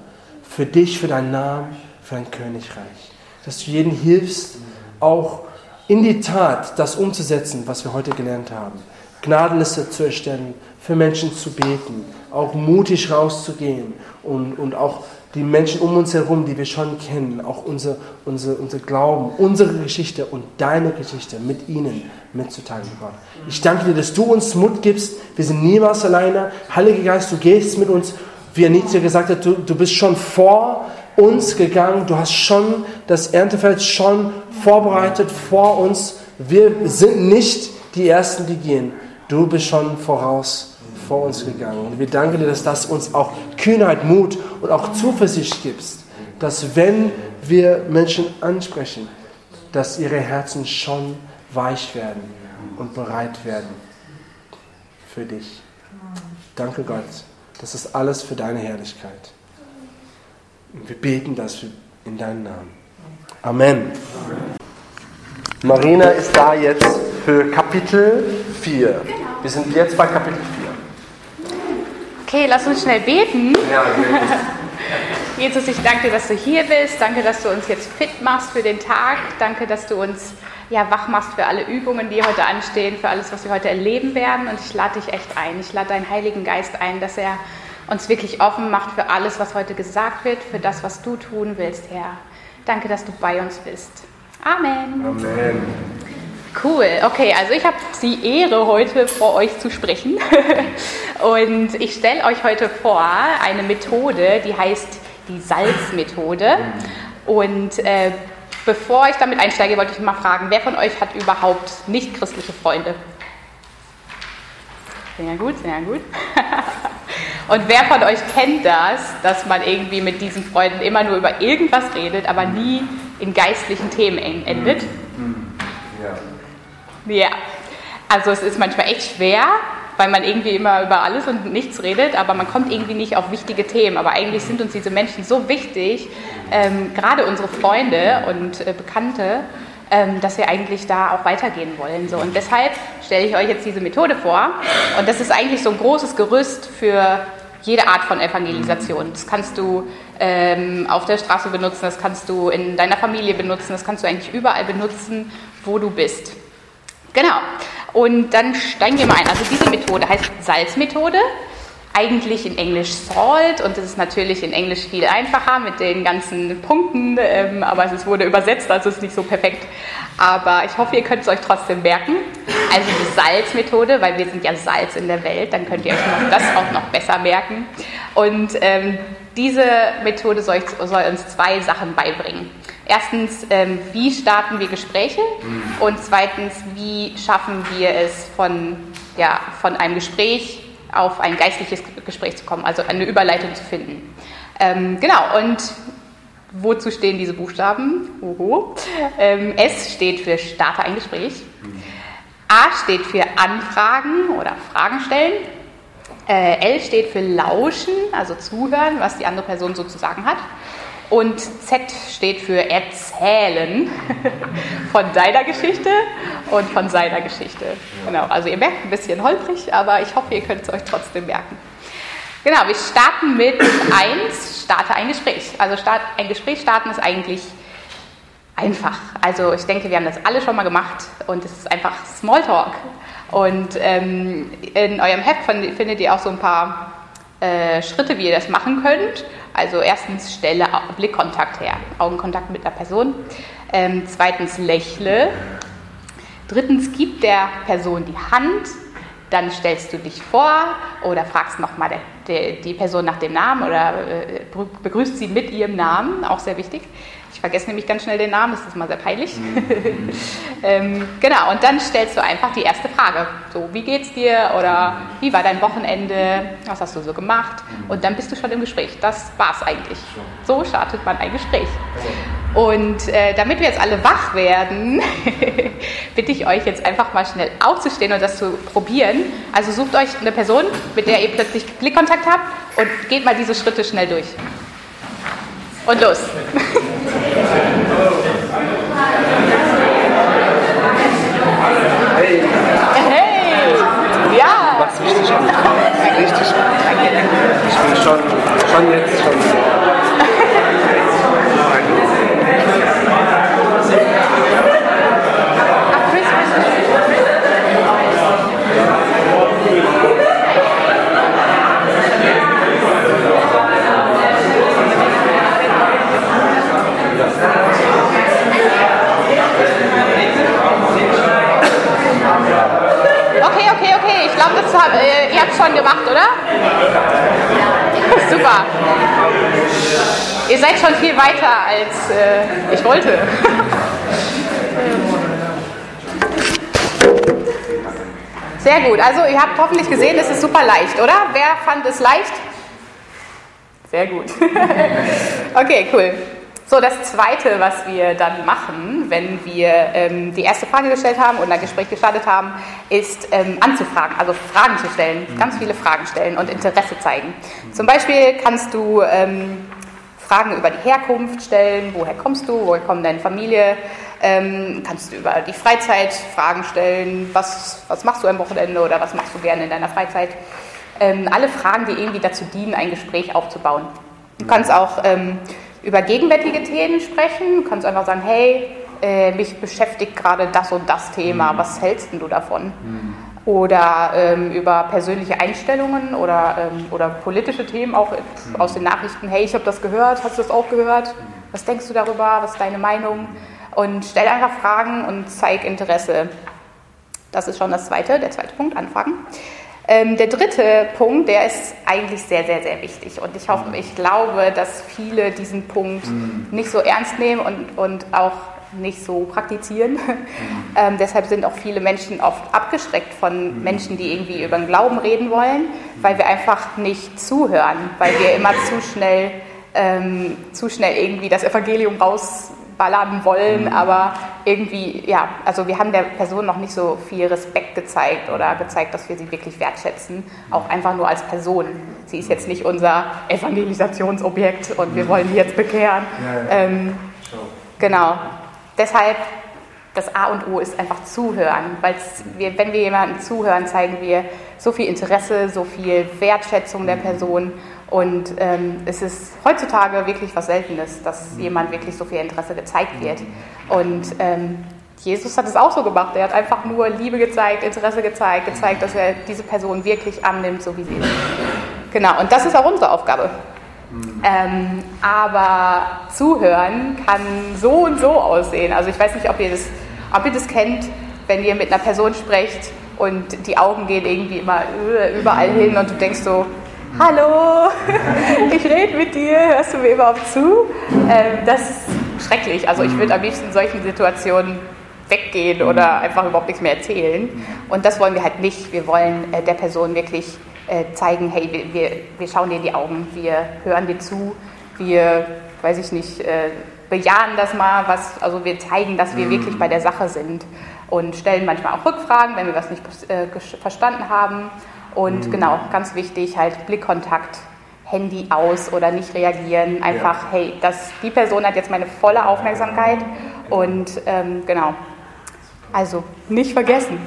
für dich, für deinen Namen, für dein Königreich. Dass du jeden hilfst, auch in die Tat das umzusetzen, was wir heute gelernt haben. Gnadenliste zu erstellen, für Menschen zu beten, auch mutig rauszugehen und, und auch die Menschen um uns herum, die wir schon kennen, auch unser, unser, unser Glauben, unsere Geschichte und deine Geschichte mit ihnen mitzuteilen, Gott. Ich danke dir, dass du uns Mut gibst. Wir sind niemals alleine. Heiliger Geist, du gehst mit uns wie Anita gesagt hat, du, du bist schon vor uns gegangen, du hast schon das Erntefeld schon vorbereitet vor uns. Wir sind nicht die Ersten, die gehen. Du bist schon voraus vor uns gegangen. Und wir danken dir, dass das uns auch Kühnheit, Mut und auch Zuversicht gibt, dass wenn wir Menschen ansprechen, dass ihre Herzen schon weich werden und bereit werden für dich. Danke Gott. Das ist alles für deine Herrlichkeit. Und wir beten das in deinen Namen. Amen. Marina ist da jetzt für Kapitel 4. Wir sind jetzt bei Kapitel 4. Okay, lass uns schnell beten. Ja, Jesus, ich danke dir, dass du hier bist. Danke, dass du uns jetzt fit machst für den Tag. Danke, dass du uns ja, wach machst für alle Übungen, die heute anstehen, für alles, was wir heute erleben werden. Und ich lade dich echt ein. Ich lade deinen Heiligen Geist ein, dass er uns wirklich offen macht für alles, was heute gesagt wird, für das, was du tun willst, Herr. Danke, dass du bei uns bist. Amen. Amen. Cool, okay, also ich habe die Ehre, heute vor euch zu sprechen. Und ich stelle euch heute vor eine Methode, die heißt die Salzmethode. Und äh, bevor ich damit einsteige, wollte ich mal fragen, wer von euch hat überhaupt nicht christliche Freunde? Sehr gut, sehr gut. Und wer von euch kennt das, dass man irgendwie mit diesen Freunden immer nur über irgendwas redet, aber nie in geistlichen Themen endet? Ja. Ja, also es ist manchmal echt schwer, weil man irgendwie immer über alles und nichts redet, aber man kommt irgendwie nicht auf wichtige Themen. Aber eigentlich sind uns diese Menschen so wichtig, ähm, gerade unsere Freunde und äh, Bekannte, ähm, dass wir eigentlich da auch weitergehen wollen. So. Und deshalb stelle ich euch jetzt diese Methode vor. Und das ist eigentlich so ein großes Gerüst für jede Art von Evangelisation. Das kannst du ähm, auf der Straße benutzen, das kannst du in deiner Familie benutzen, das kannst du eigentlich überall benutzen, wo du bist. Genau. Und dann steigen wir mal ein. Also diese Methode heißt Salzmethode. Eigentlich in Englisch Salt und es ist natürlich in Englisch viel einfacher mit den ganzen Punkten, ähm, aber es wurde übersetzt, also ist nicht so perfekt. Aber ich hoffe, ihr könnt es euch trotzdem merken. Also die Salzmethode, weil wir sind ja Salz in der Welt, dann könnt ihr euch das auch noch besser merken. Und ähm, diese Methode soll, soll uns zwei Sachen beibringen. Erstens, ähm, wie starten wir Gespräche? Und zweitens, wie schaffen wir es von, ja, von einem Gespräch auf ein geistliches Gespräch zu kommen, also eine Überleitung zu finden. Ähm, genau, und wozu stehen diese Buchstaben? Oho. Ähm, S steht für Starte ein Gespräch. A steht für Anfragen oder Fragen stellen. Äh, L steht für Lauschen, also zuhören, was die andere Person so zu sagen hat. Und Z steht für Erzählen von deiner Geschichte und von seiner Geschichte. Genau, also ihr merkt ein bisschen holprig, aber ich hoffe, ihr könnt es euch trotzdem merken. Genau, wir starten mit 1, starte ein Gespräch. Also start, ein Gespräch starten ist eigentlich einfach. Also ich denke, wir haben das alle schon mal gemacht und es ist einfach Smalltalk. Und ähm, in eurem Heft findet ihr auch so ein paar äh, Schritte, wie ihr das machen könnt. Also erstens stelle Blickkontakt her, Augenkontakt mit der Person. Ähm, zweitens lächle. Drittens gib der Person die Hand. Dann stellst du dich vor oder fragst nochmal die Person nach dem Namen oder äh, begrüßt sie mit ihrem Namen, auch sehr wichtig. Ich vergesse nämlich ganz schnell den Namen, das ist mal sehr peinlich. Mhm. ähm, genau, und dann stellst du einfach die erste Frage. So, wie geht's dir? Oder wie war dein Wochenende? Was hast du so gemacht? Und dann bist du schon im Gespräch. Das war's eigentlich. So startet man ein Gespräch. Und äh, damit wir jetzt alle wach werden, bitte ich euch jetzt einfach mal schnell aufzustehen und das zu probieren. Also sucht euch eine Person, mit der ihr plötzlich Blickkontakt habt und geht mal diese Schritte schnell durch. Und los. Hey. Hey. Ja. Richtig. Richtig. Ich bin schon, schon jetzt schon. Okay, okay, okay. Ich glaube, das habt, äh, ihr habt es schon gemacht, oder? Super. Ihr seid schon viel weiter, als äh, ich wollte. Sehr gut. Also ihr habt hoffentlich gesehen, es ist super leicht, oder? Wer fand es leicht? Sehr gut. okay, cool. So, das Zweite, was wir dann machen, wenn wir ähm, die erste Frage gestellt haben und ein Gespräch gestartet haben, ist ähm, anzufragen, also Fragen zu stellen, ganz viele Fragen stellen und Interesse zeigen. Zum Beispiel kannst du ähm, Fragen über die Herkunft stellen, woher kommst du, woher kommt deine Familie, ähm, kannst du über die Freizeit Fragen stellen, was, was machst du am Wochenende oder was machst du gerne in deiner Freizeit. Ähm, alle Fragen, die irgendwie dazu dienen, ein Gespräch aufzubauen. Du kannst auch ähm, über gegenwärtige Themen sprechen. Du kannst einfach sagen, hey, äh, mich beschäftigt gerade das und das Thema, was hältst denn du davon? Oder ähm, über persönliche Einstellungen oder, ähm, oder politische Themen, auch aus den Nachrichten, hey, ich habe das gehört, hast du das auch gehört? Was denkst du darüber? Was ist deine Meinung? Und stell einfach Fragen und zeig Interesse. Das ist schon das zweite, der zweite Punkt, Anfragen. Ähm, der dritte Punkt, der ist eigentlich sehr, sehr, sehr wichtig. Und ich hoffe, ich glaube, dass viele diesen Punkt nicht so ernst nehmen und, und auch nicht so praktizieren. ähm, deshalb sind auch viele Menschen oft abgeschreckt von Menschen, die irgendwie über den Glauben reden wollen, weil wir einfach nicht zuhören, weil wir immer zu schnell, ähm, zu schnell irgendwie das Evangelium rausballern wollen, aber irgendwie, ja, also wir haben der Person noch nicht so viel Respekt gezeigt oder gezeigt, dass wir sie wirklich wertschätzen, auch einfach nur als Person. Sie ist jetzt nicht unser Evangelisationsobjekt und wir wollen sie jetzt bekehren. Ähm, genau. Deshalb das A und O ist einfach zuhören, weil wir, wenn wir jemandem zuhören, zeigen wir so viel Interesse, so viel Wertschätzung der Person und ähm, es ist heutzutage wirklich was Seltenes, dass jemand wirklich so viel Interesse gezeigt wird. Und ähm, Jesus hat es auch so gemacht. Er hat einfach nur Liebe gezeigt, Interesse gezeigt, gezeigt, dass er diese Person wirklich annimmt, so wie sie ist. Genau, und das ist auch unsere Aufgabe. Ähm, aber zuhören kann so und so aussehen. Also ich weiß nicht, ob ihr das, ob ihr das kennt, wenn ihr mit einer Person sprecht und die Augen gehen irgendwie immer überall hin und du denkst so, hallo, ich rede mit dir, hörst du mir überhaupt zu? Ähm, das schrecklich. Also ich würde am liebsten in solchen Situationen weggehen oder einfach überhaupt nichts mehr erzählen. Und das wollen wir halt nicht. Wir wollen äh, der Person wirklich äh, zeigen, hey, wir, wir, wir schauen dir in die Augen, wir hören dir zu, wir, weiß ich nicht, äh, bejahen das mal, was, also wir zeigen, dass wir wirklich bei der Sache sind und stellen manchmal auch Rückfragen, wenn wir was nicht äh, verstanden haben. Und genau, ganz wichtig, halt Blickkontakt, Handy aus oder nicht reagieren. Einfach, hey, das, die Person hat jetzt meine volle Aufmerksamkeit und ähm, genau, also nicht vergessen.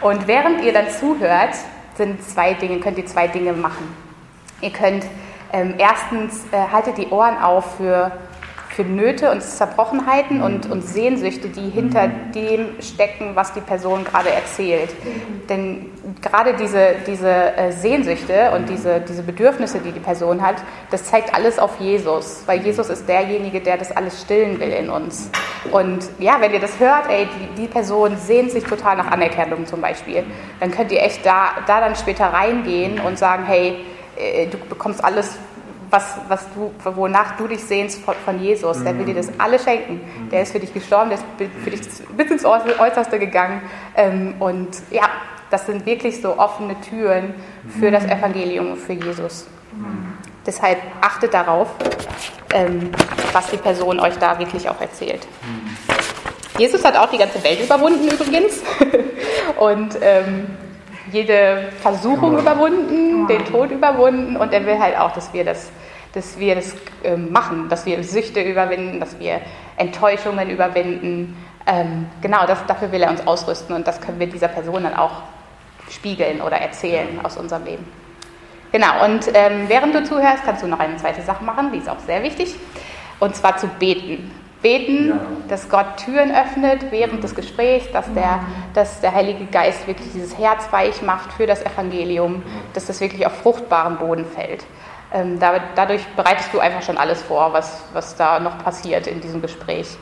Und während ihr dann zuhört, sind zwei Dinge, könnt ihr zwei Dinge machen. Ihr könnt ähm, erstens äh, haltet die Ohren auf für, für Nöte und Zerbrochenheiten und, und Sehnsüchte, die hinter dem stecken, was die Person gerade erzählt. Denn gerade diese, diese äh, Sehnsüchte und diese, diese Bedürfnisse, die die Person hat, das zeigt alles auf Jesus, weil Jesus ist derjenige, der das alles stillen will in uns. Und ja, wenn ihr das hört, ey, die, die Person sehnt sich total nach Anerkennung zum Beispiel, dann könnt ihr echt da, da dann später reingehen und sagen, hey, äh, du bekommst alles, was, was du, wonach du dich sehnst von, von Jesus. Der will dir das alles schenken. Der ist für dich gestorben, der ist für dich bis ins Äußerste gegangen. Ähm, und ja, das sind wirklich so offene Türen für das Evangelium, für Jesus. Deshalb achtet darauf, ähm, was die Person euch da wirklich auch erzählt. Jesus hat auch die ganze Welt überwunden übrigens und ähm, jede Versuchung überwunden, den Tod überwunden und er will halt auch, dass wir das, dass wir das ähm, machen, dass wir Süchte überwinden, dass wir Enttäuschungen überwinden. Ähm, genau, das, dafür will er uns ausrüsten und das können wir dieser Person dann auch spiegeln oder erzählen aus unserem Leben. Genau, und ähm, während du zuhörst, kannst du noch eine zweite Sache machen, die ist auch sehr wichtig, und zwar zu beten. Beten, dass Gott Türen öffnet während des Gesprächs, dass der, dass der Heilige Geist wirklich dieses Herz weich macht für das Evangelium, dass das wirklich auf fruchtbaren Boden fällt. Ähm, da, dadurch bereitest du einfach schon alles vor, was, was da noch passiert in diesem Gespräch.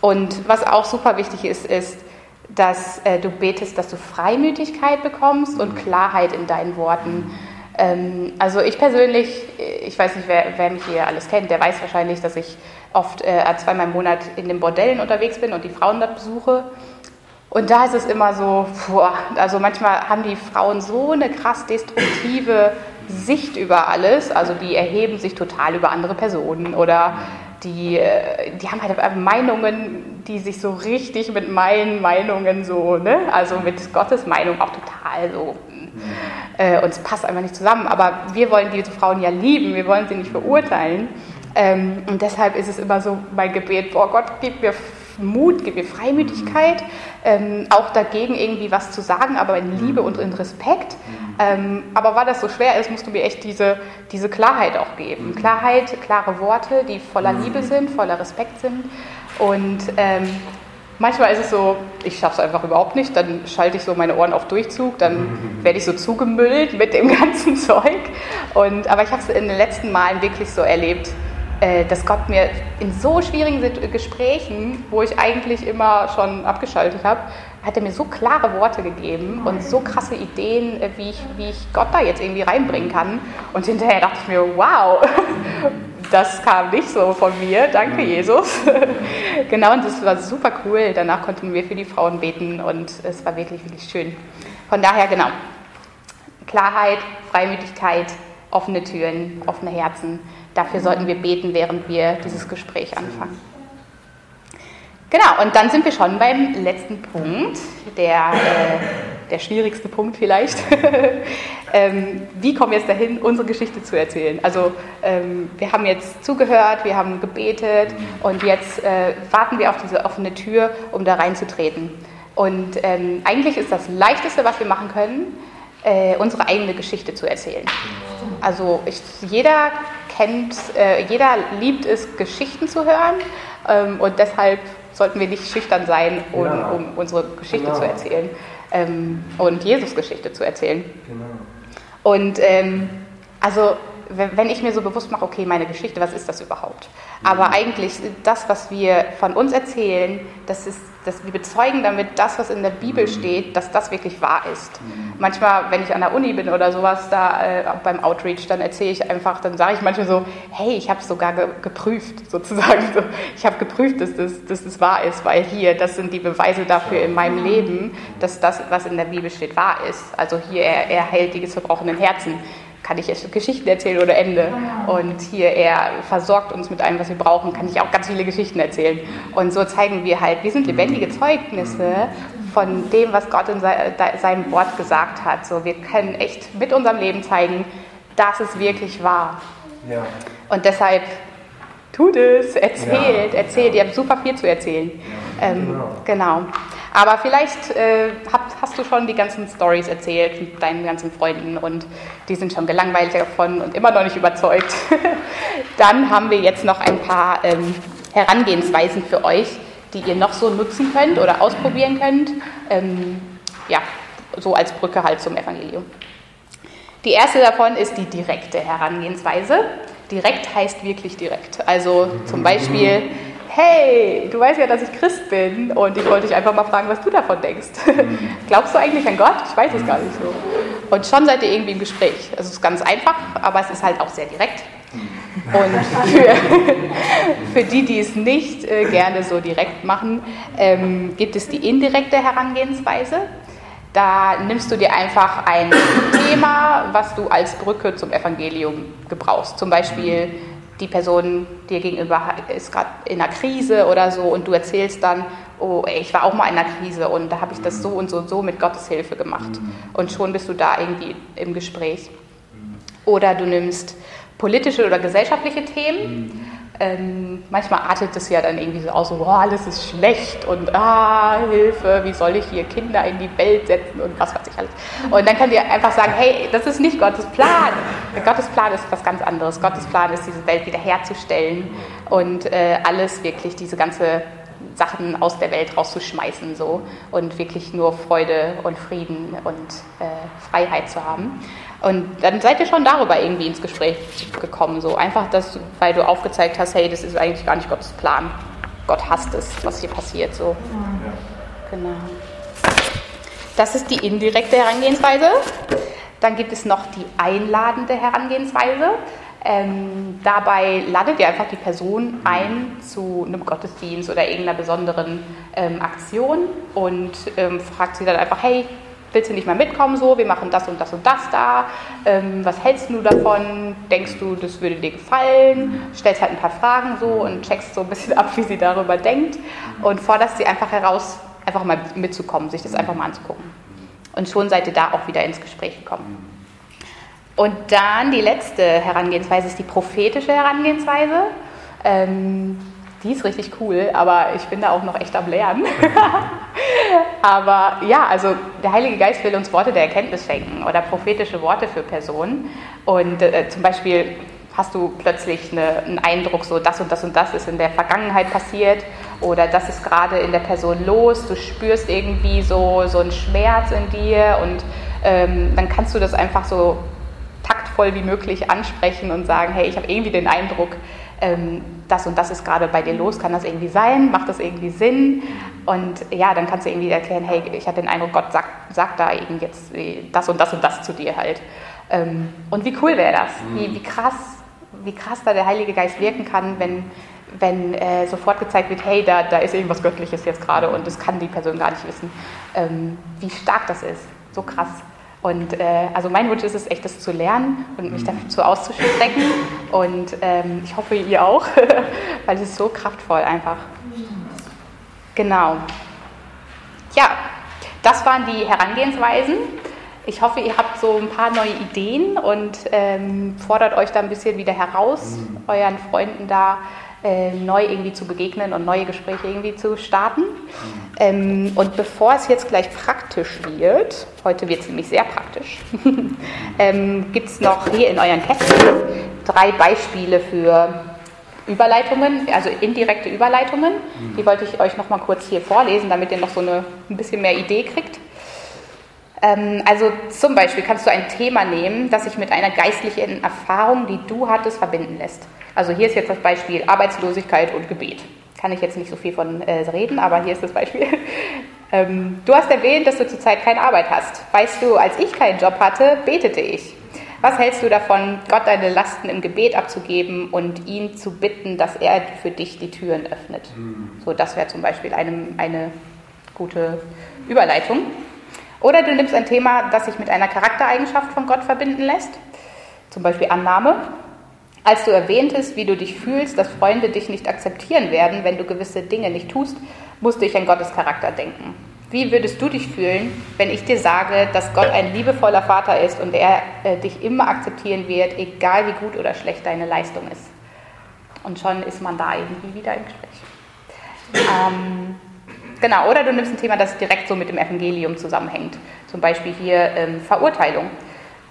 Und was auch super wichtig ist, ist, dass äh, du betest, dass du Freimütigkeit bekommst und Klarheit in deinen Worten. Ähm, also ich persönlich, ich weiß nicht, wer, wer mich hier alles kennt, der weiß wahrscheinlich, dass ich oft äh, zweimal im Monat in den Bordellen unterwegs bin und die Frauen dort besuche. Und da ist es immer so, boah, also manchmal haben die Frauen so eine krass destruktive Sicht über alles, also die erheben sich total über andere Personen oder die, äh, die haben halt Meinungen, die sich so richtig mit meinen Meinungen so, ne, also mit Gottes Meinung auch total so, äh, und es passt einfach nicht zusammen. Aber wir wollen diese Frauen ja lieben, wir wollen sie nicht verurteilen. Ähm, und deshalb ist es immer so mein Gebet, boah Gott, gib mir Mut, gib mir Freimütigkeit, ähm, auch dagegen irgendwie was zu sagen, aber in Liebe und in Respekt. Ähm, aber weil das so schwer ist, musst du mir echt diese, diese Klarheit auch geben. Klarheit, klare Worte, die voller Liebe sind, voller Respekt sind. Und ähm, manchmal ist es so, ich schaffe es einfach überhaupt nicht, dann schalte ich so meine Ohren auf Durchzug, dann werde ich so zugemüllt mit dem ganzen Zeug. Und, aber ich habe es in den letzten Malen wirklich so erlebt, dass Gott mir in so schwierigen Gesprächen, wo ich eigentlich immer schon abgeschaltet habe, hat er mir so klare Worte gegeben und so krasse Ideen, äh, wie ich, wie ich Gott da jetzt irgendwie reinbringen kann. Und hinterher dachte ich mir, wow, das kam nicht so von mir, danke Jesus. genau, und das war super cool. Danach konnten wir für die Frauen beten und es war wirklich, wirklich schön. Von daher, genau, Klarheit, Freimütigkeit, offene Türen, offene Herzen. Dafür sollten wir beten, während wir dieses Gespräch anfangen. Genau, und dann sind wir schon beim letzten Punkt, der, äh, der schwierigste Punkt vielleicht. ähm, wie kommen wir jetzt dahin, unsere Geschichte zu erzählen? Also ähm, wir haben jetzt zugehört, wir haben gebetet und jetzt äh, warten wir auf diese offene Tür, um da reinzutreten. Und ähm, eigentlich ist das Leichteste, was wir machen können, äh, unsere eigene Geschichte zu erzählen. Also ich, jeder kennt, äh, jeder liebt es, Geschichten zu hören ähm, und deshalb sollten wir nicht schüchtern sein, um, Ja. um unsere Geschichte Genau. zu erzählen ähm, und Jesus Geschichte zu erzählen. Genau. Und ähm, also wenn ich mir so bewusst mache, okay, meine Geschichte, was ist das überhaupt? Aber eigentlich das, was wir von uns erzählen, das ist, dass wir bezeugen damit das, was in der Bibel steht, dass das wirklich wahr ist. Manchmal, wenn ich an der Uni bin oder sowas, da äh, beim Outreach, dann erzähle ich einfach, dann sage ich manchmal so, hey, ich habe es sogar ge geprüft, sozusagen. So, ich habe geprüft, dass das, dass das wahr ist, weil hier, das sind die Beweise dafür in meinem Leben, dass das, was in der Bibel steht, wahr ist. Also hier, er, er heilt die zerbrochenen Herzen kann ich jetzt Geschichten erzählen oder Ende. Und hier, er versorgt uns mit allem, was wir brauchen, kann ich auch ganz viele Geschichten erzählen. Und so zeigen wir halt, wir sind lebendige Zeugnisse von dem, was Gott in seinem Wort gesagt hat. So, wir können echt mit unserem Leben zeigen, dass es wirklich wahr. Ja. Und deshalb tut es, erzählt, Ja. erzählt. Ihr habt super viel zu erzählen. Ähm, genau. Aber vielleicht äh, habt, hast du schon die ganzen Stories erzählt mit deinen ganzen Freunden und die sind schon gelangweilt davon und immer noch nicht überzeugt. Dann haben wir jetzt noch ein paar ähm, Herangehensweisen für euch, die ihr noch so nutzen könnt oder ausprobieren könnt. Ähm, ja, so als Brücke halt zum Evangelium. Die erste davon ist die direkte Herangehensweise. Direkt heißt wirklich direkt. Also zum Beispiel, hey, du weißt ja, dass ich Christ bin und ich wollte dich einfach mal fragen, was du davon denkst. Glaubst du eigentlich an Gott? Ich weiß es gar nicht so. Und schon seid ihr irgendwie im Gespräch. Also es ist ganz einfach, aber es ist halt auch sehr direkt. Und für, für die, die es nicht äh, gerne so direkt machen, ähm, gibt es die indirekte Herangehensweise. Da nimmst du dir einfach ein Thema, was du als Brücke zum Evangelium gebrauchst. Zum Beispiel die Person dir gegenüber ist gerade in einer Krise oder so und du erzählst dann, oh, ey, ich war auch mal in einer Krise und da habe ich das so und so und so mit Gottes Hilfe gemacht. Und schon bist du da irgendwie im Gespräch. Oder du nimmst politische oder gesellschaftliche Themen. Ähm, manchmal artet es ja dann irgendwie so aus, so, boah, alles ist schlecht und ah, Hilfe, wie soll ich hier Kinder in die Welt setzen und was weiß ich alles. Und dann könnt ihr einfach sagen, hey, das ist nicht Gottes Plan. Gottes Plan ist was ganz anderes. Gottes Plan ist, diese Welt wiederherzustellen und äh, alles wirklich, diese ganze Sachen aus der Welt rauszuschmeißen so und wirklich nur Freude und Frieden und äh, Freiheit zu haben. Und dann seid ihr schon darüber irgendwie ins Gespräch gekommen, so einfach, dass, weil du aufgezeigt hast, hey, das ist eigentlich gar nicht Gottes Plan. Gott hasst es, was hier passiert, so. Genau. Das ist die indirekte Herangehensweise. Dann gibt es noch die einladende Herangehensweise. Ähm, dabei ladet ihr einfach die Person ein zu einem Gottesdienst oder irgendeiner besonderen ähm, Aktion und ähm, fragt sie dann einfach, hey, willst du nicht mal mitkommen so? Wir machen das und das und das da. Ähm, was hältst du davon? Denkst du, das würde dir gefallen? Stellst halt ein paar Fragen so und checkst so ein bisschen ab, wie sie darüber denkt und forderst sie einfach heraus, einfach mal mitzukommen, sich das einfach mal anzugucken. Und schon seid ihr da auch wieder ins Gespräch gekommen. Und dann die letzte Herangehensweise ist die prophetische Herangehensweise. Ähm, die ist richtig cool, aber ich bin da auch noch echt am Lernen. aber ja, also der Heilige Geist will uns Worte der Erkenntnis schenken oder prophetische Worte für Personen. Und äh, zum Beispiel hast du plötzlich eine, einen Eindruck, so das und das und das ist in der Vergangenheit passiert oder das ist gerade in der Person los. Du spürst irgendwie so, so einen Schmerz in dir und ähm, dann kannst du das einfach so taktvoll wie möglich ansprechen und sagen, hey, ich habe irgendwie den Eindruck, ähm, das und das ist gerade bei dir los, kann das irgendwie sein, macht das irgendwie Sinn? Und ja, dann kannst du irgendwie erklären, hey, ich habe den Eindruck, Gott sagt, sagt da eben jetzt äh, das und das und das zu dir halt. Ähm, und wie cool wäre das? Wie, wie krass, wie krass da der Heilige Geist wirken kann, wenn, wenn äh, sofort gezeigt wird, hey, da, da ist irgendwas Göttliches jetzt gerade und das kann die Person gar nicht wissen. Ähm, wie stark das ist, so krass. Und äh, also mein Wunsch ist es echt, das zu lernen und mich dazu auszustrecken. Und ähm, ich hoffe, ihr auch, weil es ist so kraftvoll einfach. Genau. Ja, das waren die Herangehensweisen. Ich hoffe, ihr habt so ein paar neue Ideen und ähm, fordert euch da ein bisschen wieder heraus, euren Freunden da äh, neu irgendwie zu begegnen und neue Gespräche irgendwie zu starten. Ähm, und bevor es jetzt gleich praktisch wird, heute wird es nämlich sehr praktisch, ähm, gibt es noch hier in euren Heften drei Beispiele für Überleitungen, also indirekte Überleitungen. Die wollte ich euch noch mal kurz hier vorlesen, damit ihr noch so eine, ein bisschen mehr Idee kriegt. Ähm, also zum Beispiel kannst du ein Thema nehmen, das sich mit einer geistlichen Erfahrung, die du hattest, verbinden lässt. Also hier ist jetzt das Beispiel Arbeitslosigkeit und Gebet. Kann ich jetzt nicht so viel von äh, reden, aber hier ist das Beispiel. ähm, du hast erwähnt, dass du zurzeit keine Arbeit hast. Weißt du, als ich keinen Job hatte, betete ich. Was hältst du davon, Gott deine Lasten im Gebet abzugeben und ihn zu bitten, dass er für dich die Türen öffnet? So, das wäre zum Beispiel eine, eine gute Überleitung. Oder du nimmst ein Thema, das sich mit einer Charaktereigenschaft von Gott verbinden lässt, zum Beispiel Annahme. Als du erwähntest, wie du dich fühlst, dass Freunde dich nicht akzeptieren werden, wenn du gewisse Dinge nicht tust, musste ich an Gottes Charakter denken. Wie würdest du dich fühlen, wenn ich dir sage, dass Gott ein liebevoller Vater ist und er äh, dich immer akzeptieren wird, egal wie gut oder schlecht deine Leistung ist? Und schon ist man da irgendwie wieder im Gespräch. Ähm, genau, oder du nimmst ein Thema, das direkt so mit dem Evangelium zusammenhängt. Zum Beispiel hier ähm, Verurteilung.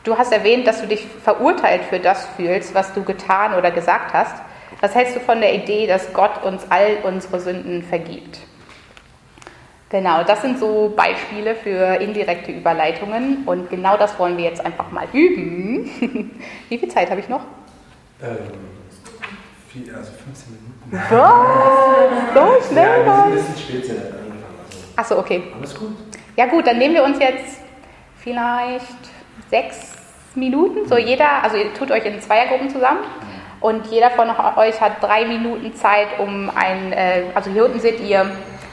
Du hast erwähnt, dass du dich verurteilt für das fühlst, was du getan oder gesagt hast. Was hältst du von der Idee, dass Gott uns all unsere Sünden vergibt? Genau, das sind so Beispiele für indirekte Überleitungen und genau das wollen wir jetzt einfach mal üben. Wie viel Zeit habe ich noch? Ähm, viel, also 15 Minuten. Was? So schnell Ja, ein bisschen spät sind angefangen. Also. Achso, okay. Alles gut. Ja gut, dann nehmen wir uns jetzt vielleicht sechs Minuten. So jeder, also ihr tut euch in Zweiergruppen zusammen und jeder von euch hat drei Minuten Zeit, um ein, äh, also hier unten seht ihr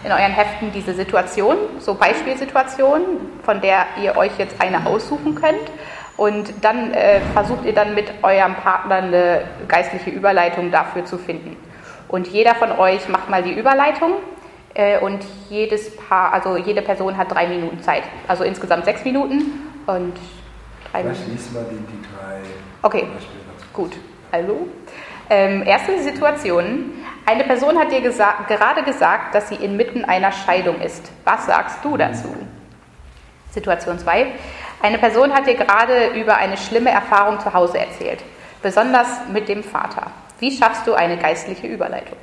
in euren Heften diese Situation, so Beispielsituationen, von der ihr euch jetzt eine aussuchen könnt. Und dann äh, versucht ihr dann mit eurem Partner eine geistliche Überleitung dafür zu finden. Und jeder von euch macht mal die Überleitung äh, und jedes Paar, also jede Person hat drei Minuten Zeit. Also insgesamt sechs Minuten und drei Vielleicht liest mal die, die drei Okay, Beispiele gut. Also, ähm, erste Situation. Eine Person hat dir gesa gerade gesagt, dass sie inmitten einer Scheidung ist. Was sagst du dazu? Situation 2. Eine Person hat dir gerade über eine schlimme Erfahrung zu Hause erzählt, besonders mit dem Vater. Wie schaffst du eine geistliche Überleitung?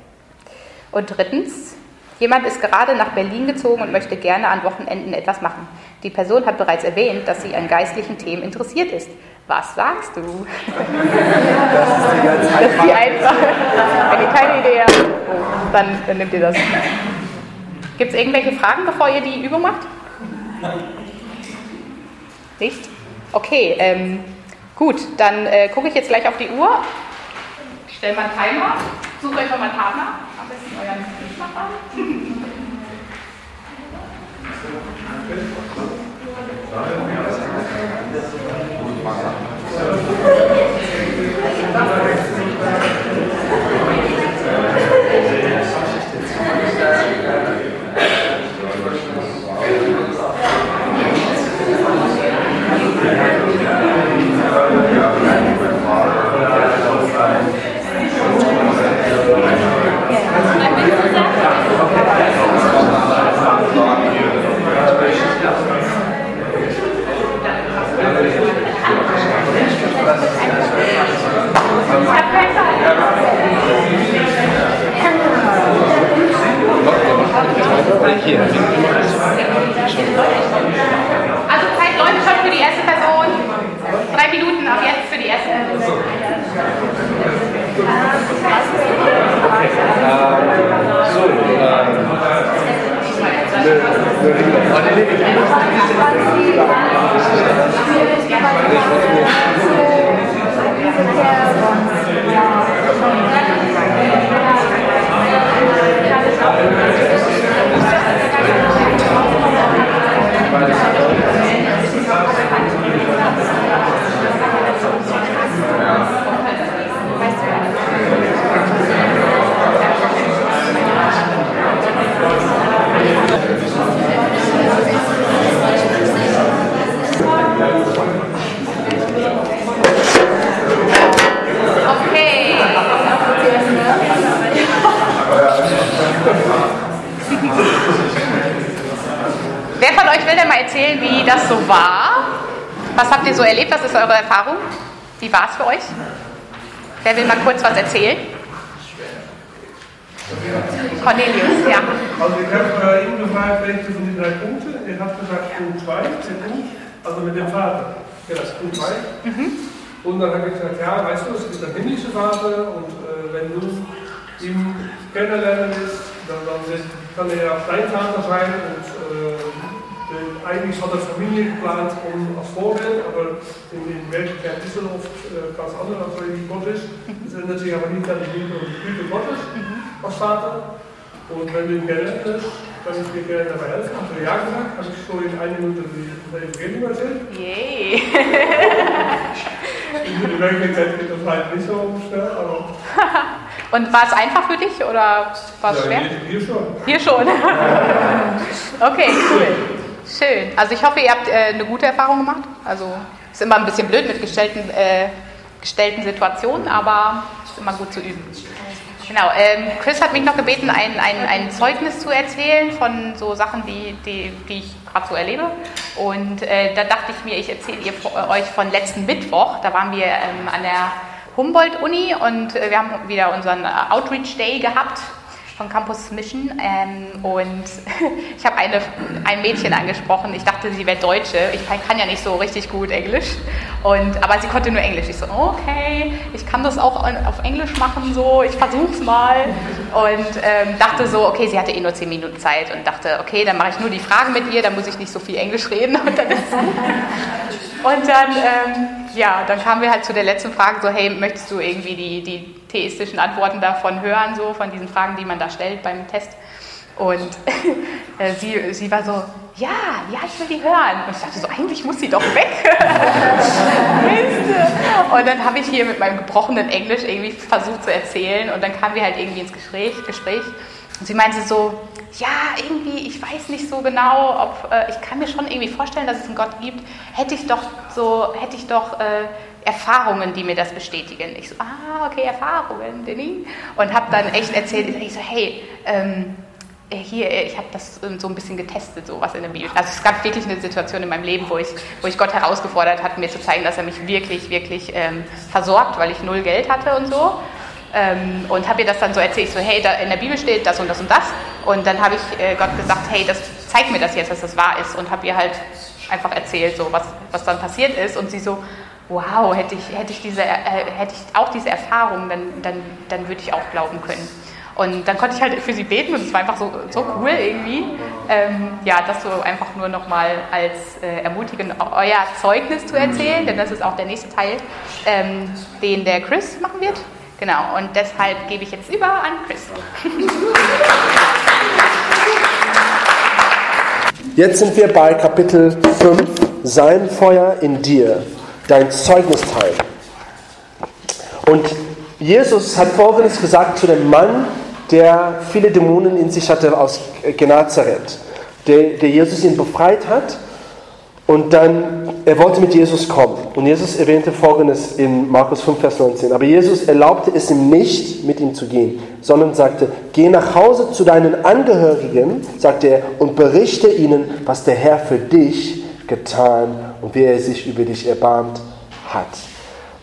Und drittens, jemand ist gerade nach Berlin gezogen und möchte gerne an Wochenenden etwas machen. Die Person hat bereits erwähnt, dass sie an geistlichen Themen interessiert ist. Was sagst du? Das ist die ganz Das ist die einfache. Wenn ihr keine Idee habt, oh, dann, dann nehmt ihr das. Gibt es irgendwelche Fragen, bevor ihr die Übung macht? Nicht? Okay, ähm, gut, dann äh, gucke ich jetzt gleich auf die Uhr. Ich stelle mal einen Timer. Sucht euch noch mal einen Partner. 아, 나는 그냥 생각하면 안 됐어. Also Zeit läuft schon für die erste Person. Drei Minuten ab jetzt für die erste Person. Okay. Euch will denn mal erzählen, wie das so war? Was habt ihr so erlebt? Was ist eure Erfahrung? Wie war es für euch? Wer will mal kurz was erzählen? Cornelius, ja. Also ich habe eben gefragt, welche von den drei Punkten. Ihr habt gesagt Punkt 2, der Punkt. also mit dem Vater. Ja, das ist gut weit. Und dann habe ich gesagt, ja, weißt du, es gibt einen himmlischen Vater und äh, wenn du ihn kennenlernen willst, dann, dann kann er ja dein Vater sein und äh, eigentlich hat er Familie geplant um, als Vorbild, aber in, ist er oft äh, ganz anders, als wie Gott ist. Es ändert sich aber nicht an die Liebe und die Güte Gottes als Vater. Und wenn du ihn kennenlernst, kann ich dir gerne dabei helfen. Hast du ja gesagt, habe ich so in einer Minute die Evangelium erzählt. Yay! In der Wirklichkeit geht das halt nicht so schnell, aber Und war es einfach für dich oder war es ja, schwer? hier schon. Hier schon. okay, cool. Schön. Also ich hoffe, ihr habt äh, eine gute Erfahrung gemacht. Also ist immer ein bisschen blöd mit gestellten, äh, gestellten Situationen, aber ist immer gut zu üben. Genau, ähm, Chris hat mich noch gebeten, ein, ein, ein Zeugnis zu erzählen von so Sachen, die, die, die ich gerade so erlebe. Und äh, da dachte ich mir, ich erzähle ihr, äh, euch von letzten Mittwoch. Da waren wir ähm, an der Humboldt-Uni und äh, wir haben wieder unseren äh, Outreach Day gehabt von Campus Mission. Ähm, und ich habe ein Mädchen angesprochen. Ich dachte, sie wäre Deutsche. Ich kann ja nicht so richtig gut Englisch. Und, aber sie konnte nur Englisch. Ich so, okay, ich kann das auch auf Englisch machen, so, ich versuch's mal. Und ähm, dachte so, okay, sie hatte eh nur zehn Minuten Zeit und dachte, okay, dann mache ich nur die Fragen mit ihr, dann muss ich nicht so viel Englisch reden. Und dann, und dann ähm, ja, dann kamen wir halt zu der letzten Frage, so, hey, möchtest du irgendwie die, die theistischen Antworten davon hören, so, von diesen Fragen, die man da stellt beim Test? Und äh, sie, sie war so, ja, ja, ich will die hören. Und ich dachte so, eigentlich muss sie doch weg. Und dann habe ich hier mit meinem gebrochenen Englisch irgendwie versucht zu erzählen und dann kamen wir halt irgendwie ins Gespräch. Gespräch. Und sie meinte so, ja, irgendwie, ich weiß nicht so genau, ob, äh, ich kann mir schon irgendwie vorstellen, dass es einen Gott gibt. Hätte ich doch so, hätte ich doch äh, Erfahrungen, die mir das bestätigen. Ich so, ah, okay, Erfahrungen, Denny. Und habe dann echt erzählt, ich so, hey, ähm, äh, hier, äh, ich habe das ähm, so ein bisschen getestet, so was in der Bibel. Also es gab wirklich eine Situation in meinem Leben, wo ich, wo ich Gott herausgefordert hat, mir zu zeigen, dass er mich wirklich, wirklich ähm, versorgt, weil ich null Geld hatte und so. Ähm, und habe ihr das dann so erzählt, so, hey, da in der Bibel steht das und das und das. Und dann habe ich äh, Gott gesagt, hey, das zeig mir das jetzt, dass das wahr ist. Und habe ihr halt einfach erzählt, so was, was dann passiert ist. Und sie so, wow, hätte ich, hätte ich, diese, äh, hätte ich auch diese Erfahrung, dann, dann, dann würde ich auch glauben können. Und dann konnte ich halt für sie beten und es war einfach so, so cool irgendwie. Ähm, ja, das so einfach nur nochmal als äh, ermutigend euer Zeugnis zu erzählen, denn das ist auch der nächste Teil, ähm, den der Chris machen wird. Genau, und deshalb gebe ich jetzt über an Chris. Jetzt sind wir bei Kapitel 5, sein Feuer in dir, dein Zeugnisteil. Und Jesus hat Folgendes gesagt zu dem Mann, der viele Dämonen in sich hatte aus Genazareth, der, der Jesus ihn befreit hat und dann, er wollte mit Jesus kommen. Und Jesus erwähnte Folgendes in Markus 5, Vers 19. Aber Jesus erlaubte es ihm nicht, mit ihm zu gehen, sondern sagte, geh nach Hause zu deinen Angehörigen, sagte er, und berichte ihnen, was der Herr für dich getan und wie er sich über dich erbarmt hat.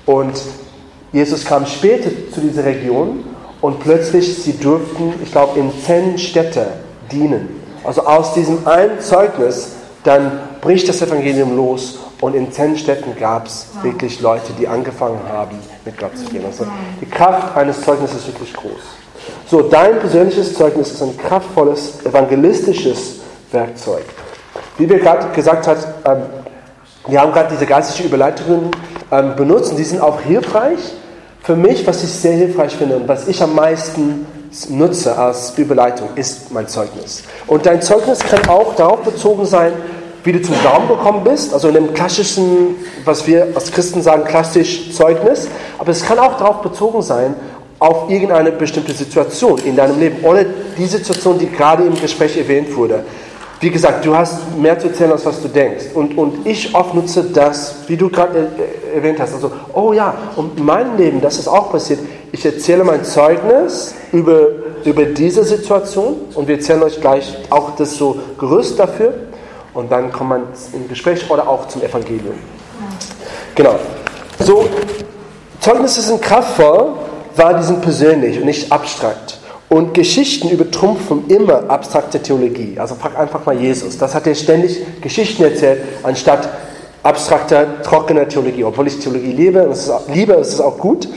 Und Jesus kam später zu dieser Region und plötzlich, sie durften, ich glaube, in zehn Städte dienen. Also aus diesem einen Zeugnis, dann bricht das Evangelium los und in zehn Städten gab es wirklich Leute, die angefangen haben, mit Gott zu gehen. Also die Kraft eines Zeugnisses ist wirklich groß. So, dein persönliches Zeugnis ist ein kraftvolles, evangelistisches Werkzeug. Wie wir gerade gesagt haben, ähm, wir haben gerade diese geistlichen Überleitungen ähm, benutzt und die sind auch hilfreich. Für mich, was ich sehr hilfreich finde und was ich am meisten nutze als Überleitung, ist mein Zeugnis. Und dein Zeugnis kann auch darauf bezogen sein, wie du zum Glauben gekommen bist, also in dem klassischen, was wir als Christen sagen, klassisch Zeugnis, aber es kann auch darauf bezogen sein, auf irgendeine bestimmte Situation in deinem Leben oder die Situation, die gerade im Gespräch erwähnt wurde. Wie gesagt, du hast mehr zu erzählen, als was du denkst. Und, und ich oft nutze das, wie du gerade erwähnt hast. Also, oh ja, und in meinem Leben, das ist auch passiert. Ich erzähle mein Zeugnis über, über diese Situation und wir erzählen euch gleich auch das so Gerüst dafür. Und dann kommt man im Gespräch oder auch zum Evangelium. Genau. So, Zeugnisse sind kraftvoll, weil die sind persönlich und nicht abstrakt. Und Geschichten übertrumpfen immer abstrakte Theologie. Also frag einfach mal Jesus. Das hat er ständig Geschichten erzählt, anstatt abstrakter, trockener Theologie. Obwohl ich Theologie liebe, und es ist, liebe, es ist auch gut.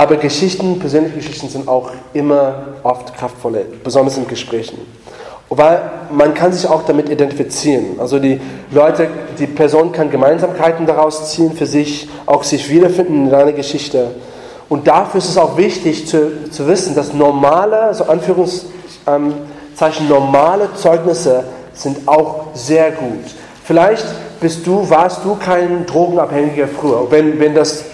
Aber Geschichten, persönliche Geschichten sind auch immer oft kraftvolle, besonders in Gesprächen. Weil man kann sich auch damit identifizieren. Also die Leute, die Person kann Gemeinsamkeiten daraus ziehen für sich, auch sich wiederfinden in deiner Geschichte. Und dafür ist es auch wichtig zu, zu wissen, dass normale, so Anführungszeichen normale Zeugnisse sind auch sehr gut. Vielleicht bist du, warst du kein Drogenabhängiger früher. Wenn, wenn das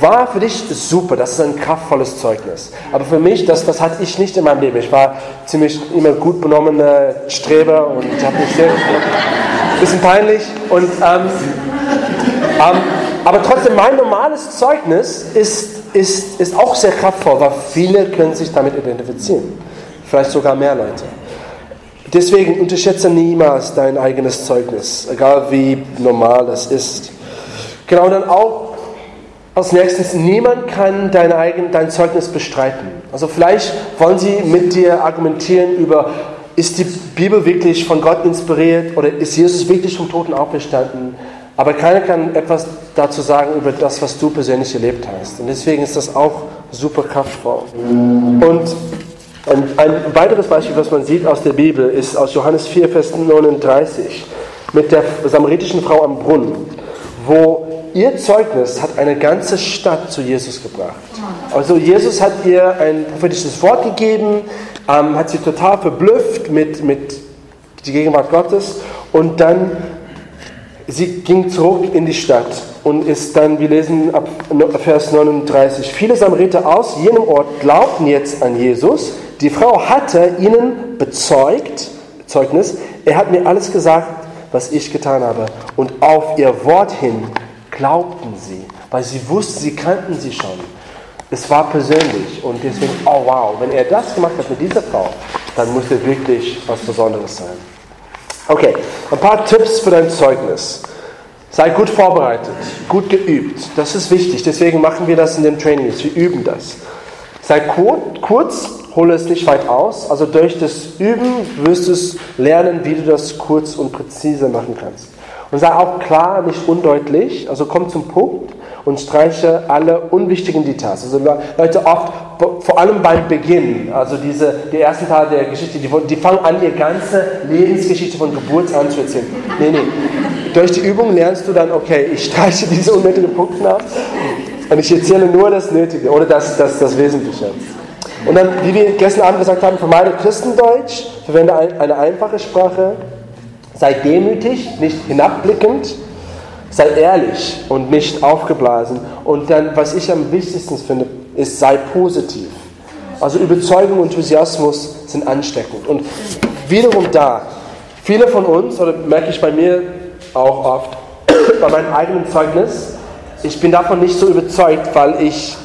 war für dich ist super, das ist ein kraftvolles Zeugnis. Aber für mich, das, das hatte ich nicht in meinem Leben. Ich war ziemlich immer gut benommener Streber und habe mich sehr. bisschen peinlich. Und, ähm, ähm, aber trotzdem, mein normales Zeugnis ist, ist, ist auch sehr kraftvoll, weil viele können sich damit identifizieren. Vielleicht sogar mehr Leute. Deswegen unterschätze niemals dein eigenes Zeugnis, egal wie normal es ist. Genau, dann auch als nächstes, niemand kann dein, eigen, dein Zeugnis bestreiten. Also vielleicht wollen sie mit dir argumentieren über, ist die Bibel wirklich von Gott inspiriert oder ist Jesus wirklich vom Toten auferstanden? Aber keiner kann etwas dazu sagen über das, was du persönlich erlebt hast. Und deswegen ist das auch super kraftvoll. Und ein, ein weiteres Beispiel, was man sieht aus der Bibel, ist aus Johannes 4, Vers 39 mit der samaritischen Frau am Brunnen, wo ihr Zeugnis hat eine ganze Stadt zu Jesus gebracht. Also Jesus hat ihr ein prophetisches Wort gegeben, ähm, hat sie total verblüfft mit, mit der Gegenwart Gottes und dann sie ging zurück in die Stadt und ist dann, wir lesen ab Vers 39, viele Samariter aus jenem Ort glaubten jetzt an Jesus. Die Frau hatte ihnen bezeugt, Zeugnis, er hat mir alles gesagt, was ich getan habe. Und auf ihr Wort hin glaubten sie, weil sie wussten, sie kannten sie schon. Es war persönlich und deswegen, oh wow, wenn er das gemacht hat mit dieser Frau, dann muss er wirklich was Besonderes sein. Okay, ein paar Tipps für dein Zeugnis. Sei gut vorbereitet, gut geübt. Das ist wichtig. Deswegen machen wir das in den Trainings. Wir üben das. Sei kur kurz, hole es nicht weit aus. Also durch das Üben wirst du lernen, wie du das kurz und präzise machen kannst. Und sei auch klar, nicht undeutlich. Also komm zum Punkt und streiche alle unwichtigen Details. Also Leute oft, vor allem beim Beginn, also diese, die ersten Teile der Geschichte, die, die fangen an, ihre ganze Lebensgeschichte von Geburt an zu erzählen. Nee, nee. Durch die Übung lernst du dann, okay, ich streiche diese unnötigen Punkte ab und ich erzähle nur das Nötige oder das, das, das Wesentliche. Und dann, wie wir gestern Abend gesagt haben, vermeide Christendeutsch, verwende eine einfache Sprache, sei demütig, nicht hinabblickend, sei ehrlich und nicht aufgeblasen. Und dann, was ich am wichtigsten finde, ist, sei positiv. Also Überzeugung und Enthusiasmus sind ansteckend. Und wiederum da, viele von uns, oder merke ich bei mir auch oft, bei meinem eigenen Zeugnis, ich bin davon nicht so überzeugt, weil ich,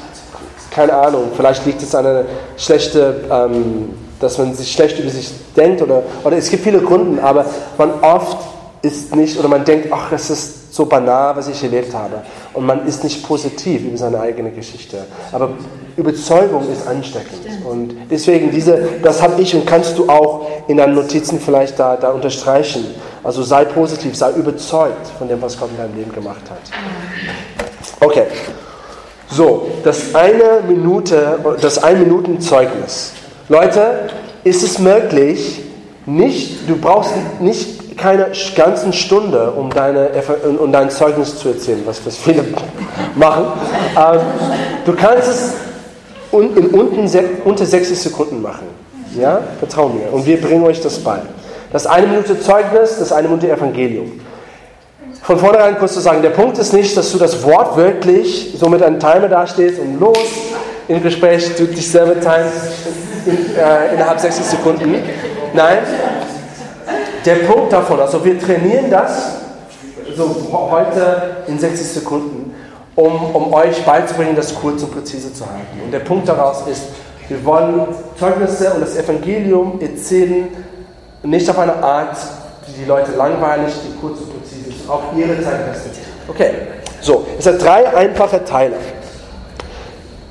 keine Ahnung, vielleicht liegt es an einer schlechten, ähm, dass man sich schlecht über sich denkt oder, oder es gibt viele Gründe, aber man oft ist nicht, oder man denkt, ach, das ist so banal, was ich erlebt habe. Und man ist nicht positiv über seine eigene Geschichte. Aber Überzeugung ist ansteckend. Und deswegen, diese, das habe ich und kannst du auch in deinen Notizen vielleicht da, da unterstreichen. Also sei positiv, sei überzeugt von dem, was Gott in deinem Leben gemacht hat. Okay. So, das eine Minute, das ein Minuten Zeugnis. Leute, ist es möglich, nicht, du brauchst nicht keine ganzen Stunde, um, deine, um dein Zeugnis zu erzählen, was, was viele machen. Ähm, du kannst es in unten, unter 60 Sekunden machen. Ja, vertrau mir. Und wir bringen euch das bei. Das eine Minute Zeugnis, das eine Minute Evangelium. Von vornherein kurz zu sagen, der Punkt ist nicht, dass du das Wort wirklich so mit einem Timer dastehst und los im Gespräch du dich selber timest in, äh, innerhalb 60 Sekunden. Nein, der Punkt davon, also wir trainieren das so heute in 60 Sekunden, um, um euch beizubringen, das kurz und präzise zu halten. Und der Punkt daraus ist, wir wollen Zeugnisse und das Evangelium erzählen, nicht auf eine Art, die die Leute langweilig, die kurz und präzise ist, auf ihre Zeit respektiert. Okay, so, es hat drei einfache Teile.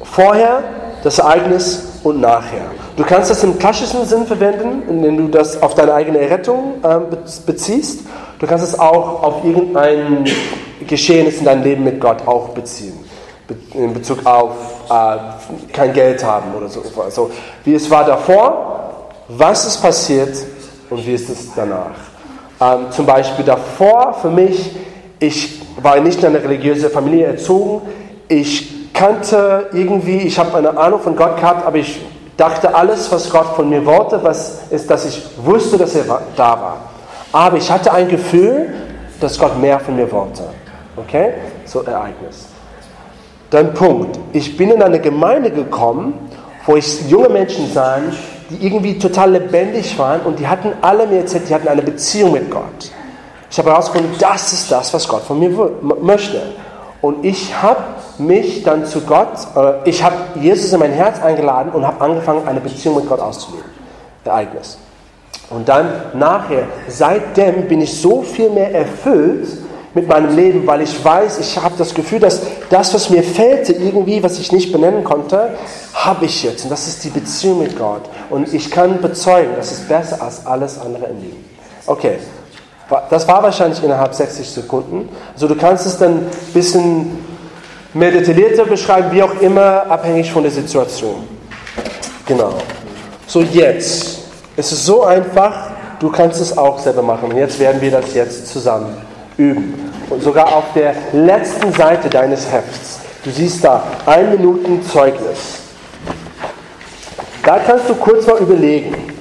Vorher, das Ereignis und nachher. Du kannst das im klassischen Sinn verwenden, indem du das auf deine eigene Errettung äh, beziehst. Du kannst es auch auf irgendein Geschehnis in deinem Leben mit Gott auch beziehen. Be- In Bezug auf äh, kein Geld haben oder so. Also, wie es war davor, was ist passiert und wie ist es danach. Ähm, zum Beispiel davor für mich, ich war nicht in einer religiösen Familie erzogen. Ich kannte irgendwie, ich habe eine Ahnung von Gott gehabt, aber ich dachte, alles, was Gott von mir wollte, was ist, dass ich wusste, dass er da war. Aber ich hatte ein Gefühl, dass Gott mehr von mir wollte. Okay? So Ereignis. Dann Punkt. Ich bin in eine Gemeinde gekommen, wo ich junge Menschen sah, die irgendwie total lebendig waren und die hatten alle mir erzählt, die hatten eine Beziehung mit Gott. Ich habe herausgefunden, das ist das, was Gott von mir möchte. Und ich habe mich dann zu Gott, äh, ich habe Jesus in mein Herz eingeladen und habe angefangen, eine Beziehung mit Gott auszuleben. Ereignis. Und dann nachher, seitdem bin ich so viel mehr erfüllt mit meinem Leben, weil ich weiß, ich habe das Gefühl, dass das, was mir fehlte, irgendwie, was ich nicht benennen konnte, habe ich jetzt. Und das ist die Beziehung mit Gott. Und ich kann bezeugen, das ist besser als alles andere im Leben. Okay, das war wahrscheinlich innerhalb 60 Sekunden. Also du kannst es dann ein bisschen mehr detaillierter beschreiben, wie auch immer, abhängig von der Situation. Genau. So jetzt. Es ist so einfach, du kannst es auch selber machen. Und jetzt werden wir das jetzt zusammen üben. Und sogar auf der letzten Seite deines Hefts. Du siehst da ein Minuten Zeugnis. Da kannst du kurz mal überlegen.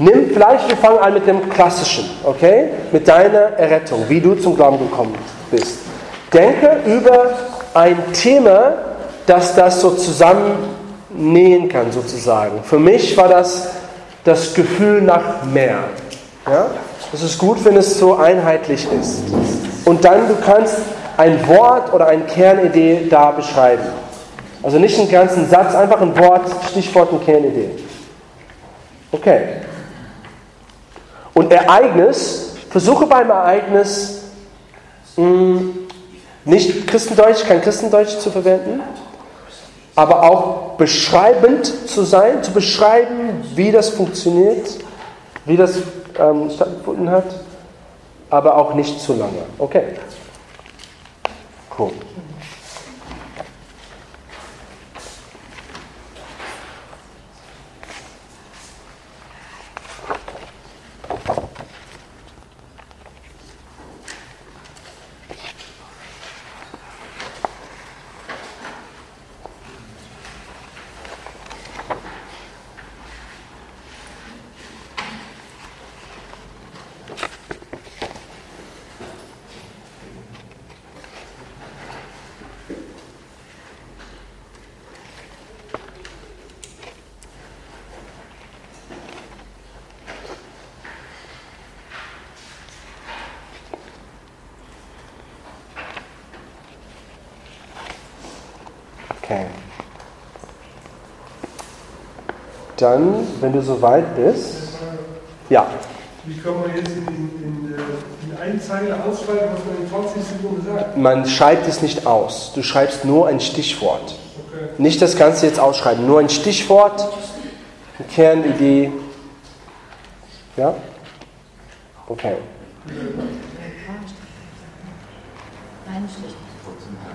Nimm, vielleicht wir fangen an mit dem Klassischen, okay? Mit deiner Errettung, wie du zum Glauben gekommen bist. Denke über ein Thema, das das so zusammennähen kann, sozusagen. Für mich war das das Gefühl nach mehr. Ja? Es ist gut, wenn es so einheitlich ist. Und dann, du kannst ein Wort oder eine Kernidee da beschreiben. Also nicht einen ganzen Satz, einfach ein Wort, Stichwort und Kernidee. Okay. Und Ereignis, versuche beim Ereignis mh, nicht Christendeutsch, kein Christendeutsch zu verwenden, aber auch beschreibend zu sein, zu beschreiben, wie das funktioniert, wie das ähm, stattgefunden hat, aber auch nicht zu lange. Okay. Cool. Okay. Dann, wenn du soweit bist, ja, Wie kann man jetzt in, in, in, in eine Zeile ausschreiben, was man in 20 Sekunden sagt? man schreibt es nicht aus. Du schreibst nur ein Stichwort. Okay. Nicht das Ganze jetzt ausschreiben, nur ein Stichwort, eine Kernidee. Ja? Okay.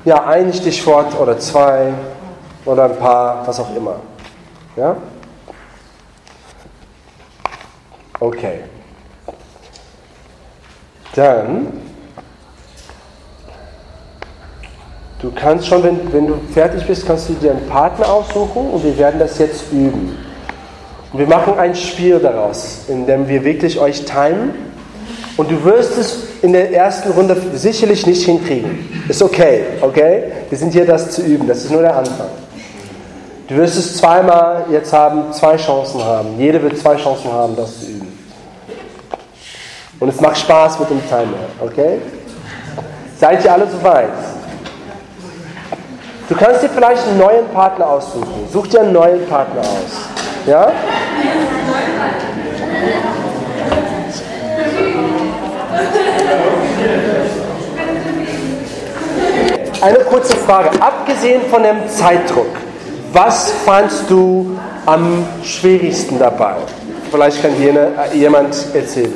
Ja, ein Stichwort oder zwei oder ein paar, was auch immer. Ja? Okay. Dann, du kannst schon, wenn, wenn du fertig bist, kannst du dir einen Partner aussuchen und wir werden das jetzt üben. Und wir machen ein Spiel daraus, in dem wir wirklich euch timen und du wirst es in der ersten Runde sicherlich nicht hinkriegen. Ist okay, okay? Wir sind hier, das zu üben. Das ist nur der Anfang. Du wirst es zweimal jetzt haben, zwei Chancen haben. Jede wird zwei Chancen haben, das zu üben. Und es macht Spaß mit dem Timer, okay? Seid ihr alle soweit? Du kannst dir vielleicht einen neuen Partner aussuchen. Such dir einen neuen Partner aus. Ja? Eine kurze Frage. Abgesehen von dem Zeitdruck, was fandst du am schwierigsten dabei? Vielleicht kann jene, jemand erzählen.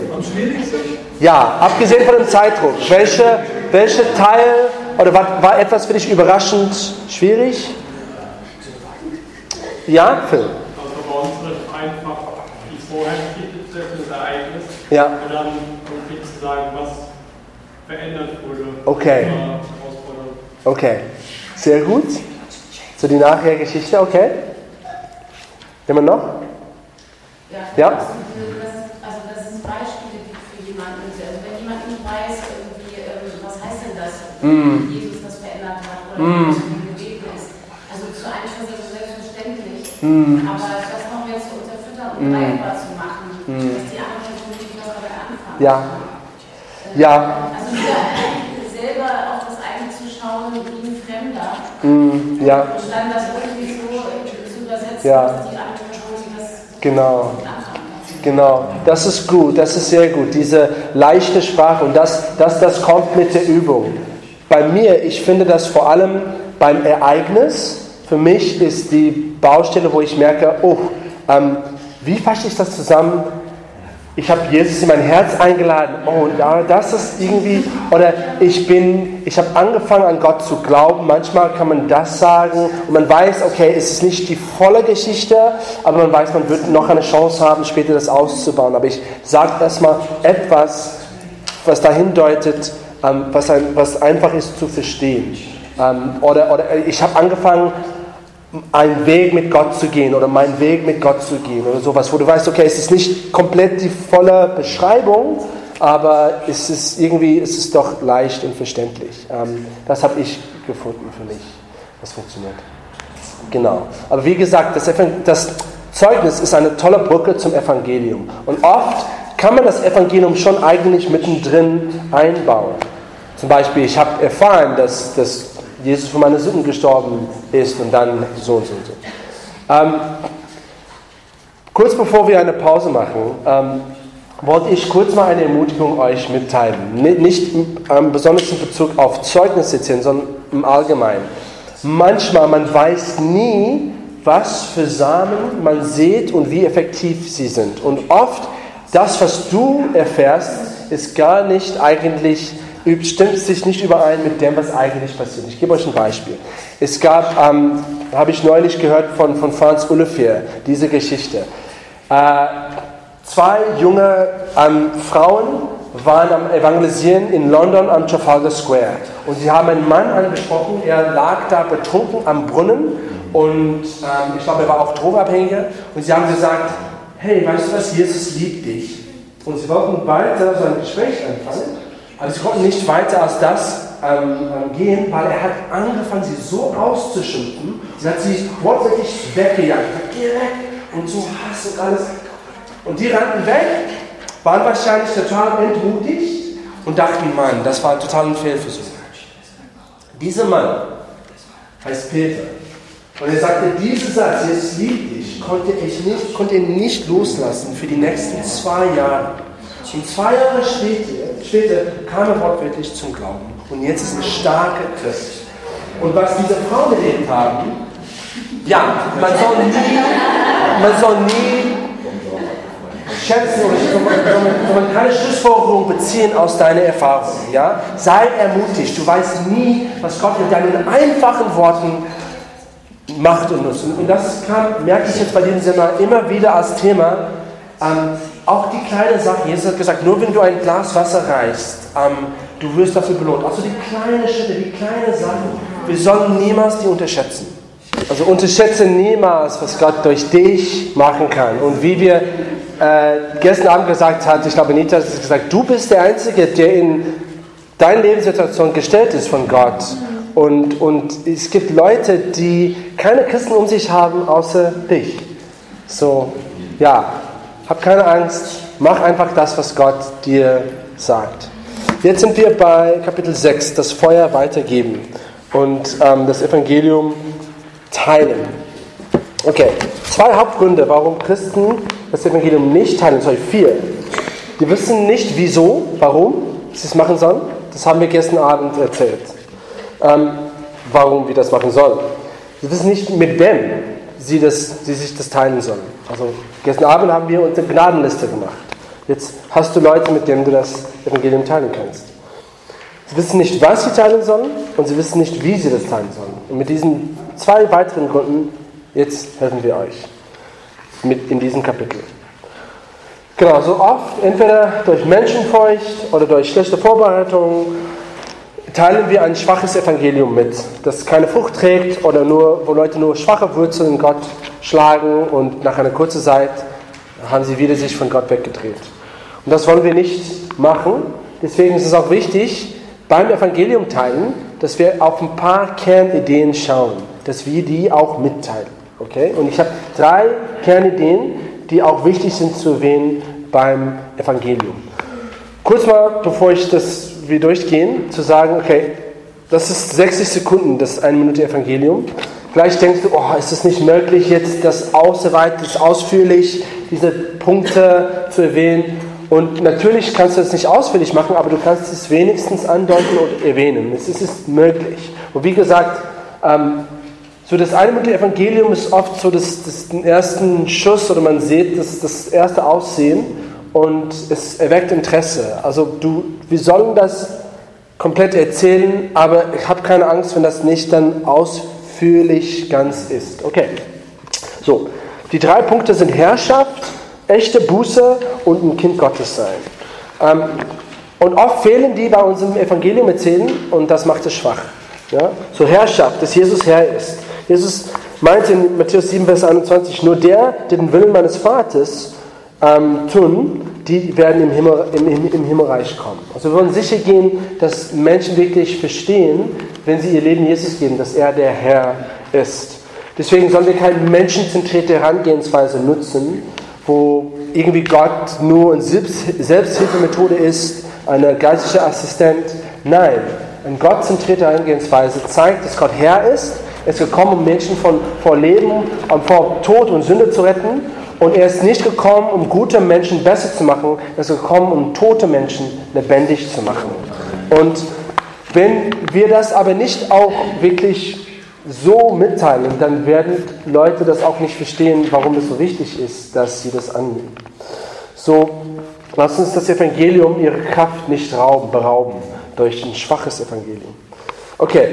Ja, abgesehen von dem Zeitdruck. Welche, welche Teil oder war, war etwas für dich überraschend schwierig? Ja, Phil. Also bei uns wird einfach die treffen, das Ereignis. Ja. Und dann konkret zu sagen, was verändert wurde. Okay. Okay, sehr gut. So die Nachhergeschichte, okay. Immer noch? Ja? Dass es, also dass es Beispiele gibt für jemanden. Also wenn jemand nicht weiß, irgendwie, ähm, was heißt denn das, Mm. wie Jesus das verändert hat oder Mm. wie es gewesen ist. Also zu eigentlich schon so selbstverständlich. Mm. Aber das noch mehr zu unterfüttern und Mm. greifbar zu machen, Mm. dass die andere Person wirklich was damit anfangen Ja. Ja. Also selber auf das eigene zu schauen wie ein Fremder. Mm, ja. Und dann das irgendwie so zu übersetzen, Ja. dass die andere Person das Genau. Genau, das ist gut, das ist sehr gut, diese leichte Sprache und das, das, das kommt mit der Übung. Bei mir, ich finde das vor allem beim Ereignis, für mich ist die Baustelle, wo ich merke, oh, ähm, wie fasche ich das zusammen? Ich habe Jesus in mein Herz eingeladen. Oh, da- das ist irgendwie, oder ich bin, ich habe angefangen an Gott zu glauben. Manchmal kann man das sagen und man weiß, okay, es ist nicht die volle Geschichte, aber man weiß, man wird noch eine Chance haben, später das auszubauen. Aber ich sage erstmal etwas, was dahin deutet, ähm, was einfach ist zu verstehen. Ähm, oder, oder ich habe angefangen, einen Weg mit Gott zu gehen oder meinen Weg mit Gott zu gehen oder sowas, wo du weißt, okay, es ist nicht komplett die volle Beschreibung, aber es ist irgendwie, es ist doch leicht und verständlich. Ähm, das habe ich gefunden für mich, was funktioniert. Genau. Aber wie gesagt, das, das Zeugnis ist eine tolle Brücke zum Evangelium. Und oft kann man das Evangelium schon eigentlich mittendrin einbauen. Zum Beispiel, ich habe erfahren, dass, dass Jesus für meine Sünden gestorben ist und dann so und so und so. Ähm, kurz bevor wir eine Pause machen, ähm, wollte ich kurz mal eine Ermutigung euch mitteilen. Ni- Nicht ähm, besonders in Bezug auf Zeugnisse zählen, sondern im Allgemeinen. Manchmal, man weiß nie, was für Samen man sieht und wie effektiv sie sind. Und oft, das, was du erfährst, ist gar nicht eigentlich, stimmt sich nicht überein mit dem, was eigentlich passiert. Ich gebe euch ein Beispiel. Es gab, ähm, habe ich neulich gehört von, von Franz Ullefer, diese Geschichte. Äh, zwei junge ähm, Frauen waren am Evangelisieren in London am Trafalgar Square. Und sie haben einen Mann angesprochen, er lag da betrunken am Brunnen und ähm, ich glaube, er war auch Drogenabhängiger. Und sie haben gesagt, hey, weißt du was, Jesus liebt dich. Und sie wollten weiter so ein Gespräch anfangen, aber sie konnten nicht weiter als das ähm, ähm, gehen, weil er hat angefangen, sie so auszuschimpfen. Sie hat sie wortwörtlich weggejagt. Geh weg! Und so Hass und alles. Und die rannten weg, waren wahrscheinlich total entmutigt und dachten, Mann, das war total ein Fehlversuch. Dieser Mann heißt Peter. Und er sagte, diesen Satz, Jesus liebt dich, konnte, ich nicht, konnte er nicht loslassen für die nächsten zwei Jahre. Und zwei Jahre später, später kam er wortwörtlich zum Glauben. Und jetzt ist ein starker Christ. Und was diese Frauen erlebt haben, ja, man soll nie, man soll nie schätzen oder man keine Schlussfolgerung beziehen aus deiner Erfahrung. Ja? Sei ermutigt. Du weißt nie, was Gott mit deinen einfachen Worten macht und nutzt. Und das kam, merke ich jetzt bei diesem Seminar immer wieder als Thema. Ähm, auch die kleine Sache, Jesus hat gesagt, nur wenn du ein Glas Wasser reichst, ähm, du wirst dafür belohnt. Also die kleine Schritte, die kleine Sachen, wir sollen niemals die unterschätzen. Also unterschätze niemals, was Gott durch dich machen kann. Und wie wir äh, gestern Abend gesagt hat, ich glaube, Anita hat es gesagt, du bist der Einzige, der in deine Lebenssituation gestellt ist von Gott. Und, und es gibt Leute, die keine Christen um sich haben, außer dich. So, ja, hab keine Angst, mach einfach das, was Gott dir sagt. Jetzt sind wir bei Kapitel 6, das Feuer weitergeben und ähm, das Evangelium teilen. Okay, zwei Hauptgründe, warum Christen das Evangelium nicht teilen, sorry, vier. Die wissen nicht wieso, warum sie es machen sollen. Das haben wir gestern Abend erzählt. Ähm, warum wir das machen sollen. Sie wissen nicht, mit wem sie, das, sie sich das teilen sollen. Also gestern Abend haben wir unsere Gnadenliste gemacht. Jetzt hast du Leute, mit denen du das Evangelium teilen kannst. Sie wissen nicht, was sie teilen sollen und sie wissen nicht, wie sie das teilen sollen. Und mit diesen zwei weiteren Gründen, jetzt helfen wir euch mit in diesem Kapitel. Genau, so oft, entweder durch Menschenfurcht oder durch schlechte Vorbereitung, teilen wir ein schwaches Evangelium mit, das keine Frucht trägt oder nur, wo Leute nur schwache Wurzeln in Gott schlagen und nach einer kurzen Zeit haben sie wieder sich von Gott weggedreht. Und das wollen wir nicht machen. Deswegen ist es auch wichtig, beim Evangelium teilen, dass wir auf ein paar Kernideen schauen, dass wir die auch mitteilen. Okay? Und ich habe drei Kernideen, die auch wichtig sind zu erwähnen beim Evangelium. Kurz mal, bevor ich das wir durchgehen, zu sagen, okay, das ist 60 Sekunden, das eine Minute Evangelium. Vielleicht denkst du, oh, ist es nicht möglich, jetzt das ausweit, das ausführlich, diese Punkte zu erwähnen. Und natürlich kannst du das nicht ausführlich machen, aber du kannst es wenigstens andeuten und erwähnen. Es ist möglich. Und wie gesagt, ähm, so das eine Minute Evangelium ist oft so das, das ersten Schuss oder man sieht das, das erste Aussehen und es erweckt Interesse. Also du, wir sollen das komplett erzählen, aber ich habe keine Angst, wenn das nicht dann ausführlich ganz ist. Okay, so, die drei Punkte sind Herrschaft, echte Buße und ein Kind Gottes sein. Ähm, und oft fehlen die bei unserem Evangelium erzählen und das macht es schwach. Ja? So Herrschaft, dass Jesus Herr ist. Jesus meinte in Matthäus 7, Vers 21, nur der, der den Willen meines Vaters ähm, tun, die werden im, Himmel, im, im Himmelreich kommen. Also wir wollen sicher gehen, dass Menschen wirklich verstehen, wenn sie ihr Leben Jesus geben, dass er der Herr ist. Deswegen sollen wir keine menschenzentrierte Herangehensweise nutzen, wo irgendwie Gott nur eine Selbsthilfemethode ist, eine geistliche Assistent. Nein, eine gottzentrierte Herangehensweise zeigt, dass Gott Herr ist. Er ist gekommen, um Menschen von, vor Leben, um vor Tod und Sünde zu retten und er ist nicht gekommen, um gute Menschen besser zu machen, er ist gekommen, um tote Menschen lebendig zu machen. Und wenn wir das aber nicht auch wirklich so mitteilen, dann werden Leute das auch nicht verstehen, warum es so wichtig ist, dass sie das annehmen. So, lass uns das Evangelium ihre Kraft nicht rauben, berauben durch ein schwaches Evangelium. Okay,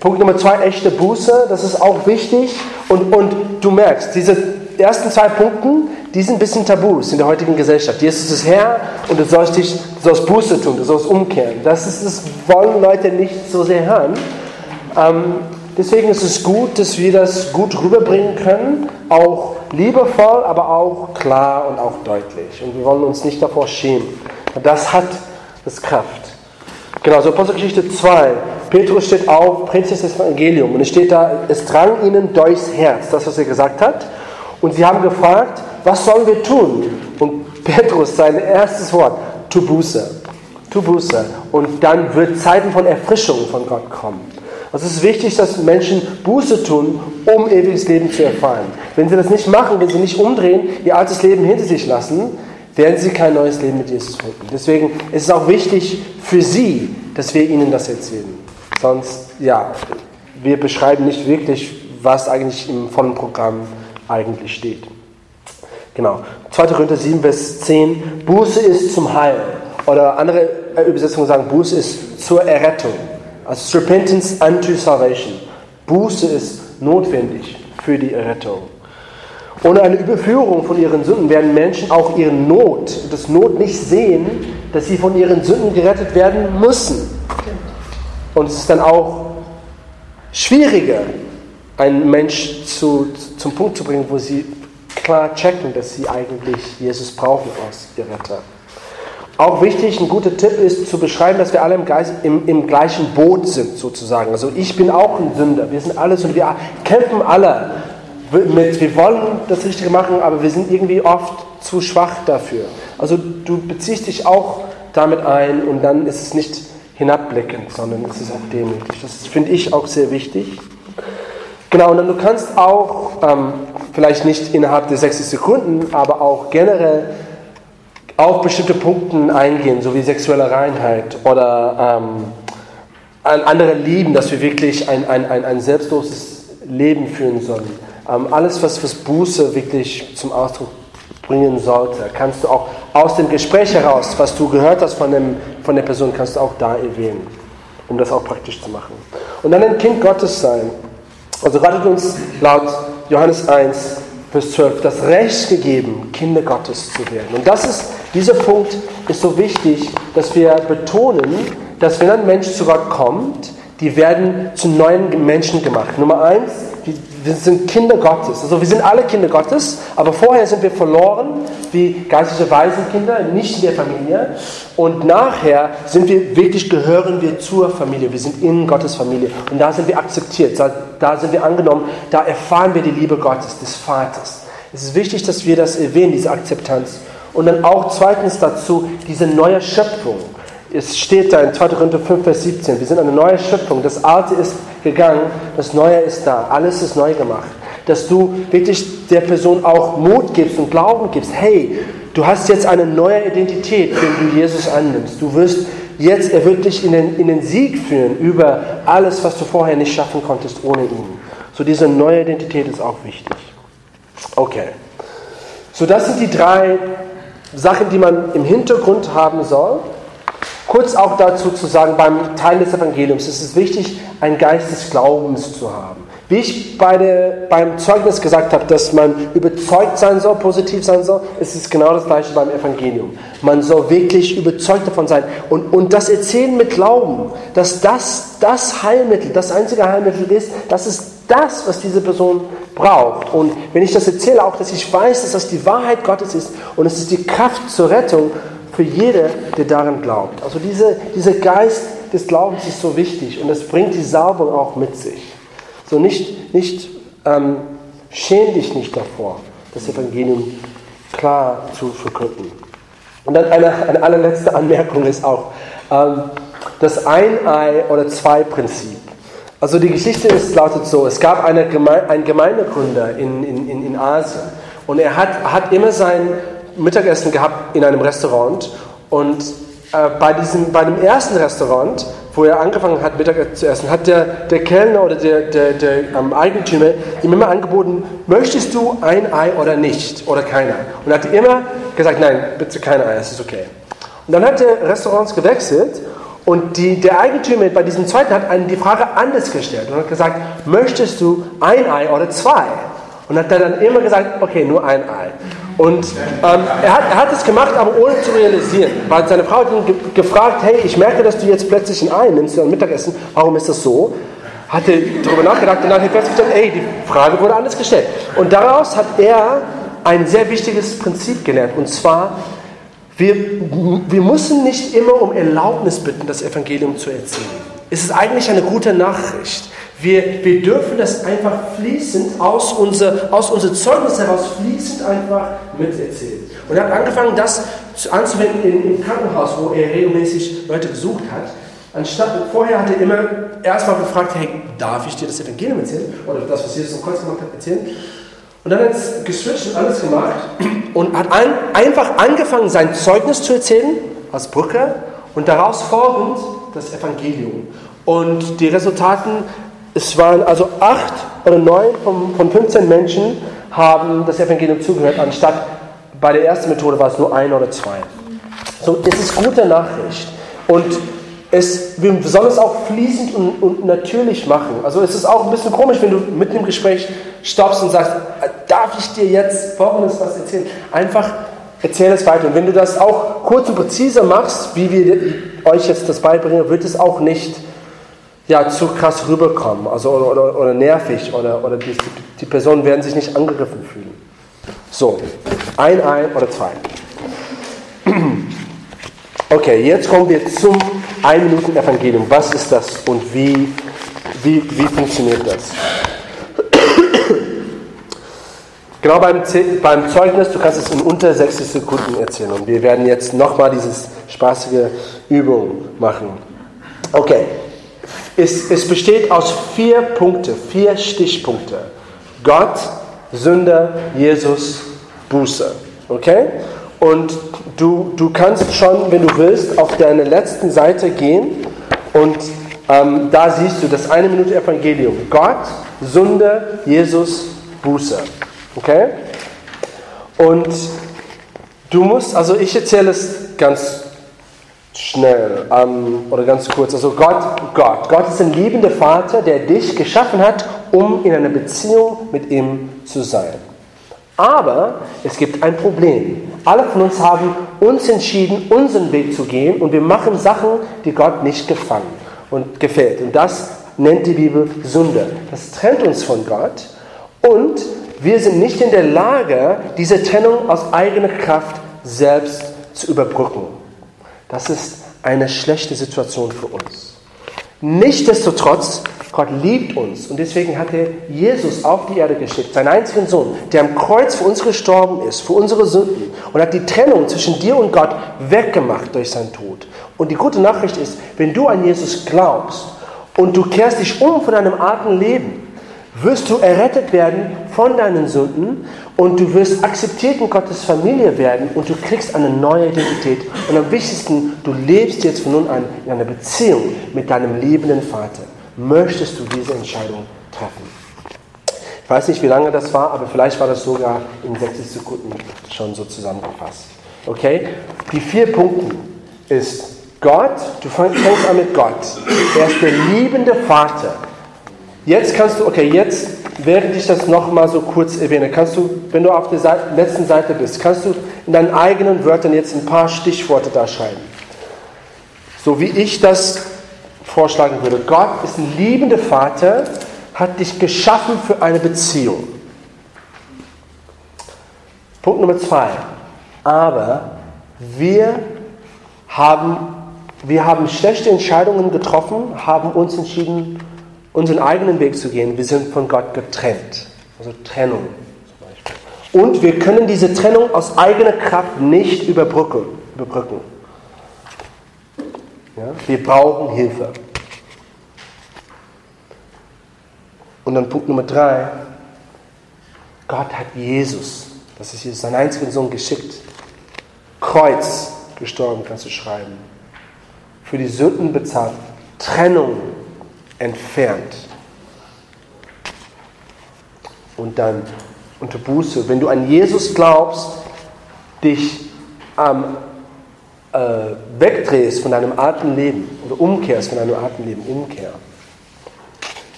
Punkt Nummer zwei, echte Buße, das ist auch wichtig. Und, und du merkst, diese ersten zwei Punkten, die sind ein bisschen Tabus in der heutigen Gesellschaft. Jesus ist Herr und du sollst, dich, du sollst Buße tun, du sollst umkehren. Das, ist, das wollen Leute nicht so sehr hören. Ähm, deswegen ist es gut, dass wir das gut rüberbringen können, auch liebevoll, aber auch klar und auch deutlich. Und wir wollen uns nicht davor schämen. Das hat das Kraft. Genau, so Apostelgeschichte 2. Petrus steht auf, predigt das Evangelium. Und es steht da, es drang ihnen durchs Herz, das, was er gesagt hat. Und sie haben gefragt, was sollen wir tun? Und Petrus, sein erstes Wort, tu Buße. Tu Buße. Und dann wird Zeiten von Erfrischung von Gott kommen. Also es ist wichtig, dass Menschen Buße tun, um ewiges Leben zu erfahren. Wenn sie das nicht machen, wenn sie nicht umdrehen, ihr altes Leben hinter sich lassen, werden sie kein neues Leben mit Jesus finden. Deswegen ist es auch wichtig für sie, dass wir ihnen das erzählen. Sonst, ja, wir beschreiben nicht wirklich, was eigentlich im vollen Programm eigentlich steht. Genau. 2. Korinther 7, Vers 10. Buße ist zum Heil. Oder andere Übersetzungen sagen, Buße ist zur Errettung. Also Repentance unto Salvation. Buße ist notwendig für die Errettung. Ohne eine Überführung von ihren Sünden werden Menschen auch ihre Not, das Not nicht sehen, dass sie von ihren Sünden gerettet werden müssen. Und es ist dann auch schwieriger, einen Mensch zu, zum Punkt zu bringen, wo sie klar checken, dass sie eigentlich Jesus brauchen als ihr Retter. Auch wichtig, ein guter Tipp ist zu beschreiben, dass wir alle im, Geist, im, im gleichen Boot sind, sozusagen. Also ich bin auch ein Sünder, wir sind alles und wir kämpfen alle mit, wir wollen das Richtige machen, aber wir sind irgendwie oft zu schwach dafür. Also du beziehst dich auch damit ein und dann ist es nicht hinabblickend, sondern es ist auch demütig. Das finde ich auch sehr wichtig. Genau, und dann du kannst auch, ähm, vielleicht nicht innerhalb der 60 Sekunden, aber auch generell auf bestimmte Punkte eingehen, so wie sexuelle Reinheit oder ähm, an andere lieben, dass wir wirklich ein, ein, ein, ein selbstloses Leben führen sollen. Ähm, alles, was, was Buße wirklich zum Ausdruck bringen sollte, kannst du auch aus dem Gespräch heraus, was du gehört hast von, dem, von der Person, kannst du auch da erwähnen, um das auch praktisch zu machen. Und dann ein Kind Gottes sein. Also Gott hat uns laut Johannes 1, Vers 12 das Recht gegeben, Kinder Gottes zu werden. Und das ist, dieser Punkt ist so wichtig, dass wir betonen, dass wenn ein Mensch zu Gott kommt, die werden zu neuen Menschen gemacht. Nummer eins, wir sind Kinder Gottes. Also wir sind alle Kinder Gottes, aber vorher sind wir verloren wie geistliche Waisenkinder, nicht in der Familie. Und nachher sind wir wirklich, gehören wir zur Familie. Wir sind in Gottes Familie. Und da sind wir akzeptiert, da, da sind wir angenommen, da erfahren wir die Liebe Gottes, des Vaters. Es ist wichtig, dass wir das erwähnen, diese Akzeptanz. Und dann auch zweitens dazu diese neue Schöpfung. Es steht da in 2. Korinther 5, Vers 17, wir sind eine neue Schöpfung. Das Alte ist gegangen, das Neue ist da. Alles ist neu gemacht. Dass du wirklich der Person auch Mut gibst und Glauben gibst. Hey, du hast jetzt eine neue Identität, wenn du Jesus annimmst. Du wirst jetzt, er wird dich in den, in den Sieg führen über alles, was du vorher nicht schaffen konntest ohne ihn. So diese neue Identität ist auch wichtig. Okay. So, das sind die drei Sachen, die man im Hintergrund haben soll. Kurz auch dazu zu sagen, beim Teil des Evangeliums ist es wichtig, einen Geist des Glaubens zu haben. Wie ich bei der, beim Zeugnis gesagt habe, dass man überzeugt sein soll, positiv sein soll, ist es genau das gleiche beim Evangelium. Man soll wirklich überzeugt davon sein. Und, und das Erzählen mit Glauben, dass das das Heilmittel, das einzige Heilmittel ist, das ist das, was diese Person braucht. Und wenn ich das erzähle, auch, dass ich weiß, dass das die Wahrheit Gottes ist und es ist die Kraft zur Rettung für jede, der daran glaubt. Also diese, dieser Geist des Glaubens ist so wichtig und es bringt die Salbung auch mit sich. So nicht, nicht ähm, schäm dich nicht davor, das Evangelium klar zu verkünden. Und dann eine, eine allerletzte Anmerkung ist auch ähm, das Ein-Ei- oder Zwei-Prinzip. Also die Geschichte ist, lautet so, es gab eine Geme einen Gemeindegründer in, in, in Asien und er hat, hat immer sein Mittagessen gehabt in einem Restaurant und äh, bei, diesem, bei dem ersten Restaurant, wo er angefangen hat, Mittag zu essen, hat der, der Kellner oder der, der, der ähm, Eigentümer ihm immer angeboten, möchtest du ein Ei oder nicht oder keiner? Und er hat immer gesagt, nein, bitte kein Ei, es ist okay. Und dann hat er Restaurants gewechselt und die, der Eigentümer bei diesem zweiten hat einen die Frage anders gestellt und hat gesagt, möchtest du ein Ei oder zwei? Und hat dann immer gesagt, okay, nur ein Ei. Und ähm, er, hat, er hat es gemacht, aber ohne zu realisieren. Weil seine Frau hat ihn ge gefragt, hey, ich merke, dass du jetzt plötzlich ein Ei nimmst am Mittagessen, warum ist das so? Hat er darüber nachgedacht und dann hat er festgestellt, ey, die Frage wurde anders gestellt. Und daraus hat er ein sehr wichtiges Prinzip gelernt. Und zwar, wir, wir müssen nicht immer um Erlaubnis bitten, das Evangelium zu erzählen. Es ist eigentlich eine gute Nachricht. Wir, wir dürfen das einfach fließend aus unser, aus unser Zeugnis heraus fließend einfach miterzählen. Und er hat angefangen, das anzuwenden im Krankenhaus, wo er regelmäßig Leute besucht hat. Anstatt, vorher hat er immer erstmal gefragt, hey, darf ich dir das Evangelium erzählen? Oder das, was Jesus am Kreuz gemacht hat, erzählen? Und dann hat er geswitcht und alles gemacht und hat an, einfach angefangen, sein Zeugnis zu erzählen, als Brücke, und daraus folgend das Evangelium. Und die Resultaten, es waren also acht oder neun von, von 15 Menschen haben das Evangelium zugehört, anstatt bei der ersten Methode war es nur ein oder zwei. So, es ist gute Nachricht. Und es, wir sollen es auch fließend und, und, natürlich machen. Also es ist auch ein bisschen komisch, wenn du mitten im Gespräch stoppst und sagst, darf ich dir jetzt folgendes was erzählen? Einfach erzähl es weiter. Und wenn du das auch kurz und präzise machst, wie wir euch jetzt das beibringen, wird es auch nicht ja, zu krass rüberkommen also, oder, oder, oder nervig oder, oder die, die Personen werden sich nicht angegriffen fühlen. So, ein Ei oder zwei. Okay, jetzt kommen wir zum 1 Minuten Evangelium. Was ist das und wie, wie, wie funktioniert das? Genau beim, beim Zeugnis, du kannst es in unter 60 Sekunden erzählen. Und wir werden jetzt nochmal diese spaßige Übung machen. Okay, es, es besteht aus vier Punkten, vier Stichpunkte. Gott, Sünder, Jesus, Buße. Okay? Und du, du kannst schon, wenn du willst, auf deine letzten Seite gehen und ähm, da siehst du das eine Minute Evangelium. Gott, Sünde, Jesus, Buße. Okay? Und Du musst, also ich erzähle es ganz schnell ähm, oder ganz kurz. Also Gott, Gott, Gott ist ein liebender Vater, der dich geschaffen hat, um in einer Beziehung mit ihm zu sein. Aber es gibt ein Problem. Alle von uns haben uns entschieden, unseren Weg zu gehen und wir machen Sachen, die Gott nicht gefallen und gefällt. Und das nennt die Bibel Sünde. Das trennt uns von Gott und wir sind nicht in der Lage, diese Trennung aus eigener Kraft selbst zu überbrücken. Das ist eine schlechte Situation für uns. Nichtsdestotrotz, Gott liebt uns und deswegen hat er Jesus auf die Erde geschickt, seinen einzigen Sohn, der am Kreuz für uns gestorben ist, für unsere Sünden und hat die Trennung zwischen dir und Gott weggemacht durch seinen Tod. Und die gute Nachricht ist, wenn du an Jesus glaubst und du kehrst dich um von deinem alten Leben, wirst du errettet werden von deinen Sünden und du wirst akzeptiert in Gottes Familie werden und du kriegst eine neue Identität. Und am wichtigsten, du lebst jetzt von nun an in einer Beziehung mit deinem liebenden Vater. Möchtest du diese Entscheidung treffen? Ich weiß nicht, wie lange das war, aber vielleicht war das sogar in 60 Sekunden schon so zusammengefasst. Okay? Die vier Punkte ist Gott, du fängst an mit Gott. Er ist der liebende Vater. Jetzt kannst du, okay, jetzt, während ich das nochmal so kurz erwähne, kannst du, wenn du auf der Seite, letzten Seite bist, kannst du in deinen eigenen Wörtern jetzt ein paar Stichworte da schreiben. So wie ich das vorschlagen würde. Gott ist ein liebender Vater, hat dich geschaffen für eine Beziehung. Punkt Nummer zwei. Aber wir haben, wir haben schlechte Entscheidungen getroffen, haben uns entschieden, unseren eigenen Weg zu gehen. Wir sind von Gott getrennt. Also Trennung zum Beispiel. Und wir können diese Trennung aus eigener Kraft nicht überbrücken. überbrücken. Ja? Wir brauchen Hilfe. Und dann Punkt Nummer drei. Gott hat Jesus, das ist Jesus, seinen einzigen Sohn geschickt. Kreuz gestorben, kannst du schreiben. Für die Sünden bezahlt. Trennung entfernt. Und dann unter Buße, wenn du an Jesus glaubst, dich ähm, äh, wegdrehst von deinem alten Leben oder umkehrst von deinem alten Leben, Umkehr,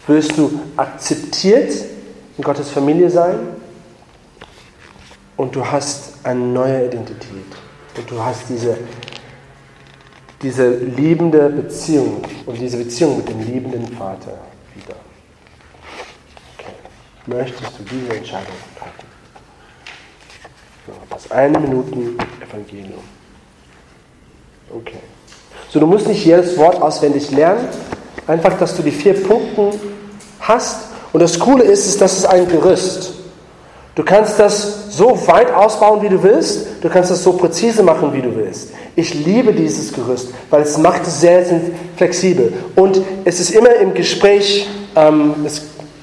wirst du akzeptiert in Gottes Familie sein und du hast eine neue Identität und du hast diese diese liebende Beziehung und diese Beziehung mit dem liebenden Vater wieder. Okay. Möchtest du diese Entscheidung treffen? Das eine Minute Evangelium. Okay. So, du musst nicht jedes Wort auswendig lernen. Einfach, dass du die vier Punkte hast. Und das Coole ist, ist, dass es ein Gerüst. Du kannst das so weit ausbauen, wie du willst. Du kannst das so präzise machen, wie du willst. Ich liebe dieses Gerüst, weil es macht es sehr, sehr flexibel. Und es ist immer im Gespräch ähm,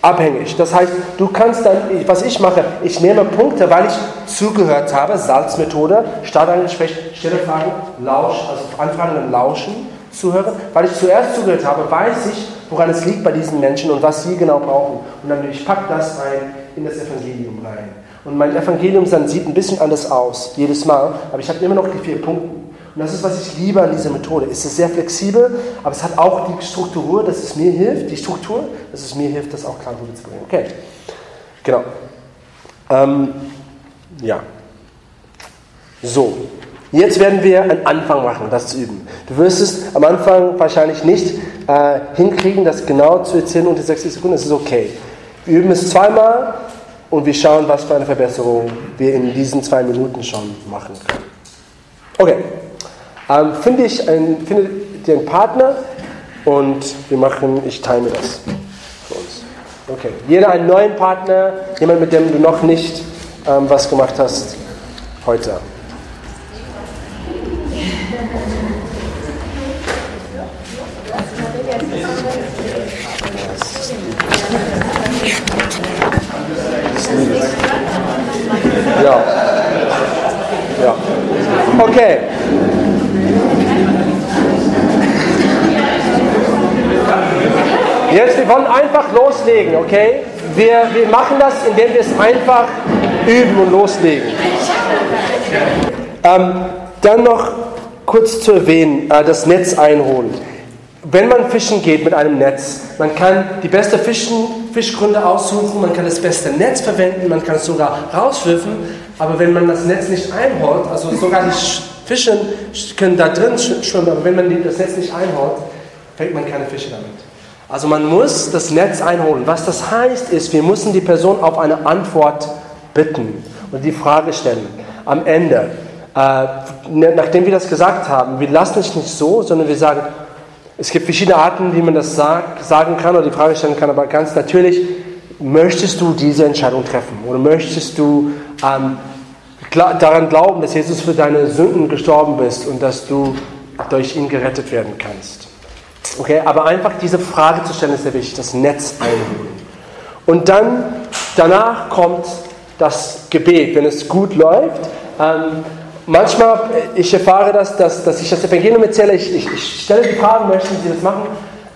abhängig. Das heißt, du kannst dann, was ich mache, ich nehme Punkte, weil ich zugehört habe, Salzmethode, starte ein Gespräch, stelle Fragen, lausch, also Anfragen und Lauschen, zuhören. Weil ich zuerst zugehört habe, weiß ich, woran es liegt bei diesen Menschen und was sie genau brauchen. Und dann ich packe das rein in das Evangelium rein. Und mein Evangelium dann sieht ein bisschen anders aus, jedes Mal, aber ich habe immer noch die vier Punkte. Und das ist, was ich liebe an dieser Methode. Es ist sehr flexibel, aber es hat auch die Struktur, dass es mir hilft, die Struktur, dass es mir hilft, das auch klar rüberzubringen. Okay, genau. Ähm, ja. So, jetzt werden wir einen Anfang machen, das zu üben. Du wirst es am Anfang wahrscheinlich nicht äh, hinkriegen, das genau zu erzählen unter 60 Sekunden. Das ist okay. Wir üben es zweimal und wir schauen, was für eine Verbesserung wir in diesen zwei Minuten schon machen können. Okay. Ähm, finde ich ein, finde dir einen Partner und wir machen, ich time das für uns. Okay. Jeder einen neuen Partner, jemand, mit dem du noch nicht ähm, was gemacht hast heute. Ja. Ja. Okay. Jetzt, wir wollen einfach loslegen, okay? Wir, wir machen das, indem wir es einfach üben und loslegen. Ähm, dann noch kurz zu erwähnen, äh, das Netz einholen. Wenn man fischen geht mit einem Netz, man kann die beste Fischen, Fischgründe aussuchen, man kann das beste Netz verwenden, man kann es sogar rauswürfen, aber wenn man das Netz nicht einholt, also sogar die Fische können da drin schwimmen, aber wenn man das Netz nicht einholt, fängt man keine Fische damit. Also man muss das Netz einholen. Was das heißt, ist, wir müssen die Person auf eine Antwort bitten und die Frage stellen. Am Ende, äh, nachdem wir das gesagt haben, wir lassen es nicht so, sondern wir sagen, es gibt verschiedene Arten, wie man das sagt, sagen kann oder die Frage stellen kann, aber ganz natürlich, möchtest du diese Entscheidung treffen oder möchtest du ähm, daran glauben, dass Jesus für deine Sünden gestorben ist und dass du durch ihn gerettet werden kannst. Okay, aber einfach diese Frage zu stellen ist sehr wichtig, das Netz einholen. Und dann, danach kommt das Gebet, wenn es gut läuft. Ähm, manchmal, ich erfahre das, dass, dass ich das Evangelium erzähle, ich, ich, ich stelle die Frage, möchten Sie das machen?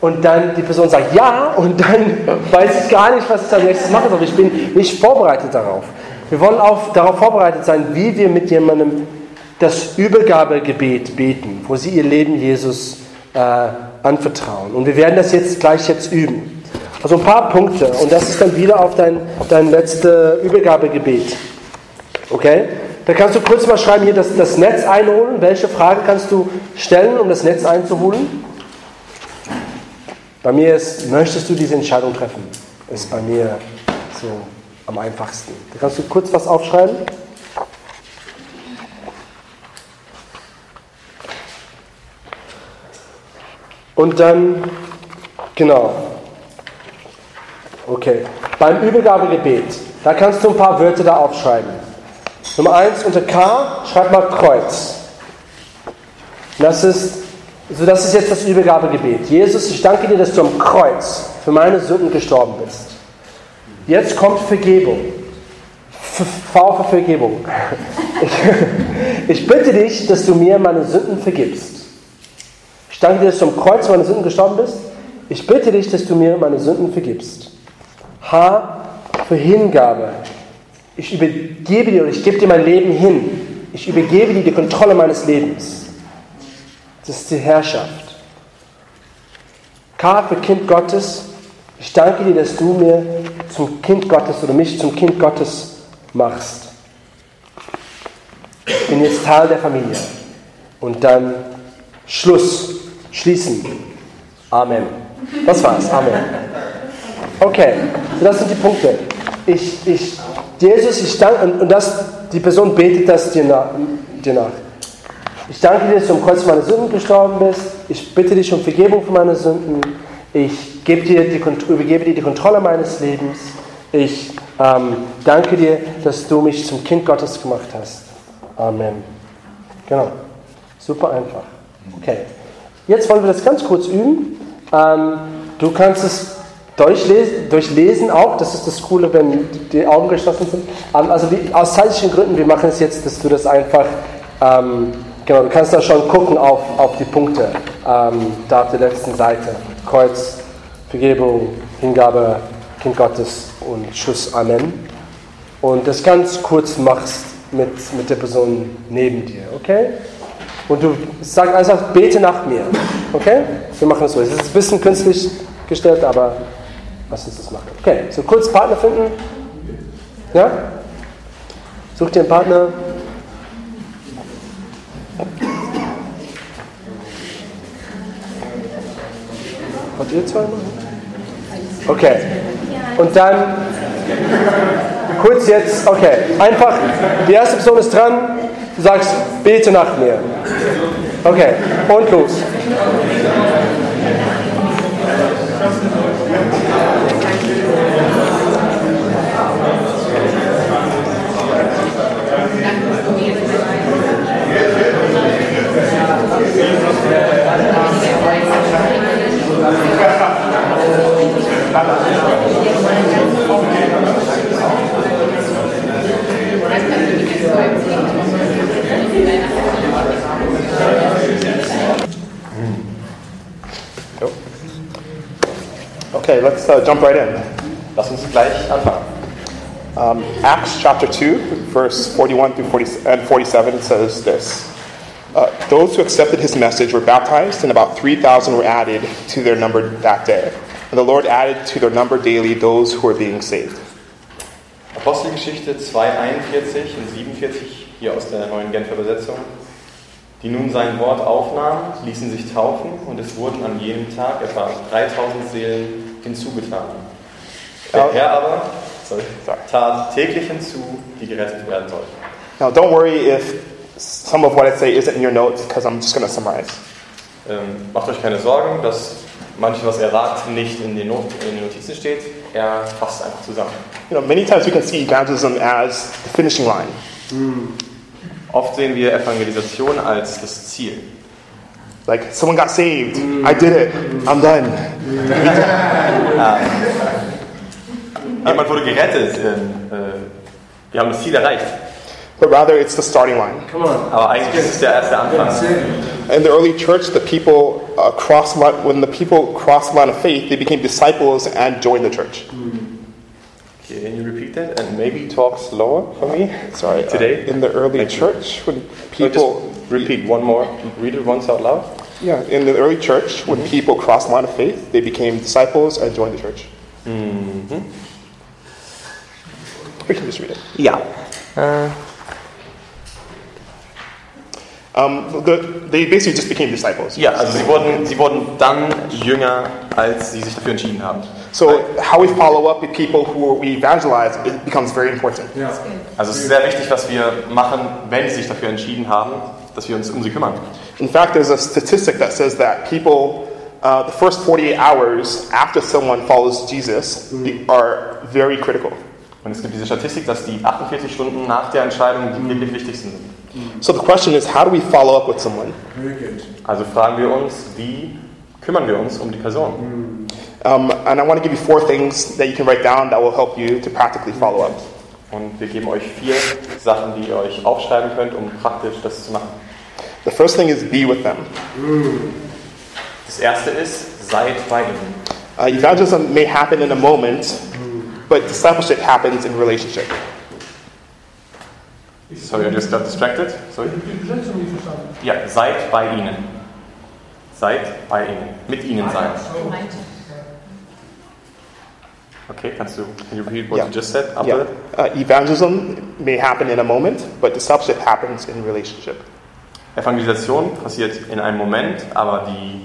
Und dann die Person sagt ja und dann weiß ich gar nicht, was ich als nächstes mache, aber ich bin nicht vorbereitet darauf. Wir wollen auch darauf vorbereitet sein, wie wir mit jemandem das Übergabegebet beten, wo sie ihr Leben Jesus äh, anvertrauen. Und wir werden das jetzt gleich jetzt üben. Also ein paar Punkte und das ist dann wieder auf dein, dein letztes Übergabegebet. Okay? Da kannst du kurz mal schreiben, hier das, das Netz einholen. Welche Frage kannst du stellen, um das Netz einzuholen? Bei mir ist, möchtest du diese Entscheidung treffen? Ist bei mir so am einfachsten. Da kannst du kurz was aufschreiben. Und dann, genau. Okay. Beim Übergabegebet, da kannst du ein paar Wörter da aufschreiben. Nummer eins unter K, schreib mal Kreuz. Das ist, so das ist jetzt das Übergabegebet. Jesus, ich danke dir, dass du am Kreuz für meine Sünden gestorben bist. Jetzt kommt Vergebung. V für Vergebung. Ich, ich bitte dich, dass du mir meine Sünden vergibst. Ich danke dir, dass du am Kreuz für meine Sünden gestorben bist. Ich bitte dich, dass du mir meine Sünden vergibst. H für Hingabe. Ich übergebe dir und ich gebe dir mein Leben hin. Ich übergebe dir die Kontrolle meines Lebens. Das ist die Herrschaft. K für Kind Gottes. Ich danke dir, dass du mir zum Kind Gottes oder mich zum Kind Gottes machst. Ich bin jetzt Teil der Familie. Und dann Schluss, schließen. Amen. Das war's. Amen. Okay, das sind die Punkte. Ich, ich Jesus, ich danke, und das, die Person betet das dir nach, dir nach. Ich danke dir, dass du am Kreuz für meine Sünden gestorben bist. Ich bitte dich um Vergebung für meine Sünden. Ich gebe dir die, übergebe dir die Kontrolle meines Lebens. Ich ähm, danke dir, dass du mich zum Kind Gottes gemacht hast. Amen. Genau. Super einfach. Okay. Jetzt wollen wir das ganz kurz üben. Ähm, du kannst es Durchlesen, durchlesen auch, das ist das Coole, wenn die Augen geschlossen sind. Ähm, also wie, aus zeitlichen Gründen, wir machen es jetzt, dass du das einfach, ähm, genau, du kannst da schon gucken auf, auf die Punkte, ähm, da auf der letzten Seite. Kreuz, Vergebung, Hingabe, Kind Gottes und Schuss Amen. Und das ganz kurz machst mit, mit der Person neben dir, okay? Und du sagst einfach, bete nach mir, okay? Wir machen es so. Es ist ein bisschen künstlich gestellt, aber Lass uns das machen. Okay, so kurz Partner finden. Ja? Such dir einen Partner. Wollt ihr zwei machen? Okay. Und dann kurz jetzt, okay, einfach, die erste Person ist dran, du sagst, bete nach mir. Okay, und los. Okay, let's uh, jump right in. Lass uns gleich anfangen. Um, Acts chapter 2, verse 41 through 40, and 47 says this uh, Those who accepted his message were baptized, and about 3,000 were added to their number that day. And the Lord added to their number daily those who were being saved. Apostelgeschichte 2, 41 und 47, hier aus der neuen Genfer Übersetzung. Die nun sein Wort aufnahmen, ließen sich taufen und es wurden an jenem Tag etwa 3000 Seelen hinzugetan. Der Herr aber sorry, tat täglich hinzu, die gerettet werden sollten. Now, don't worry if some of what I say isn't in your notes, because I'm just going to summarize. Ähm, macht euch keine Sorgen, dass manches, was er sagt, nicht in den, Not in den Notizen steht. Er fasst einfach zusammen. You know, many times we can see evangelism as the finishing line. Oft sehen wir Evangelisation als das Ziel. Like, someone got saved. I did it. I'm done. Ah. Jemand wurde gerettet. ähm, äh, wir haben das Ziel erreicht. But rather, it's the starting line. Aber eigentlich ist es der erste Anfang. In the early church, the people uh, crossed line, when the people crossed the line of faith, they became disciples and joined the church. Okay, can you repeat that and maybe talk slower for me? Sorry. uh, Today? in the early Thank you. church, when people just repeat one more. Read it once out loud. yeah, in the early church, when people crossed the line of faith, they became disciples and joined the church. Mhm. We can just read it. Yeah. Äh, Um, the, they basically just became disciples. ja, also sie wurden, sie wurden dann Jünger, als sie sich dafür entschieden haben. So how we follow up with people who we evangelize it becomes very important. Also es ist sehr wichtig, was wir machen, wenn sie sich dafür entschieden haben, dass wir uns um sie kümmern. In fact, there's a statistic that says that people, uh, the first 48 hours after someone follows Jesus, are very critical. Und es gibt diese Statistik, dass die 48 Stunden nach der Entscheidung die wirklich wichtigsten sind. So the question is, how do we follow up with someone? Also fragen wir uns, wie kümmern wir uns um die Person? Um, and I want to give you four things that you can write down that will help you to practically follow up. Und wir geben euch vier Sachen, die ihr euch aufschreiben könnt, um praktisch das zu machen. The first thing is be with them. Das erste ist, seid bei ihnen. Uh, evangelism may happen in a moment, but discipleship happens in relationship. Sorry, I just got distracted. Sorry. Ja, seid bei ihnen. Seid bei ihnen. Mit ihnen sein. Okay, kannst du, can you repeat what Yeah. you just said? Yeah. Abel? Uh, evangelism may happen in a moment, but discipleship happens in relationship. Evangelisation passiert in einem Moment, aber die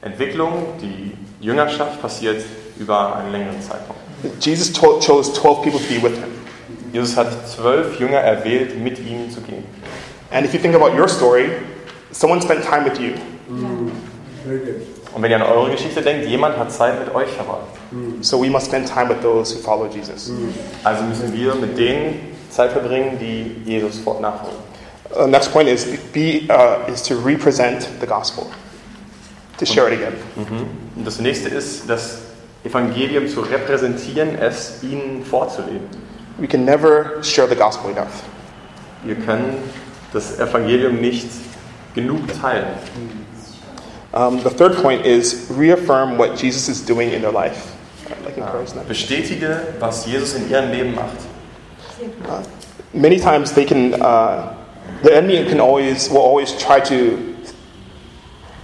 Entwicklung, die Jüngerschaft passiert über einen längeren Zeitraum. Jesus chose 12 people to be with him. Jesus hat zwölf Jünger erwählt, mit ihm zu gehen. And if you think about your story, someone spent time with you. Und wenn ihr an eure Geschichte denkt, jemand hat Zeit mit euch verbracht. So we must spend time with those who follow Jesus. Also müssen wir mit denen Zeit verbringen, die Jesus fort- nachfolgen. Uh, next point is be uh, is to represent the gospel, to share it again. Mhm. Und das nächste ist, das Evangelium zu repräsentieren, es ihnen vorzuleben. We can never share the gospel enough. Wir können das Evangelium nicht genug teilen. Um, the third point is reaffirm what Jesus is doing in their life. Like encourage. Bestätige, was Jesus in ihrem Leben macht. Uh, many times they can, uh, the enemy can always, will always try to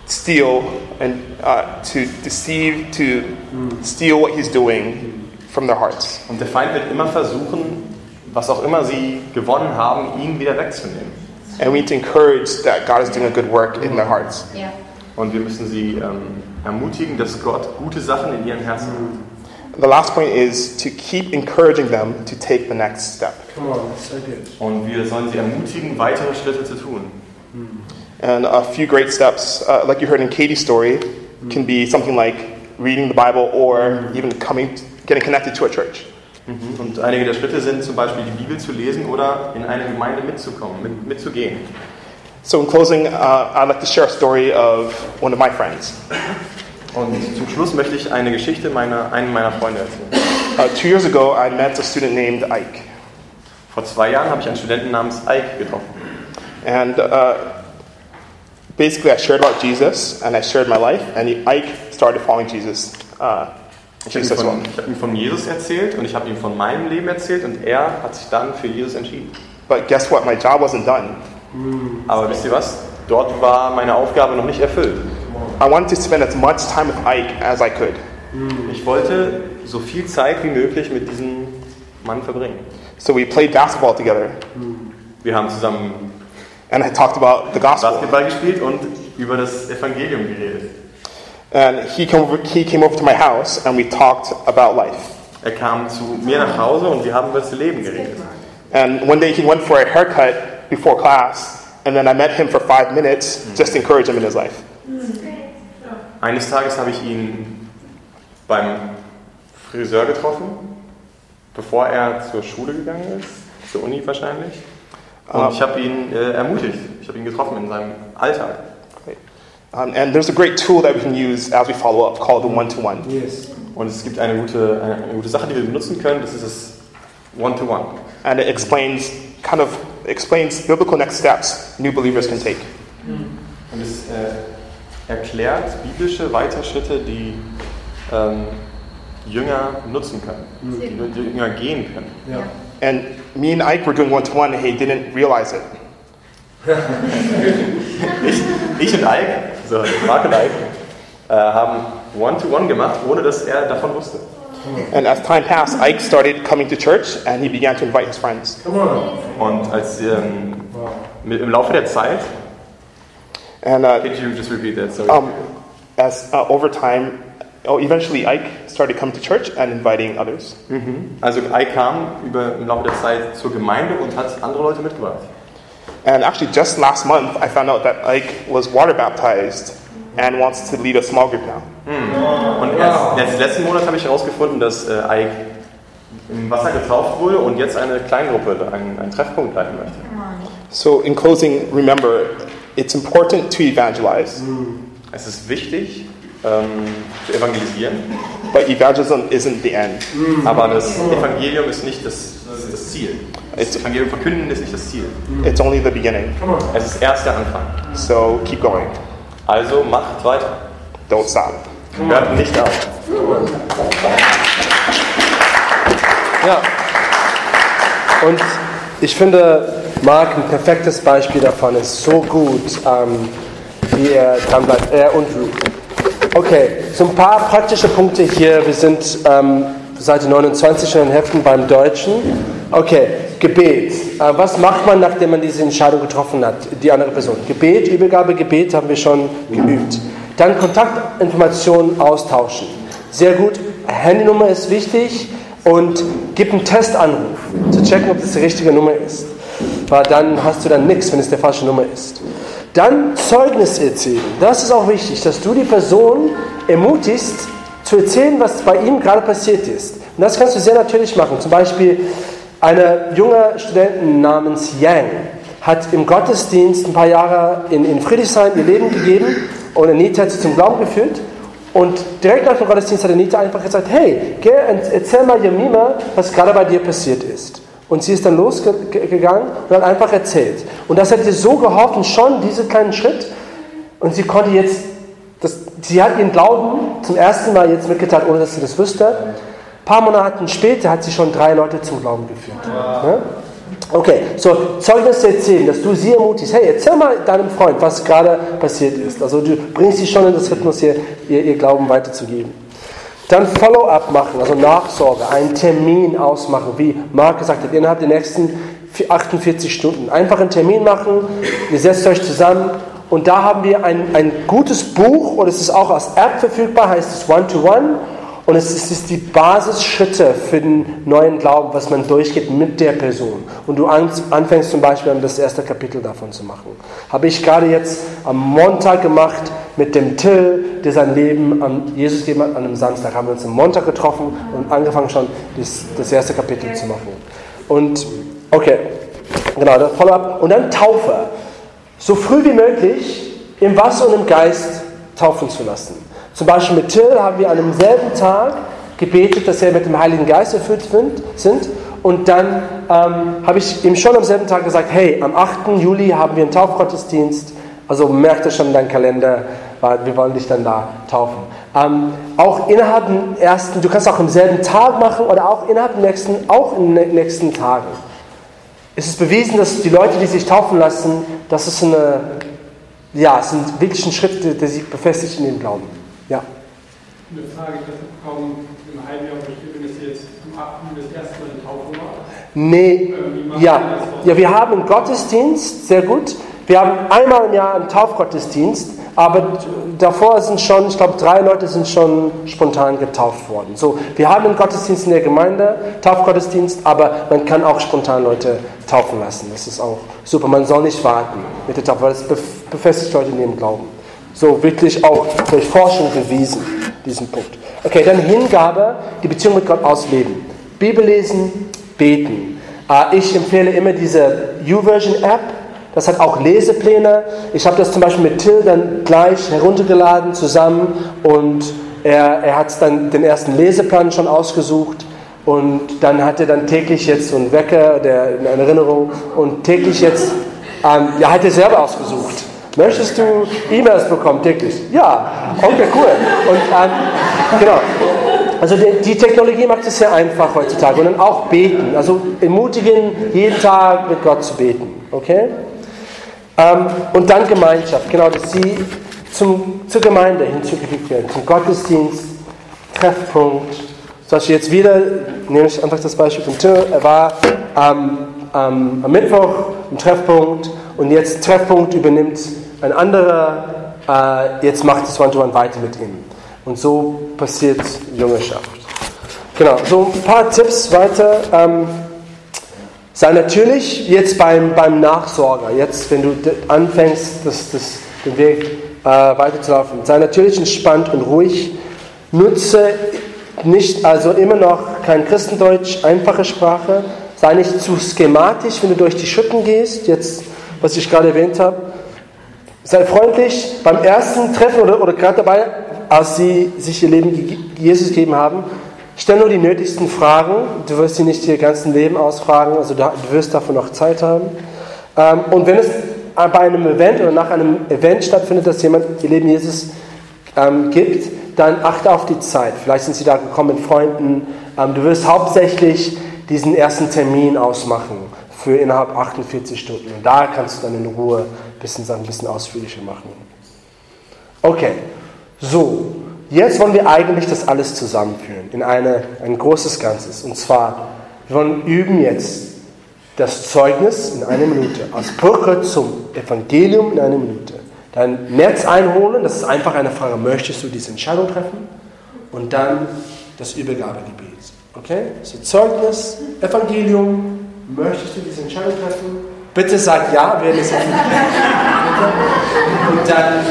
steal and uh, to deceive, to steal what he's doing from their hearts. Und der Feind wird immer versuchen, was auch immer sie gewonnen haben, ihn wieder wegzunehmen. And we need to encourage that God is doing a good work in their hearts. Ja. Und wir müssen sie ähm, ermutigen, dass Gott gute Sachen in ihren Herzen hat. The last point is to keep encouraging them to take the next step. Come on, so good. Und wir sollen sie ermutigen, weitere Schritte zu tun. And a few great steps, uh, like you heard in Katie's story, can be something like reading the Bible or even coming, getting connected to a church. Mhm. Und einige der Schritte sind zum Beispiel die Bibel zu lesen oder in eine Gemeinde mitzukommen, mit, mitzugehen. So, in closing, uh, I'd like to share a story of one of my friends. Und zum Schluss möchte ich eine Geschichte meiner, einen meiner Freunde erzählen. Uh, two years ago, I met a student named Ike. Vor zwei Jahren habe ich einen Studenten namens Ike getroffen. And uh, basically, I shared about Jesus and I shared my life, and Ike started following Jesus uh, Ich habe ihm, von- ich hab ihm von Jesus erzählt und ich habe ihm von meinem Leben erzählt und er hat sich dann für Jesus entschieden. But guess what? My job wasn't done. Aber wisst ihr was? Dort war meine Aufgabe noch nicht erfüllt. I wanted to spend as much time with Ike as I could. Ich wollte so viel Zeit wie möglich mit diesem Mann verbringen. So we played basketball together. Wir haben zusammen And I talked about the gospel. Basketball gespielt und über das Evangelium geredet. And he came, over, he came over to my house and we talked about life. Er kam zu mir nach Hause und wir haben über das Leben geredet. And one day he went for a haircut before class, and then I met him for five minutes just to encourage him in his life. Eines Tages habe ich ihn beim Friseur getroffen, bevor er zur Schule gegangen ist, zur Uni wahrscheinlich. Und Ah. ich habe ihn äh, ermutigt, ich habe ihn getroffen in seinem Alltag. Um, and there's a great tool that we can use as we follow up called the one to one. Yes. Und es gibt eine gute, eine, gute Sache, die wir benutzen können, das ist das One-to-One. And it explains kind of explains biblical next steps new believers can take. Und es äh, erklärt biblische Weiterschritte, die ähm, Jünger nutzen können, die, die Jünger gehen können. Yeah. And me and Ike were doing one to one, and he didn't realize it. ich, ich und Ike, so Mark und Ike, äh, haben One-to-One gemacht, ohne dass er davon wusste. And as time passed, Ike started coming to church, and he began to invite his friends. Und als ähm, mit, im Laufe der Zeit, And uh, could you just repeat that? Sorry. um, as uh, over time, oh, eventually Ike started coming to church and inviting others. Mhm. Also Ike kam über, im Laufe der Zeit zur Gemeinde und hat andere Leute mitgebracht. And actually, just last month, I found out that Ike was water baptized and wants to lead a small group now. Mhm. Und erst, erst letzten Monat habe ich herausgefunden, dass äh, Ike im Wasser getauft wurde und jetzt eine Kleingruppe, einen, einen Treffpunkt leiten möchte. So, in closing, remember, it's important to evangelize. Es ist wichtig, ähm, zu evangelisieren, But evangelism isn't the end. aber das Evangelium ist nicht das, das Ziel. Das Evangelium verkünden ist nicht das Ziel. It's only the beginning. Es ist erst der Anfang. So, keep going. Also macht weiter. Don't stop. Hört nicht auf. Ja. Und ich finde, Mark ein perfektes Beispiel davon ist so gut, ähm, wie er dran bleibt. Er und Ruth. Okay, so ein paar praktische Punkte hier. Wir sind ähm, Seite 29 in den Heften beim Deutschen. Okay, Gebet. Äh, was macht man, nachdem man diese Entscheidung getroffen hat, die andere Person? Gebet, Übergabe, Gebet haben wir schon geübt. Dann Kontaktinformationen austauschen. Sehr gut. Handynummer ist wichtig und gib einen Testanruf, zu checken, ob das die richtige Nummer ist. Weil dann hast du dann nichts, wenn es der falsche Nummer ist. Dann Zeugnis erzählen. Das ist auch wichtig, dass du die Person ermutigst, zu erzählen, was bei ihm gerade passiert ist. Und das kannst du sehr natürlich machen. Zum Beispiel eine junge Studentin namens Yang hat im Gottesdienst ein paar Jahre in, in Friedrichshain ihr Leben gegeben und Anita hat sie zum Glauben geführt. Und direkt nach dem Gottesdienst hat Anita einfach gesagt, hey, geh, erzähl mal Jemima, was gerade bei dir passiert ist. Und sie ist dann losgegangen und hat einfach erzählt. Und das hat ihr so geholfen, schon diesen kleinen Schritt. Und sie konnte jetzt, das, sie hat ihren Glauben zum ersten Mal jetzt mitgeteilt, ohne dass sie das wüsste. Ein paar Monate später hat sie schon drei Leute zum Glauben geführt. Ja? Okay, so Zeugnis erzählen, dass du sie ermutigst. Hey, erzähl mal deinem Freund, was gerade passiert ist. Also du bringst sie schon in das Rhythmus, ihr, ihr, ihr Glauben weiterzugeben. Dann Follow-up machen, also Nachsorge, einen Termin ausmachen, wie Marc gesagt hat, innerhalb der nächsten 48 Stunden. Einfach einen Termin machen, ihr setzt euch zusammen und da haben wir ein, ein gutes Buch und es ist auch als App verfügbar, heißt es One-to-One. Und es ist, es ist die Basisschritte für den neuen Glauben, was man durchgeht mit der Person. Und du an, anfängst zum Beispiel an das erste Kapitel davon zu machen. Habe ich gerade jetzt am Montag gemacht mit dem Till, der sein Leben an Jesus gegeben hat. An einem Samstag haben wir uns am Montag getroffen und angefangen schon das, das erste Kapitel zu machen. Und okay, genau, das Follow-up. Und dann Taufe. So früh wie möglich im Wasser und im Geist taufen zu lassen. Zum Beispiel mit Till haben wir an demselben Tag gebetet, dass er mit dem Heiligen Geist erfüllt sind. Und dann ähm, habe ich ihm schon am selben Tag gesagt, hey, am 8. Juli haben wir einen Taufgottesdienst. Also merkt das schon in deinen Kalender. weil wir wollen dich dann da taufen. Ähm, auch innerhalb dem ersten, du kannst auch am selben Tag machen oder auch innerhalb dem nächsten, auch in den nächsten Tagen. Es ist bewiesen, dass die Leute, die sich taufen lassen, das ist eine, ja, es sind wirklich ein Schritt, der sich befestigt in dem Glauben. Ja. Eine Frage, ich habe bekommen, im Heiljahr, wenn es jetzt zum 8. das erste Mal eine Taufe war. Nee, ja. ja, wir haben einen Gottesdienst, sehr gut. Wir haben einmal im Jahr einen Taufgottesdienst, aber davor sind schon, ich glaube, drei Leute sind schon spontan getauft worden. So, wir haben einen Gottesdienst in der Gemeinde, Taufgottesdienst, aber man kann auch spontan Leute taufen lassen. Das ist auch super. Man soll nicht warten mit der Taufe, weil es befestigt Leute in ihrem Glauben. So wirklich auch durch Forschung bewiesen, diesen Punkt. Okay, dann Hingabe, die Beziehung mit Gott ausleben. Bibel lesen, beten. Äh, ich empfehle immer diese YouVersion-App. Das hat auch Lesepläne. Ich habe das zum Beispiel mit Till dann gleich heruntergeladen zusammen und er, er hat dann den ersten Leseplan schon ausgesucht und dann hat er dann täglich jetzt so einen Wecker, der eine Erinnerung und täglich jetzt, ähm, ja, hat er selber ausgesucht. Möchtest du E-Mails bekommen täglich? Ja, okay, cool. Und ähm, genau. Also die, die, Technologie macht es sehr einfach heutzutage. Und dann auch beten. Also ermutigen, jeden Tag mit Gott zu beten. Okay? Ähm, und dann Gemeinschaft. Genau, dass sie zum, zur Gemeinde hinzugefügt werden. Zum Gottesdienst, Treffpunkt. Zum Beispiel jetzt wieder, nehme ich einfach das Beispiel von Till. Er war ähm, am Mittwoch im Treffpunkt und jetzt Treffpunkt übernimmt ein anderer, äh, jetzt macht es One-to-One weiter mit ihm. Und so passiert Jüngerschaft. Genau, so ein paar Tipps weiter. Ähm, sei natürlich jetzt beim, beim Nachsorger, jetzt wenn du anfängst, das, das, den Weg äh, weiterzulaufen, sei natürlich entspannt und ruhig. Nutze nicht, also immer noch kein Christendeutsch, einfache Sprache. Sei nicht zu schematisch, wenn du durch die Schuppen gehst, jetzt, was ich gerade erwähnt habe. Sei freundlich beim ersten Treffen oder, oder gerade dabei, als sie sich ihr Leben Jesus gegeben haben. Stell nur die nötigsten Fragen. Du wirst sie nicht ihr ganzen Leben ausfragen, also du wirst dafür noch Zeit haben. Ähm, und wenn es bei einem Event oder nach einem Event stattfindet, dass jemand ihr Leben Jesus ähm, gibt, dann achte auf die Zeit. Vielleicht sind sie da gekommen mit Freunden. Ähm, du wirst hauptsächlich diesen ersten Termin ausmachen für innerhalb 48 Stunden. Und da kannst du dann in Ruhe bisschen, ein bisschen ausführlicher machen. Okay, so, jetzt wollen wir eigentlich das alles zusammenführen in eine, ein großes Ganzes. Und zwar, wir wollen üben jetzt das Zeugnis in einer Minute, als Brücke zum Evangelium in einer Minute. Dein Netz einholen, das ist einfach eine Frage, möchtest du diese Entscheidung treffen? Und dann das Übergabegebet. Okay? So Zeugnis, Evangelium, möchtest du diese Entscheidung treffen? Bitte sag ja, wer das Und dann,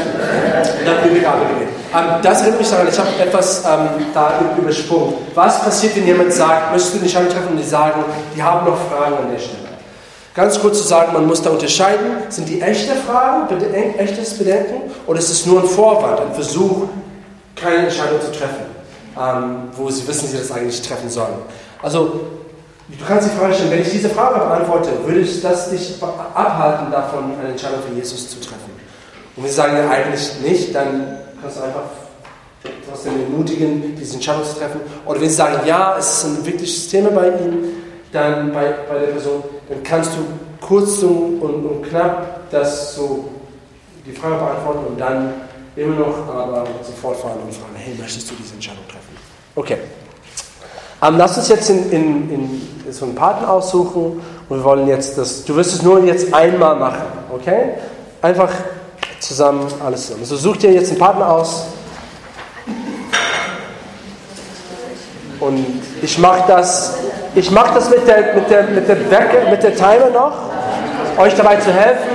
dann Übergabegebet. Ähm, das erinnert mich daran, ich habe etwas ähm, da übersprungen. Was passiert, wenn jemand sagt, möchtest du eine Entscheidung treffen und die sagen, die haben noch Fragen an der Stelle? Ganz kurz zu sagen, man muss da unterscheiden, sind die echte Fragen, echtes Bedenken, oder ist es nur ein Vorwand, ein Versuch, keine Entscheidung zu treffen, ähm, wo sie wissen, sie das eigentlich treffen sollen. Also, du kannst die Frage stellen, wenn ich diese Frage beantworte, würde ich das dich abhalten, davon eine Entscheidung für Jesus zu treffen? Und wenn sie sagen, ja, eigentlich nicht, dann kannst du einfach trotzdem ermutigen, diese Entscheidung zu treffen. Oder wenn sie sagen, ja, es ist ein wirkliches Thema bei ihnen, dann bei, bei der Person, dann kannst du kurz und, und, und knapp das so die Frage beantworten und dann immer noch aber sofort fahren und fragen, hey, möchtest du diese Entscheidung treffen? Okay. Ähm, lass uns jetzt in, in, in so einen Partner aussuchen und wir wollen jetzt das, du wirst es nur jetzt einmal machen, okay? Einfach zusammen, alles zusammen. Also such dir jetzt einen Partner aus und ich mache das ich mache das mit der, mit, der, mit, der Wecker, mit der Timer noch, euch dabei zu helfen.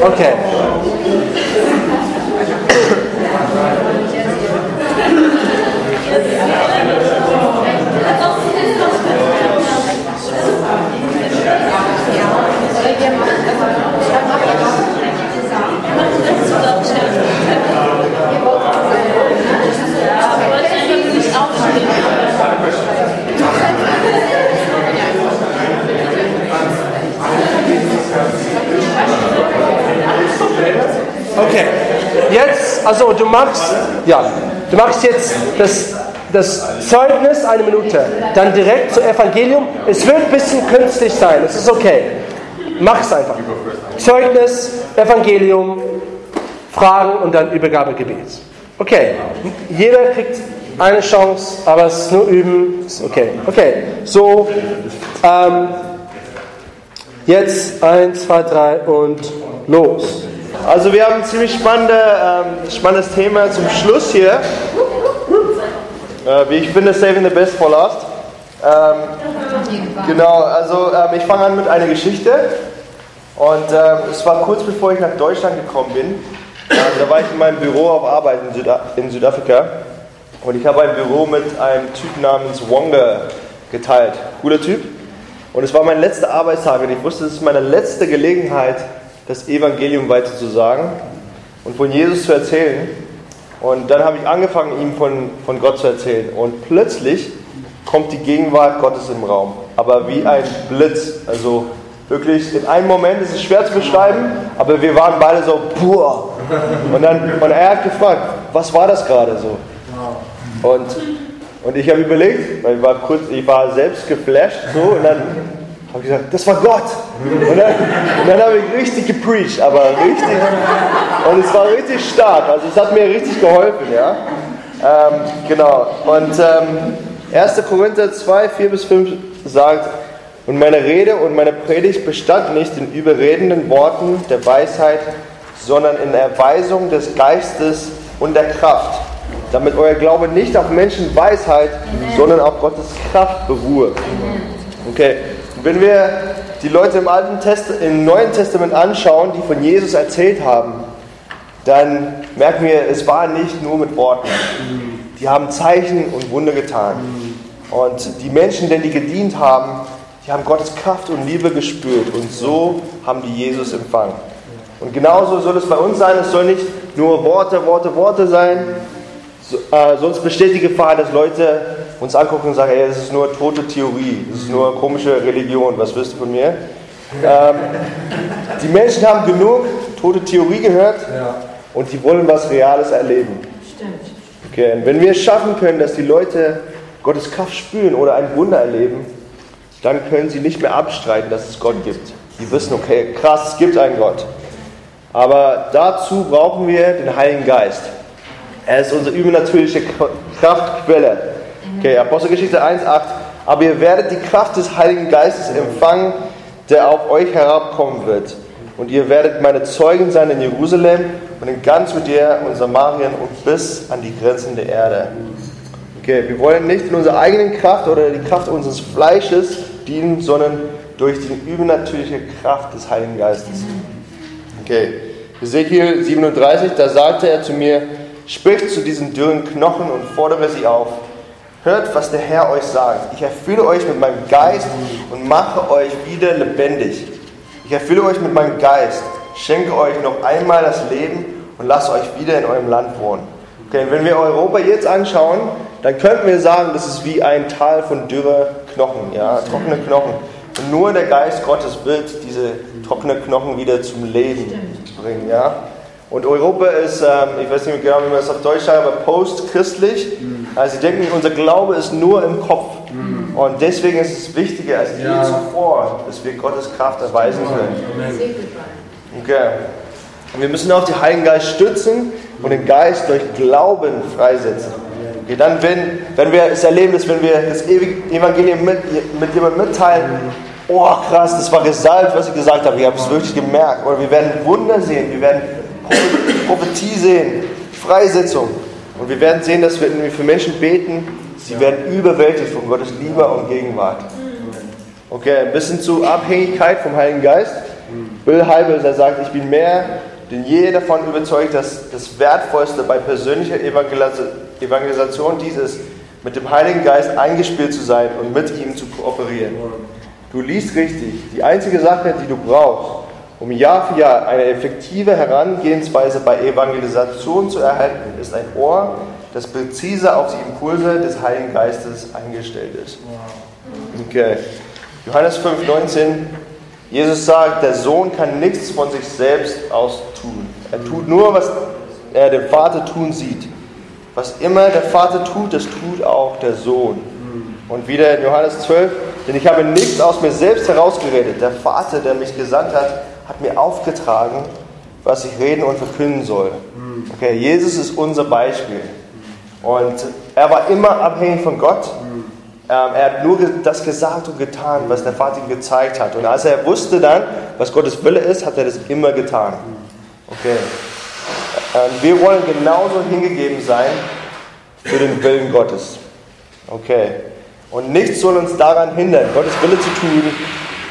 Okay. Du machst, ja, du machst jetzt das, das Zeugnis eine Minute, dann direkt zu Evangelium. Es wird ein bisschen künstlich sein, es ist okay. Mach es einfach. Zeugnis, Evangelium, Fragen und dann Übergabegebet. Okay, jeder kriegt eine Chance, aber es ist nur üben. Ist okay, okay. So, ähm, jetzt eins, zwei, drei und los. Also wir haben ein ziemlich spannende, ähm, spannendes Thema zum Schluss hier. Äh, ich finde, Saving the Best for Last. Ähm, genau, also ähm, ich fange an mit einer Geschichte. Und ähm, es war kurz bevor ich nach Deutschland gekommen bin. Äh, da war ich in meinem Büro auf Arbeit in, Süda in Südafrika. Und ich habe ein Büro mit einem Typ namens Wonga geteilt. Cooler Typ. Und es war mein letzter Arbeitstag und ich wusste, es ist meine letzte Gelegenheit, das Evangelium weiterzusagen und von Jesus zu erzählen. Und dann habe ich angefangen, ihm von, von Gott zu erzählen. Und plötzlich kommt die Gegenwart Gottes im Raum. Aber wie ein Blitz. Also wirklich, in einem Moment ist es schwer zu beschreiben, aber wir waren beide so, boah. Und, dann, und er hat gefragt, was war das gerade so? Und, und ich habe überlegt, weil ich war kurz, ich war selbst geflasht so und dann habe ich gesagt, das war Gott. Und dann, dann habe ich richtig gepreacht, aber richtig. Und es war richtig stark. Also es hat mir richtig geholfen, ja. Ähm, genau. Und ähm, 1. Korinther 2, 4 bis 5 sagt, und meine Rede und meine Predigt bestand nicht in überredenden Worten der Weisheit, sondern in Erweisung des Geistes und der Kraft, damit euer Glaube nicht auf Menschenweisheit, sondern auf Gottes Kraft beruhe. Okay, wenn wir die Leute im, Alten Test im Neuen Testament anschauen, die von Jesus erzählt haben, dann merken wir, es war nicht nur mit Worten. Die haben Zeichen und Wunder getan. Und die Menschen, denen die gedient haben, die haben Gottes Kraft und Liebe gespürt und so haben die Jesus empfangen. Und genauso soll es bei uns sein. Es soll nicht nur Worte, Worte, Worte sein. Äh, sonst besteht die Gefahr, dass Leute uns angucken und sagen, ey, das ist nur tote Theorie, das ist nur komische Religion, was willst du von mir? Ähm, die Menschen haben genug tote Theorie gehört und die wollen was Reales erleben. Stimmt. Okay, und wenn wir es schaffen können, dass die Leute Gottes Kraft spüren oder ein Wunder erleben, dann können sie nicht mehr abstreiten, dass es Gott gibt. Die wissen, okay, krass, es gibt einen Gott. Aber dazu brauchen wir den Heiligen Geist. Er ist unsere übernatürliche Kraftquelle. Okay, Apostelgeschichte 1,8. Aber ihr werdet die Kraft des Heiligen Geistes empfangen, der auf euch herabkommen wird. Und ihr werdet meine Zeugen sein in Jerusalem und in ganz Judäa und Samarien und bis an die Grenzen der Erde. Okay, wir wollen nicht in unserer eigenen Kraft oder die Kraft unseres Fleisches dienen, sondern durch die übernatürliche Kraft des Heiligen Geistes. Okay, Ezekiel 37, da sagte er zu mir, sprich zu diesen dürren Knochen und fordere sie auf. Hört, was der Herr euch sagt. Ich erfülle euch mit meinem Geist und mache euch wieder lebendig. Ich erfülle euch mit meinem Geist, schenke euch noch einmal das Leben und lasse euch wieder in eurem Land wohnen. Okay, wenn wir Europa jetzt anschauen, dann könnten wir sagen, das ist wie ein Tal von dürre Knochen, ja, trockene Knochen. Und nur der Geist Gottes wird diese trockenen Knochen wieder zum Leben bringen, ja. Und Europa ist, ähm, ich weiß nicht genau, wie man das auf Deutsch sagt, aber postchristlich. Also sie denken, unser Glaube ist nur im Kopf. Und deswegen ist es wichtiger als je Ja. zuvor, dass wir Gottes Kraft erweisen können. Okay. Und wir müssen auf den Heiligen Geist stützen und den Geist durch Glauben freisetzen. Okay, dann, wenn, wenn wir es erleben, dass wenn wir das ewige Evangelium mit, mit jemandem mitteilen, oh krass, das war gesalbt, was ich gesagt habe, ich habe es wirklich gemerkt. Oder wir werden Wunder sehen, wir werden Prophetie sehen, Freisetzung. Und wir werden sehen, dass wir wenn wir für Menschen beten, sie werden überwältigt von Gottes Liebe und Gegenwart. Okay, ein bisschen zu Abhängigkeit vom Heiligen Geist. Bill Hybels, er sagt, ich bin mehr denn je davon überzeugt, dass das Wertvollste bei persönlicher Evangelis- Evangelisation dies ist, mit dem Heiligen Geist eingespielt zu sein und mit ihm zu kooperieren. Du liest richtig. Die einzige Sache, die du brauchst, um Jahr für Jahr eine effektive Herangehensweise bei Evangelisation zu erhalten, ist ein Ohr, das präzise auf die Impulse des Heiligen Geistes eingestellt ist. Okay. Johannes 5,19. Jesus sagt, der Sohn kann nichts von sich selbst aus tun. Er tut nur, was er den Vater tun sieht. Was immer der Vater tut, das tut auch der Sohn. Und wieder in Johannes 12, denn ich habe nichts aus mir selbst herausgeredet. Der Vater, der mich gesandt hat, hat mir aufgetragen, was ich reden und verkünden soll. Okay, Jesus ist unser Beispiel. Und er war immer abhängig von Gott. Ähm, er hat nur das gesagt und getan, was der Vater ihm gezeigt hat. Und als er wusste dann, was Gottes Wille ist, hat er das immer getan. Okay. Ähm, wir wollen genauso hingegeben sein für den Willen Gottes. Okay. Und nichts soll uns daran hindern, Gottes Wille zu tun.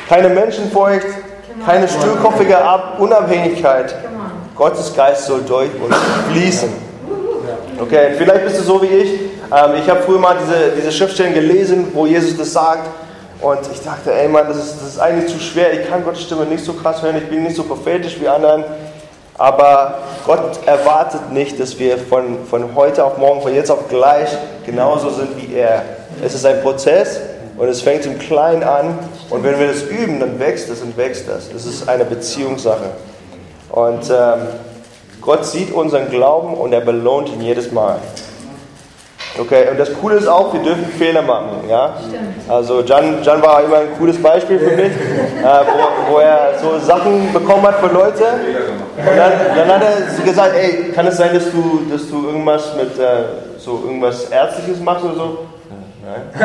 Keine Menschenfurcht, keine stillkopfige Ab Unabhängigkeit. Gottes Geist soll durch uns fließen. Okay, vielleicht bist du so wie ich. Ähm, ich habe früher mal diese, diese Schriftstellen gelesen, wo Jesus das sagt. Und ich dachte, ey Mann, das ist, das ist eigentlich zu schwer. Ich kann Gottes Stimme nicht so krass hören. Ich bin nicht so prophetisch wie anderen. Aber Gott erwartet nicht, dass wir von, von heute auf morgen, von jetzt auf gleich genauso sind wie er. Es ist ein Prozess und es fängt im Kleinen an. Und wenn wir das üben, dann wächst es und wächst das. Es ist eine Beziehungssache. Und ähm, Gott sieht unseren Glauben und er belohnt ihn jedes Mal. Okay, und das Coole ist auch, wir dürfen Fehler machen. Ja? Also Jan, Jan war immer ein cooles Beispiel für mich, äh, wo, wo er so Sachen bekommen hat von Leuten. Und dann, dann hat er gesagt, ey, kann es sein, dass du, dass du irgendwas mit äh, so irgendwas Ärztliches machst oder so?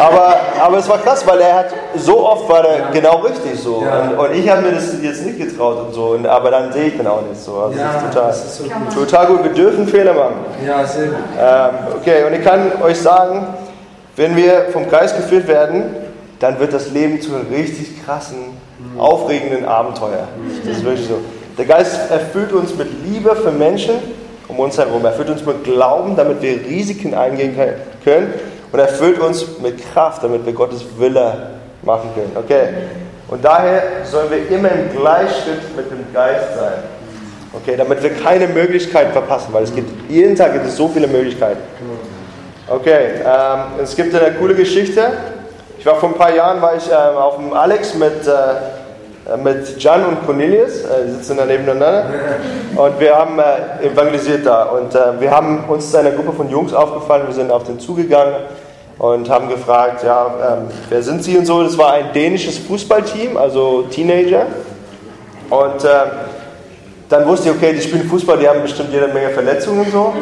Aber, aber es war krass, weil er hat so oft war er genau richtig so. Und, und ich habe mir das jetzt nicht getraut und so. Und, aber dann sehe ich dann auch nicht so. Also Ja, das ist total, das ist so gut. total gut. Wir dürfen Fehler machen. Ja, sehr gut. Ähm, okay, und ich kann euch sagen, wenn wir vom Geist geführt werden, dann wird das Leben zu einem richtig krassen, aufregenden Abenteuer. Das ist wirklich so. Der Geist erfüllt uns mit Liebe für Menschen um uns herum. Er erfüllt uns mit Glauben, damit wir Risiken eingehen können. Und er erfüllt uns mit Kraft, damit wir Gottes Wille machen können. Okay? Und daher sollen wir immer im Gleichschritt mit dem Geist sein. Okay, damit wir keine Möglichkeit verpassen, weil es gibt jeden Tag gibt es so viele Möglichkeiten. Okay, ähm, es gibt eine coole Geschichte. Ich war vor ein paar Jahren war ich ähm, auf dem Alex mit, äh, mit Jan und Cornelius, äh, die sitzen da nebeneinander. Und wir haben äh, evangelisiert da. Und äh, wir haben uns zu einer Gruppe von Jungs aufgefallen. Wir sind auf den zugegangen und haben gefragt, ja, ähm, wer sind sie und so. Das war ein dänisches Fußballteam, also Teenager. Und äh, dann wusste ich, okay, die spielen Fußball, die haben bestimmt jede Menge Verletzungen und so.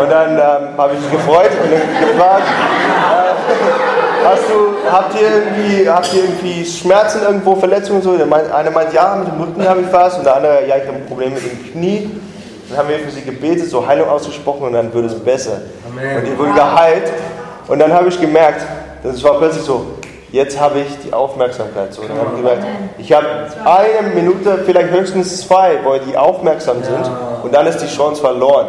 Und dann ähm, habe ich mich gefreut und dann gefragt, äh, hast du, habt ihr irgendwie, habt ihr irgendwie Schmerzen irgendwo, Verletzungen und so? Der meint, einer meint, ja, mit dem Rücken habe ich was und der andere, ja, ich habe ein Problem mit dem Knie. Dann haben wir für sie gebetet, so Heilung ausgesprochen und dann wurde es besser. Amen. Und die wurden geheilt. Und dann habe ich gemerkt, das war plötzlich so, jetzt habe ich die Aufmerksamkeit. So, dann habe ich gemerkt, ich habe eine Minute, vielleicht höchstens zwei, wo die aufmerksam sind und dann ist die Chance verloren.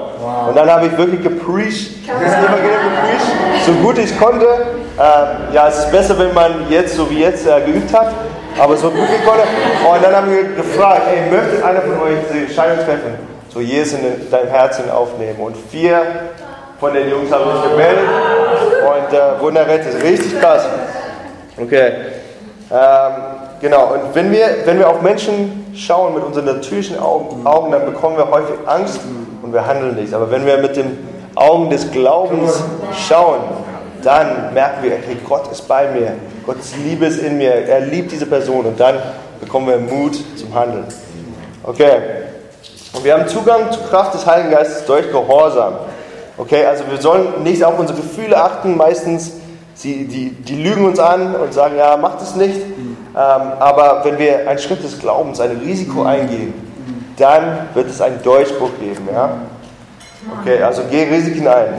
Und dann habe ich wirklich gepreacht, das Evangelium gepreacht, so gut ich konnte. Äh, ja, es ist besser, wenn man jetzt, so wie jetzt, äh, geübt hat, aber so gut ich konnte. Und dann haben wir gefragt, ey, möchte einer von euch diese Entscheidung treffen? So Jesus in dein Herzen aufnehmen. Und vier von den Jungs haben sich gemeldet und äh, wurden errettet. Richtig krass. Okay. Ähm, genau, und wenn wir, wenn wir auf Menschen schauen mit unseren natürlichen Augen, Augen, dann bekommen wir häufig Angst und wir handeln nicht. Aber wenn wir mit den Augen des Glaubens schauen, dann merken wir, hey, Gott ist bei mir, Gottes Liebe ist in mir, er liebt diese Person und dann bekommen wir Mut zum Handeln. Okay, und wir haben Zugang zur Kraft des Heiligen Geistes durch Gehorsam. Okay, also wir sollen nicht auf unsere Gefühle achten, meistens Sie, die, die lügen uns an und sagen, ja, macht es nicht. Ähm, aber wenn wir einen Schritt des Glaubens, ein Risiko eingehen, dann wird es einen Durchbruch geben. Ja? Okay, also geh Risiken ein.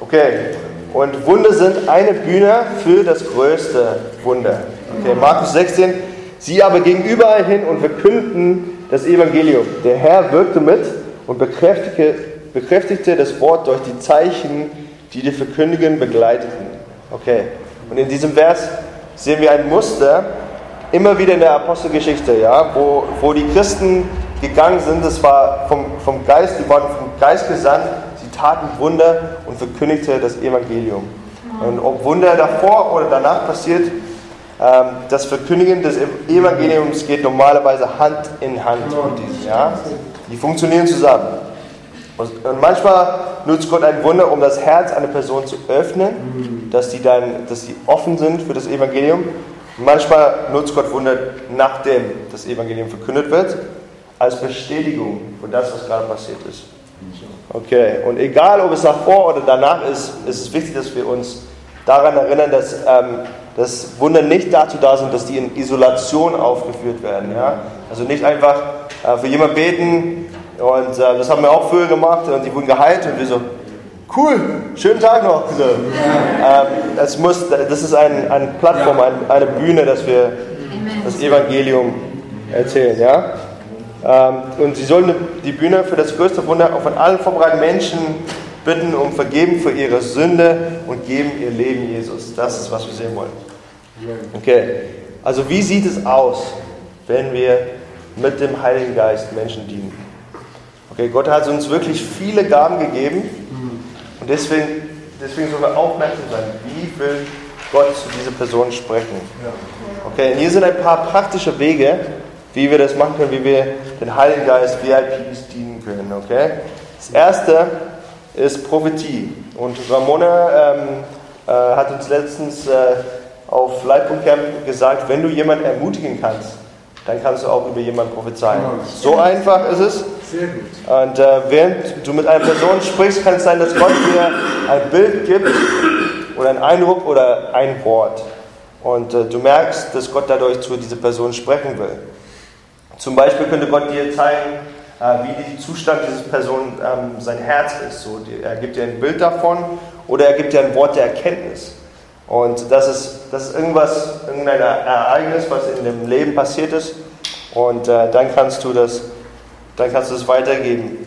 Okay, und Wunder sind eine Bühne für das größte Wunder. Okay, Markus 16, sie aber gingen überall hin und verkündeten das Evangelium. Der Herr wirkte mit und bekräftigte, bekräftigte das Wort durch die Zeichen, die die Verkündigen begleiteten. Okay, und in diesem Vers sehen wir ein Muster, immer wieder in der Apostelgeschichte, ja, wo, wo die Christen gegangen sind, das war vom, vom Geist, die waren vom Geist gesandt, sie taten Wunder und verkündigte das Evangelium. Und ob Wunder davor oder danach passiert, ähm, das Verkündigen des Evangeliums geht normalerweise Hand in Hand mit diesem. Ja? Die funktionieren zusammen. Und, und manchmal nutzt Gott ein Wunder, um das Herz einer Person zu öffnen, dass sie dann, dass sie offen sind für das Evangelium. Manchmal nutzt Gott Wunder, nachdem das Evangelium verkündet wird, als Bestätigung für das, was gerade passiert ist. Okay, und egal ob es davor oder danach ist, ist es wichtig, dass wir uns daran erinnern, dass, ähm, dass Wunder nicht dazu da sind, dass die in Isolation aufgeführt werden. Ja? Also nicht einfach äh, für jemanden beten und äh, das haben wir auch früher gemacht und die wurden geheilt und wir so, cool, schönen Tag noch. So. Ähm, das, muss, das ist ein, eine Plattform, ein, eine Bühne, dass wir das Evangelium erzählen. Ja? Ähm, und sie sollen die Bühne für das größte Wunder auch von allen vorbereiteten Menschen bitten um Vergeben für ihre Sünde und geben ihr Leben Jesus. Das ist, was wir sehen wollen. Okay, also wie sieht es aus, wenn wir mit dem Heiligen Geist Menschen dienen? Okay, Gott hat uns wirklich viele Gaben gegeben und deswegen, deswegen sollen wir aufmerksam sein, wie will Gott zu dieser Person sprechen. Okay, und hier sind ein paar praktische Wege, wie wir das machen können, wie wir den Heiligen Geist VIPs dienen können. Okay? Das erste ist Prophetie. Und Ramona ähm, äh, hat uns letztens äh, auf Leitpunktcamp gesagt, wenn du jemanden ermutigen kannst, dann kannst du auch über jemanden prophezeien. So einfach ist es. Und äh, während du mit einer Person sprichst, kann es sein, dass Gott dir ein Bild gibt oder einen Eindruck oder ein Wort. Und äh, du merkst, dass Gott dadurch zu dieser Person sprechen will. Zum Beispiel könnte Gott dir zeigen, äh, wie der Zustand dieser Person ähm, sein Herz ist. So, er gibt dir ein Bild davon oder er gibt dir ein Wort der Erkenntnis. Und das ist, das ist irgendwas, irgendein Ereignis, was in dem Leben passiert ist. Und äh, dann kannst du das, dann kannst du das weitergeben.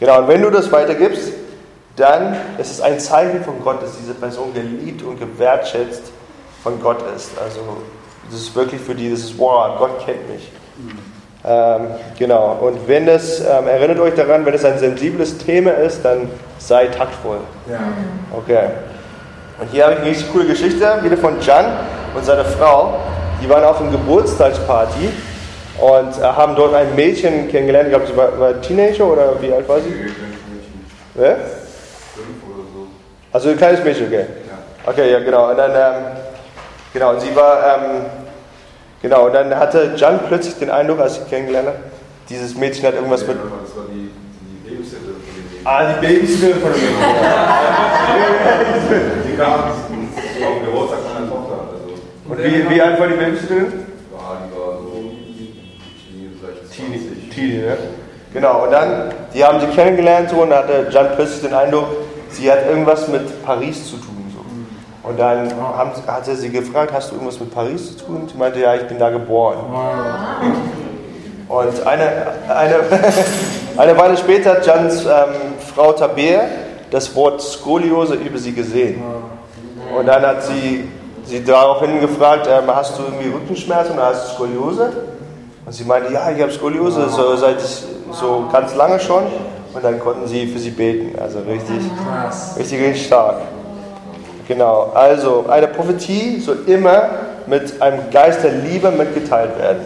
Genau, und wenn du das weitergibst, dann ist es ein Zeichen von Gott, dass diese Person geliebt und gewertschätzt von Gott ist. Also das ist wirklich für die, das ist, wow, Gott kennt mich. Ähm, genau, und wenn es, ähm, erinnert euch daran, wenn es ein sensibles Thema ist, dann sei taktvoll. Ja. Okay. Und hier habe ich eine richtig coole Geschichte, wieder von Jan und seiner Frau. Die waren auf einer Geburtstagsparty und äh, haben dort ein Mädchen kennengelernt. Ich glaube, sie war, war Teenager oder wie alt war sie? Wer? Also ein kleines Mädchen, okay. Okay, ja, genau. Und dann, ähm, genau, und sie war, ähm, genau, und dann hatte Jan plötzlich den Eindruck, als sie kennengelernt hat, dieses Mädchen hat irgendwas mit. Das war die, die Babysitterin von dem Mädchen. Ah, die Babysitterin von dem Mädchen. Die kam auf Geburtstag meiner Tochter. Also. Und wie, wie alt war die Babysitterin? 20. Teenie, ne? Genau, und dann, die haben sie kennengelernt so und da hatte Jan plötzlich den Eindruck, sie hat irgendwas mit Paris zu tun. So. Und dann haben, hat er sie gefragt, hast du irgendwas mit Paris zu tun? Sie meinte, ja, ich bin da geboren. Und eine, eine, eine Weile später hat Jans ähm, Frau Tabea das Wort Skoliose über sie gesehen. Und dann hat sie sie daraufhin gefragt, ähm, hast du irgendwie Rückenschmerzen oder hast du Skoliose? Und sie meinte, ja, ich habe Skoliose so, seit ich, so ganz lange schon. Und dann konnten sie für sie beten. Also richtig, richtig, richtig stark. Genau. Also eine Prophetie soll immer mit einem Geist der Liebe mitgeteilt werden.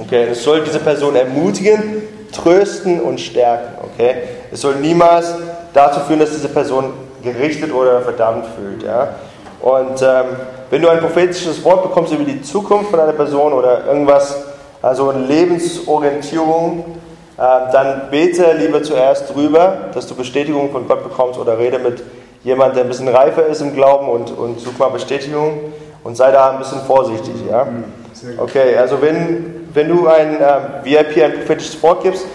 Okay, es soll diese Person ermutigen, trösten und stärken. Okay, es soll niemals dazu führen, dass diese Person gerichtet oder verdammt fühlt. Ja? Und ähm, wenn du ein prophetisches Wort bekommst über die Zukunft von einer Person oder irgendwas, also Lebensorientierung, äh, dann bete lieber zuerst drüber, dass du Bestätigung von Gott bekommst oder rede mit jemandem, der ein bisschen reifer ist im Glauben und, und such mal Bestätigung und sei da ein bisschen vorsichtig. Ja? Okay, also wenn, wenn du ein äh, VIP ein prophetisches Wort gibst,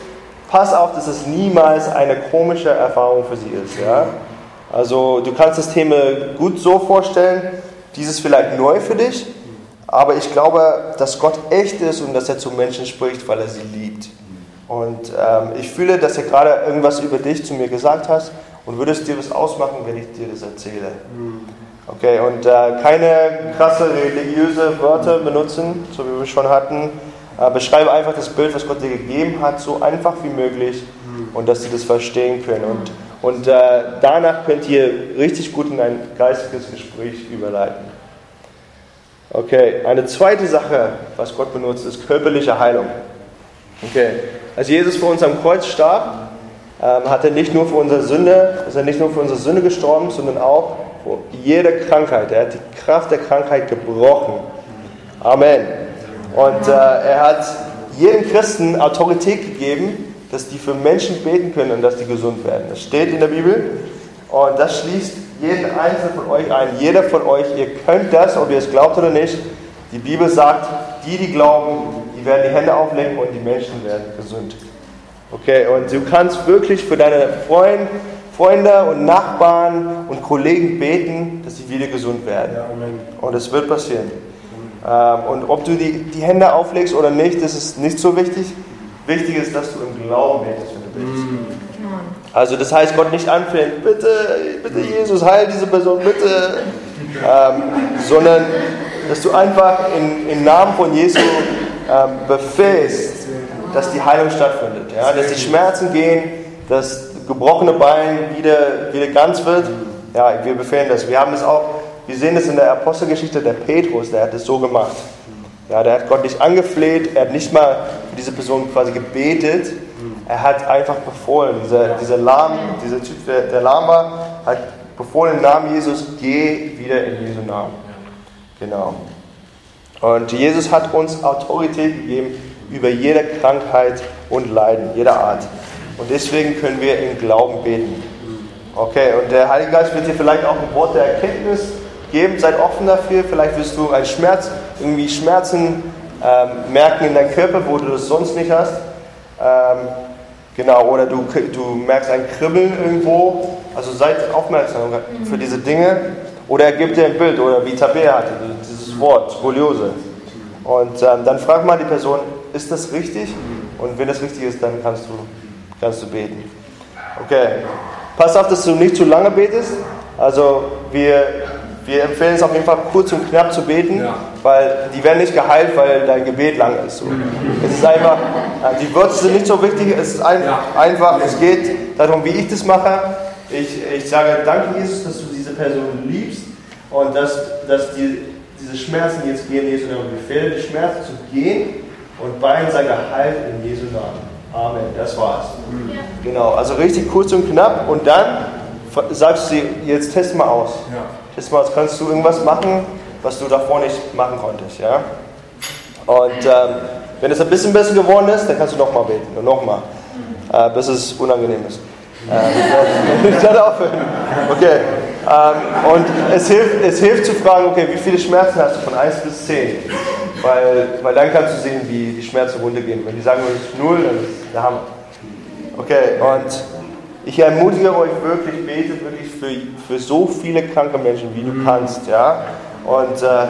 pass auf, dass es niemals eine komische Erfahrung für sie ist. Ja? Also du kannst das Thema gut so vorstellen, dieses vielleicht neu für dich, aber ich glaube, dass Gott echt ist und dass er zu Menschen spricht, weil er sie liebt. Und ähm, ich fühle, dass er gerade irgendwas über dich zu mir gesagt hast und würdest dir was ausmachen, wenn ich dir das erzähle. Okay, und äh, keine krasse religiöse Wörter benutzen, so wie wir schon hatten. Äh, beschreibe einfach das Bild, was Gott dir gegeben hat, so einfach wie möglich und dass sie das verstehen können. Und, und äh, danach könnt ihr richtig gut in ein geistiges Gespräch überleiten. Okay, eine zweite Sache, was Gott benutzt, ist körperliche Heilung. Okay, als Jesus vor uns am Kreuz starb, ähm, hat er nicht nur für unsere Sünde, ist er nicht nur für unsere Sünde gestorben, sondern auch für jede Krankheit. Er hat die Kraft der Krankheit gebrochen. Amen. Und äh, er hat jedem Christen Autorität gegeben, dass die für Menschen beten können und dass die gesund werden. Das steht in der Bibel und das schließt jeden einzelnen von euch ein. Jeder von euch, ihr könnt das, ob ihr es glaubt oder nicht. Die Bibel sagt, die, die glauben, die werden die Hände auflegen und die Menschen werden gesund. Okay, und du kannst wirklich für deine Freund, Freunde und Nachbarn und Kollegen beten, dass sie wieder gesund werden. Und es wird passieren. Ähm, und ob du die, die Hände auflegst oder nicht, das ist nicht so wichtig. Wichtig ist, dass du im Glauben betest, wenn du betest. Also das heißt, Gott nicht anfängt, bitte, bitte Jesus, heil diese Person, bitte. Ähm, sondern, dass du einfach in, im Namen von Jesu ähm, befähigst, dass die Heilung stattfindet. Ja? Dass die Schmerzen gehen, dass gebrochene Bein wieder, wieder ganz wird. Ja, wir befehlen das. Wir haben es auch, wir sehen das in der Apostelgeschichte, der Petrus, der hat es so gemacht. Ja, der hat Gott nicht angefleht, er hat nicht mal für diese Person quasi gebetet, er hat einfach befohlen, dieser, dieser Lahm, dieser Typ, der, der lahm war, hat befohlen im Namen Jesus, geh wieder in Jesu Namen. Genau. Und Jesus hat uns Autorität gegeben über jede Krankheit und Leiden, jeder Art. Und deswegen können wir im Glauben beten. Okay, und der Heilige Geist wird dir vielleicht auch ein Wort der Erkenntnis geben. Seid offen dafür. Vielleicht wirst du einen Schmerz, irgendwie Schmerzen ähm, merken in deinem Körper, wo du das sonst nicht hast. Ähm, genau, oder du, du merkst ein Kribbeln irgendwo. Also seid aufmerksam für diese Dinge. Oder er gibt dir ein Bild, oder wie Tabea hatte, dieses Wort, Skoliose. Und ähm, dann frag mal die Person, ist das richtig? Und wenn das richtig ist, dann kannst du, kannst du beten. Okay. Pass auf, dass du nicht zu lange betest. Also wir, wir empfehlen es auf jeden Fall kurz und knapp zu beten, ja. weil die werden nicht geheilt, weil dein Gebet lang ist. So. Es ist einfach, äh, die Wörter sind nicht so wichtig, es ist ein, ja. einfach, es geht darum, wie ich das mache. Ich, ich sage, danke Jesus, dass du diese Person liebst und dass, dass die, diese Schmerzen jetzt gehen, Jesu Namen. Befehle die Schmerzen zu gehen und Bein sei geheilt in Jesu Namen. Amen, das war's. Ja. Genau, also richtig kurz und knapp und dann sagst du, jetzt test mal aus. Ja. Test mal aus, kannst du irgendwas machen, was du davor nicht machen konntest, ja? Und ähm, wenn es ein bisschen besser geworden ist, dann kannst du nochmal beten und nochmal, äh, bis es unangenehm ist. Ähm, ich werde aufhören. Okay. Ähm, und es hilft, es hilft zu fragen, okay, wie viele Schmerzen hast du von 1 bis 10? Weil, weil dann kannst du sehen, wie die Schmerzen runtergehen. Wenn die sagen, ist null, dann ist der Hammer. Okay, und ich ermutige euch wirklich, betet wirklich für, für so viele kranke Menschen, wie du kannst. Ja? Und äh,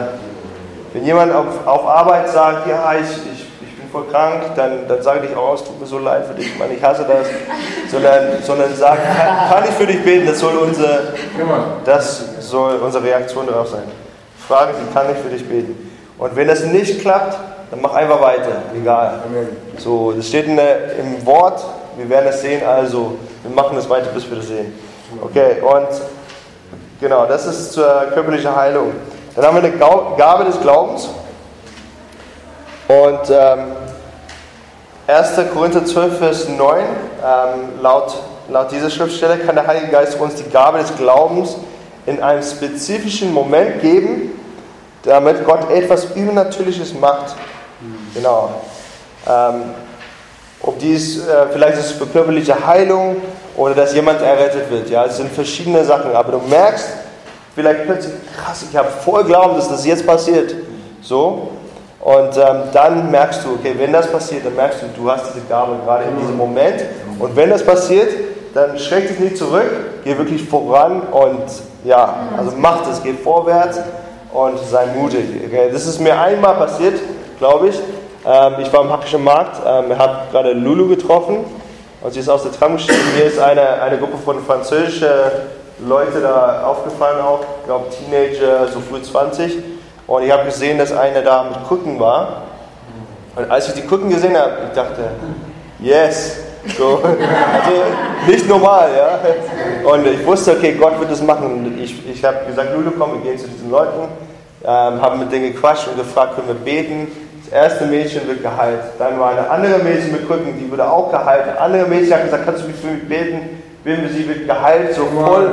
wenn jemand auf, auf Arbeit sagt, ja, ich, ich, ich bin voll krank, dann, dann sage ich auch, es tut mir so leid für dich, ich meine, ich hasse das. Sondern, sondern sag, kann, kann ich für dich beten, das soll, unsere, das soll unsere Reaktion darauf sein. Frage sie, kann ich für dich beten? Und wenn das nicht klappt, dann mach einfach weiter, egal. So, das steht der, im Wort, wir werden es sehen, also wir machen es weiter, bis wir das sehen. Okay, und genau, das ist zur körperlichen Heilung. Dann haben wir eine Gabe des Glaubens. Und ähm, 1. Korinther 12, Vers 9, ähm, laut, laut dieser Schriftstelle kann der Heilige Geist uns die Gabe des Glaubens in einem spezifischen Moment geben, damit Gott etwas Übernatürliches macht. Genau. Ähm, ob dies, äh, vielleicht ist es für körperliche Heilung oder dass jemand errettet wird. Ja, es sind verschiedene Sachen. Aber du merkst vielleicht plötzlich, krass, ich habe voll Glauben, dass das jetzt passiert. So. Und ähm, dann merkst du, okay, wenn das passiert, dann merkst du, du hast diese Gabe gerade in diesem Moment. Und wenn das passiert, dann schreck dich nicht zurück, geh wirklich voran und ja, also mach das, geh vorwärts und sei mutig. Okay? Das ist mir einmal passiert, glaube ich. Ähm, ich war im Hackischen Markt, ähm, habe gerade Lulu getroffen und sie ist aus der Tram gestiegen. Mir ist eine, eine Gruppe von französischen Leuten da aufgefallen, auch, ich glaube Teenager, so früh 20. Und ich habe gesehen, dass einer da mit Krücken war. Und als ich die Krücken gesehen habe, ich dachte, yes, so, also nicht normal, ja. Und ich wusste, okay, Gott wird das machen. Und ich, ich habe gesagt, Lulu, komm, wir gehen zu diesen Leuten. ähm, haben mit denen gequatscht und gefragt, können wir beten. Das erste Mädchen wird geheilt. Dann war eine andere Mädchen mit Krücken, die wurde auch geheilt. Ein anderes Mädchen hat gesagt, kannst du für mich beten? Beten wir sie wird geheilt, so voll,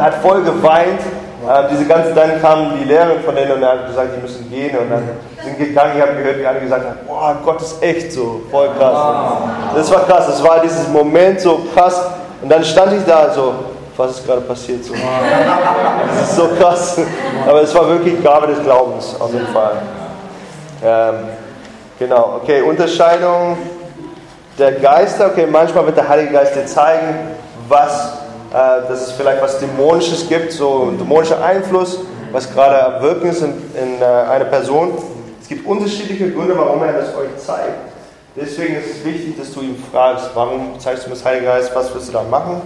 hat voll geweint. Ähm, diese ganzen, dann kamen die Lehrerin von denen und er hat gesagt, die müssen gehen und dann sind gegangen. Ich habe gehört, wie alle gesagt haben, boah, Gott ist echt so, voll krass. Das war krass, das war dieses Moment so krass. Und dann stand ich da so, was ist gerade passiert so. Das ist so krass. Aber es war wirklich Gabe des Glaubens, auf jeden Fall. Ähm, genau, okay, Unterscheidung der Geister. Okay, manchmal wird der Heilige Geist dir zeigen, was, äh, dass es vielleicht was Dämonisches gibt, so ein dämonischer Einfluss, was gerade am Wirken ist in, in äh, einer Person. Es gibt unterschiedliche Gründe, warum er das euch zeigt. Deswegen ist es wichtig, dass du ihn fragst, warum zeigst du mir das Heilige Geist, was willst du da machen?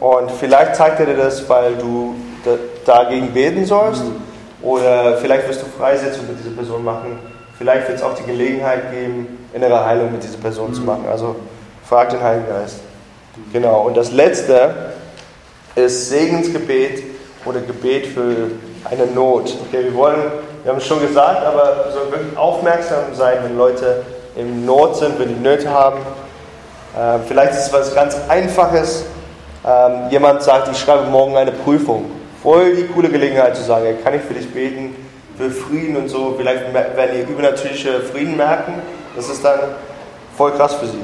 Und vielleicht zeigt er dir das, weil du da, dagegen beten sollst. Oder vielleicht wirst du Freisetzung mit dieser Person machen. Vielleicht wird es auch die Gelegenheit geben, innere Heilung mit dieser Person zu machen. Also frag den Heiligen Geist. Genau. Und das letzte ist Segensgebet oder Gebet für eine Not. Okay, wir wollen, wir haben es schon gesagt, aber wir sollen wirklich aufmerksam sein, wenn Leute in Not sind, wenn die Nöte haben. Ähm, vielleicht ist es was ganz Einfaches. Ähm, jemand sagt, ich schreibe morgen eine Prüfung. Voll die coole Gelegenheit zu sagen, kann ich für dich beten, für Frieden und so. Vielleicht werden ihr übernatürliche Frieden merken. Das ist dann voll krass für sie.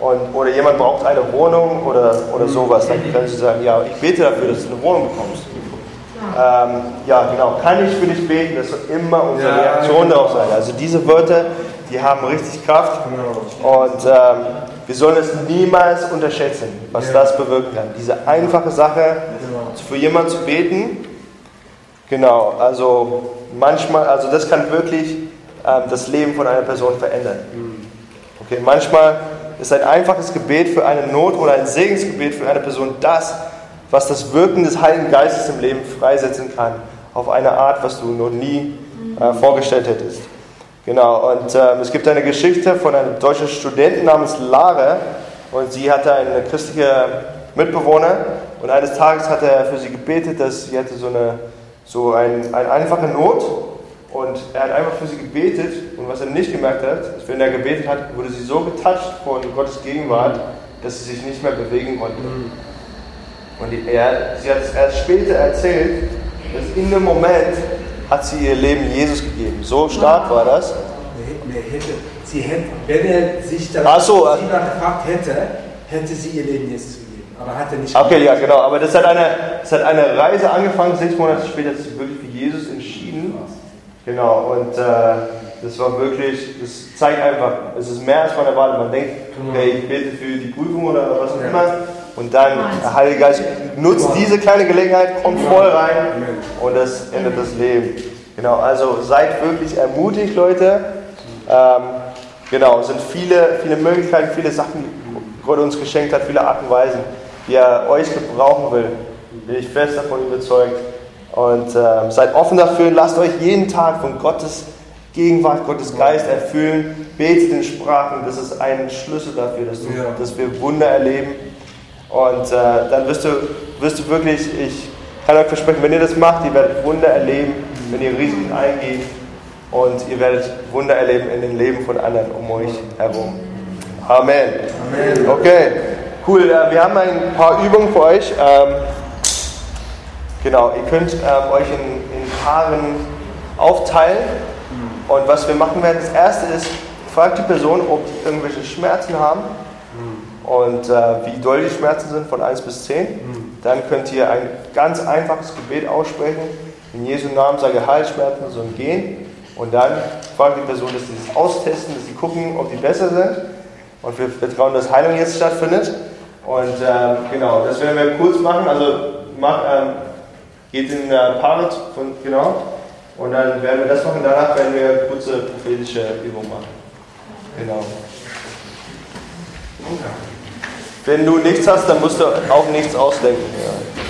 Und, oder jemand braucht eine Wohnung oder, oder sowas. Dann können sie sagen, ja, ich bete dafür, dass du eine Wohnung bekommst. Ähm, ja, genau. Kann ich für dich beten? Das soll immer unsere Ja, Reaktion genau. darauf sein. Also diese Wörter, die haben richtig Kraft. Und ähm, wir sollen es niemals unterschätzen, was das bewirken kann. Diese einfache Sache, für jemanden zu beten, genau, also manchmal, also das kann wirklich ähm, das Leben von einer Person verändern. Okay, manchmal ist ein einfaches Gebet für eine Not oder ein Segensgebet für eine Person das, was das Wirken des Heiligen Geistes im Leben freisetzen kann. Auf eine Art, was du noch nie äh, vorgestellt hättest. Genau, und ähm, es gibt eine Geschichte von einem deutschen Studenten namens Lara und sie hatte einen christlichen Mitbewohner und eines Tages hat er für sie gebetet, dass sie hatte so eine, so ein, eine einfache Not und er hat einfach für sie gebetet und was er nicht gemerkt hat, ist, wenn er gebetet hat, wurde sie so getoucht von Gottes Gegenwart, dass sie sich nicht mehr bewegen konnte. Und die- er, sie hat es erst später erzählt, dass in dem Moment hat sie ihr Leben Jesus gegeben. So stark war das. Nee, nee, hätte, sie hätte, wenn er sich dann so, sie danach gefragt hätte, hätte sie ihr Leben Jesus gegeben. Aber hat er nicht Okay, ja, genau. Aber das hat eine, das hat eine Reise angefangen. Sechs Monate später hat sie sich wirklich für Jesus entschieden. Genau. Und äh, das war wirklich, das zeigt einfach, es ist mehr als man erwartet. Man denkt, okay, ich bete für die Prüfung oder was auch immer. Und dann, der Heilige Geist nutzt diese kleine Gelegenheit, kommt voll rein und das ändert das Leben. Genau, also seid wirklich ermutigt, Leute. Ähm, genau, es sind viele, viele Möglichkeiten, viele Sachen, die Gott uns geschenkt hat, viele Arten und Weisen, die er euch gebrauchen will. Bin ich fest davon überzeugt. Und ähm, seid offen dafür, lasst euch jeden Tag von Gottes Gegenwart, Gottes Geist erfüllen, betet in Sprachen, das ist ein Schlüssel dafür, dass, du, dass wir Wunder erleben. Und äh, dann wirst du, wirst du wirklich, ich kann euch versprechen, wenn ihr das macht, ihr werdet Wunder erleben, wenn ihr Risiken eingeht und ihr werdet Wunder erleben in dem Leben von anderen um euch herum. Amen. Okay, cool. Äh, wir haben ein paar Übungen für euch. Ähm, genau, ihr könnt ähm, euch in, in Paaren aufteilen. Und was wir machen werden, das erste ist, fragt die Person, ob die irgendwelche Schmerzen haben und äh, wie doll die Schmerzen sind von 1 bis 10. Dann könnt ihr ein ganz einfaches Gebet aussprechen. In Jesu Namen sage Halsschmerzen sollen gehen. Und dann fragt die Person, dass sie das austesten, dass sie gucken, ob die besser sind. Und wir vertrauen, dass Heilung jetzt stattfindet. Und ähm, genau, das werden wir kurz machen. Also macht, ähm, geht in äh, Paare von, genau. Und dann werden wir das machen. Danach werden wir kurze prophetische Übung machen. Genau. Wenn du nichts hast, dann musst du auch nichts ausdenken. Ja.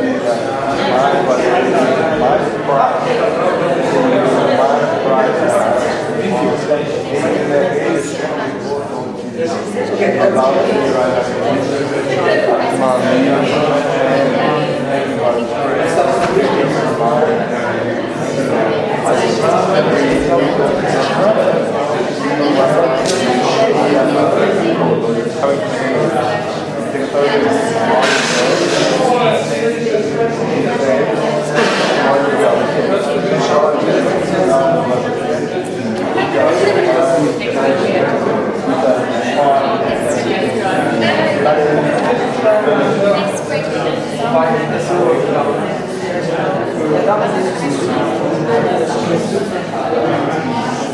I think and I'm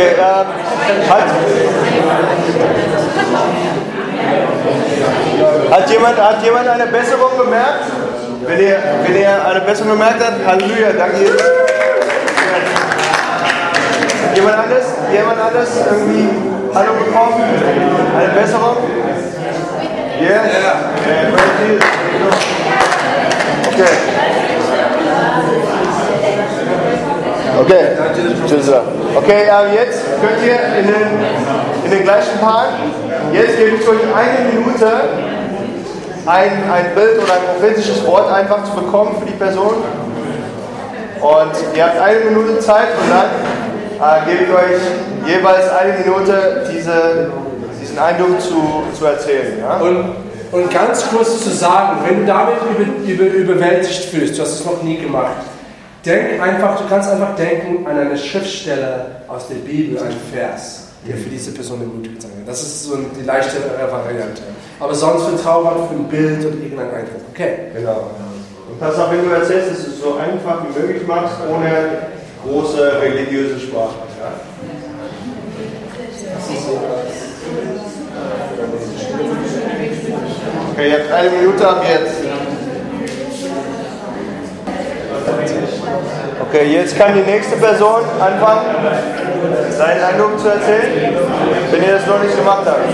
ähm, hat, hat, jemand, hat jemand eine Besserung bemerkt? Wenn ihr, wenn ihr eine Besserung bemerkt habt, Halleluja, danke Jesus. Jemand anderes? Jemand anderes irgendwie Hallo bekommen? Eine Besserung? Yes? Yeah. Okay. Okay. Okay, äh, jetzt könnt ihr in den, in den gleichen Part, jetzt gebe ich euch eine Minute ein, ein Bild oder ein prophetisches Wort einfach zu bekommen für die Person. Und ihr habt eine Minute Zeit und dann äh, gebe ich euch jeweils eine Minute diese, diesen Eindruck zu, zu erzählen. Ja? Und, und ganz kurz zu sagen, wenn du damit über, über, überwältigt fühlst, du hast es noch nie gemacht, denk einfach, du kannst einfach denken an eine Schriftstelle aus der Bibel, einen Vers, der für diese Person ermutigt sein kann. Das ist so die leichtere Variante. Aber sonst vertraue halt für ein Bild oder irgendeinen Eindruck. Okay. Genau. Und pass auf, wenn du erzählst, dass du es so einfach wie möglich machst, ohne große religiöse Sprache. Ja? Okay, ihr habt eine Minute ab jetzt. Okay, jetzt kann die nächste Person anfangen, seinen Eindruck zu erzählen, wenn ihr das noch nicht gemacht habt.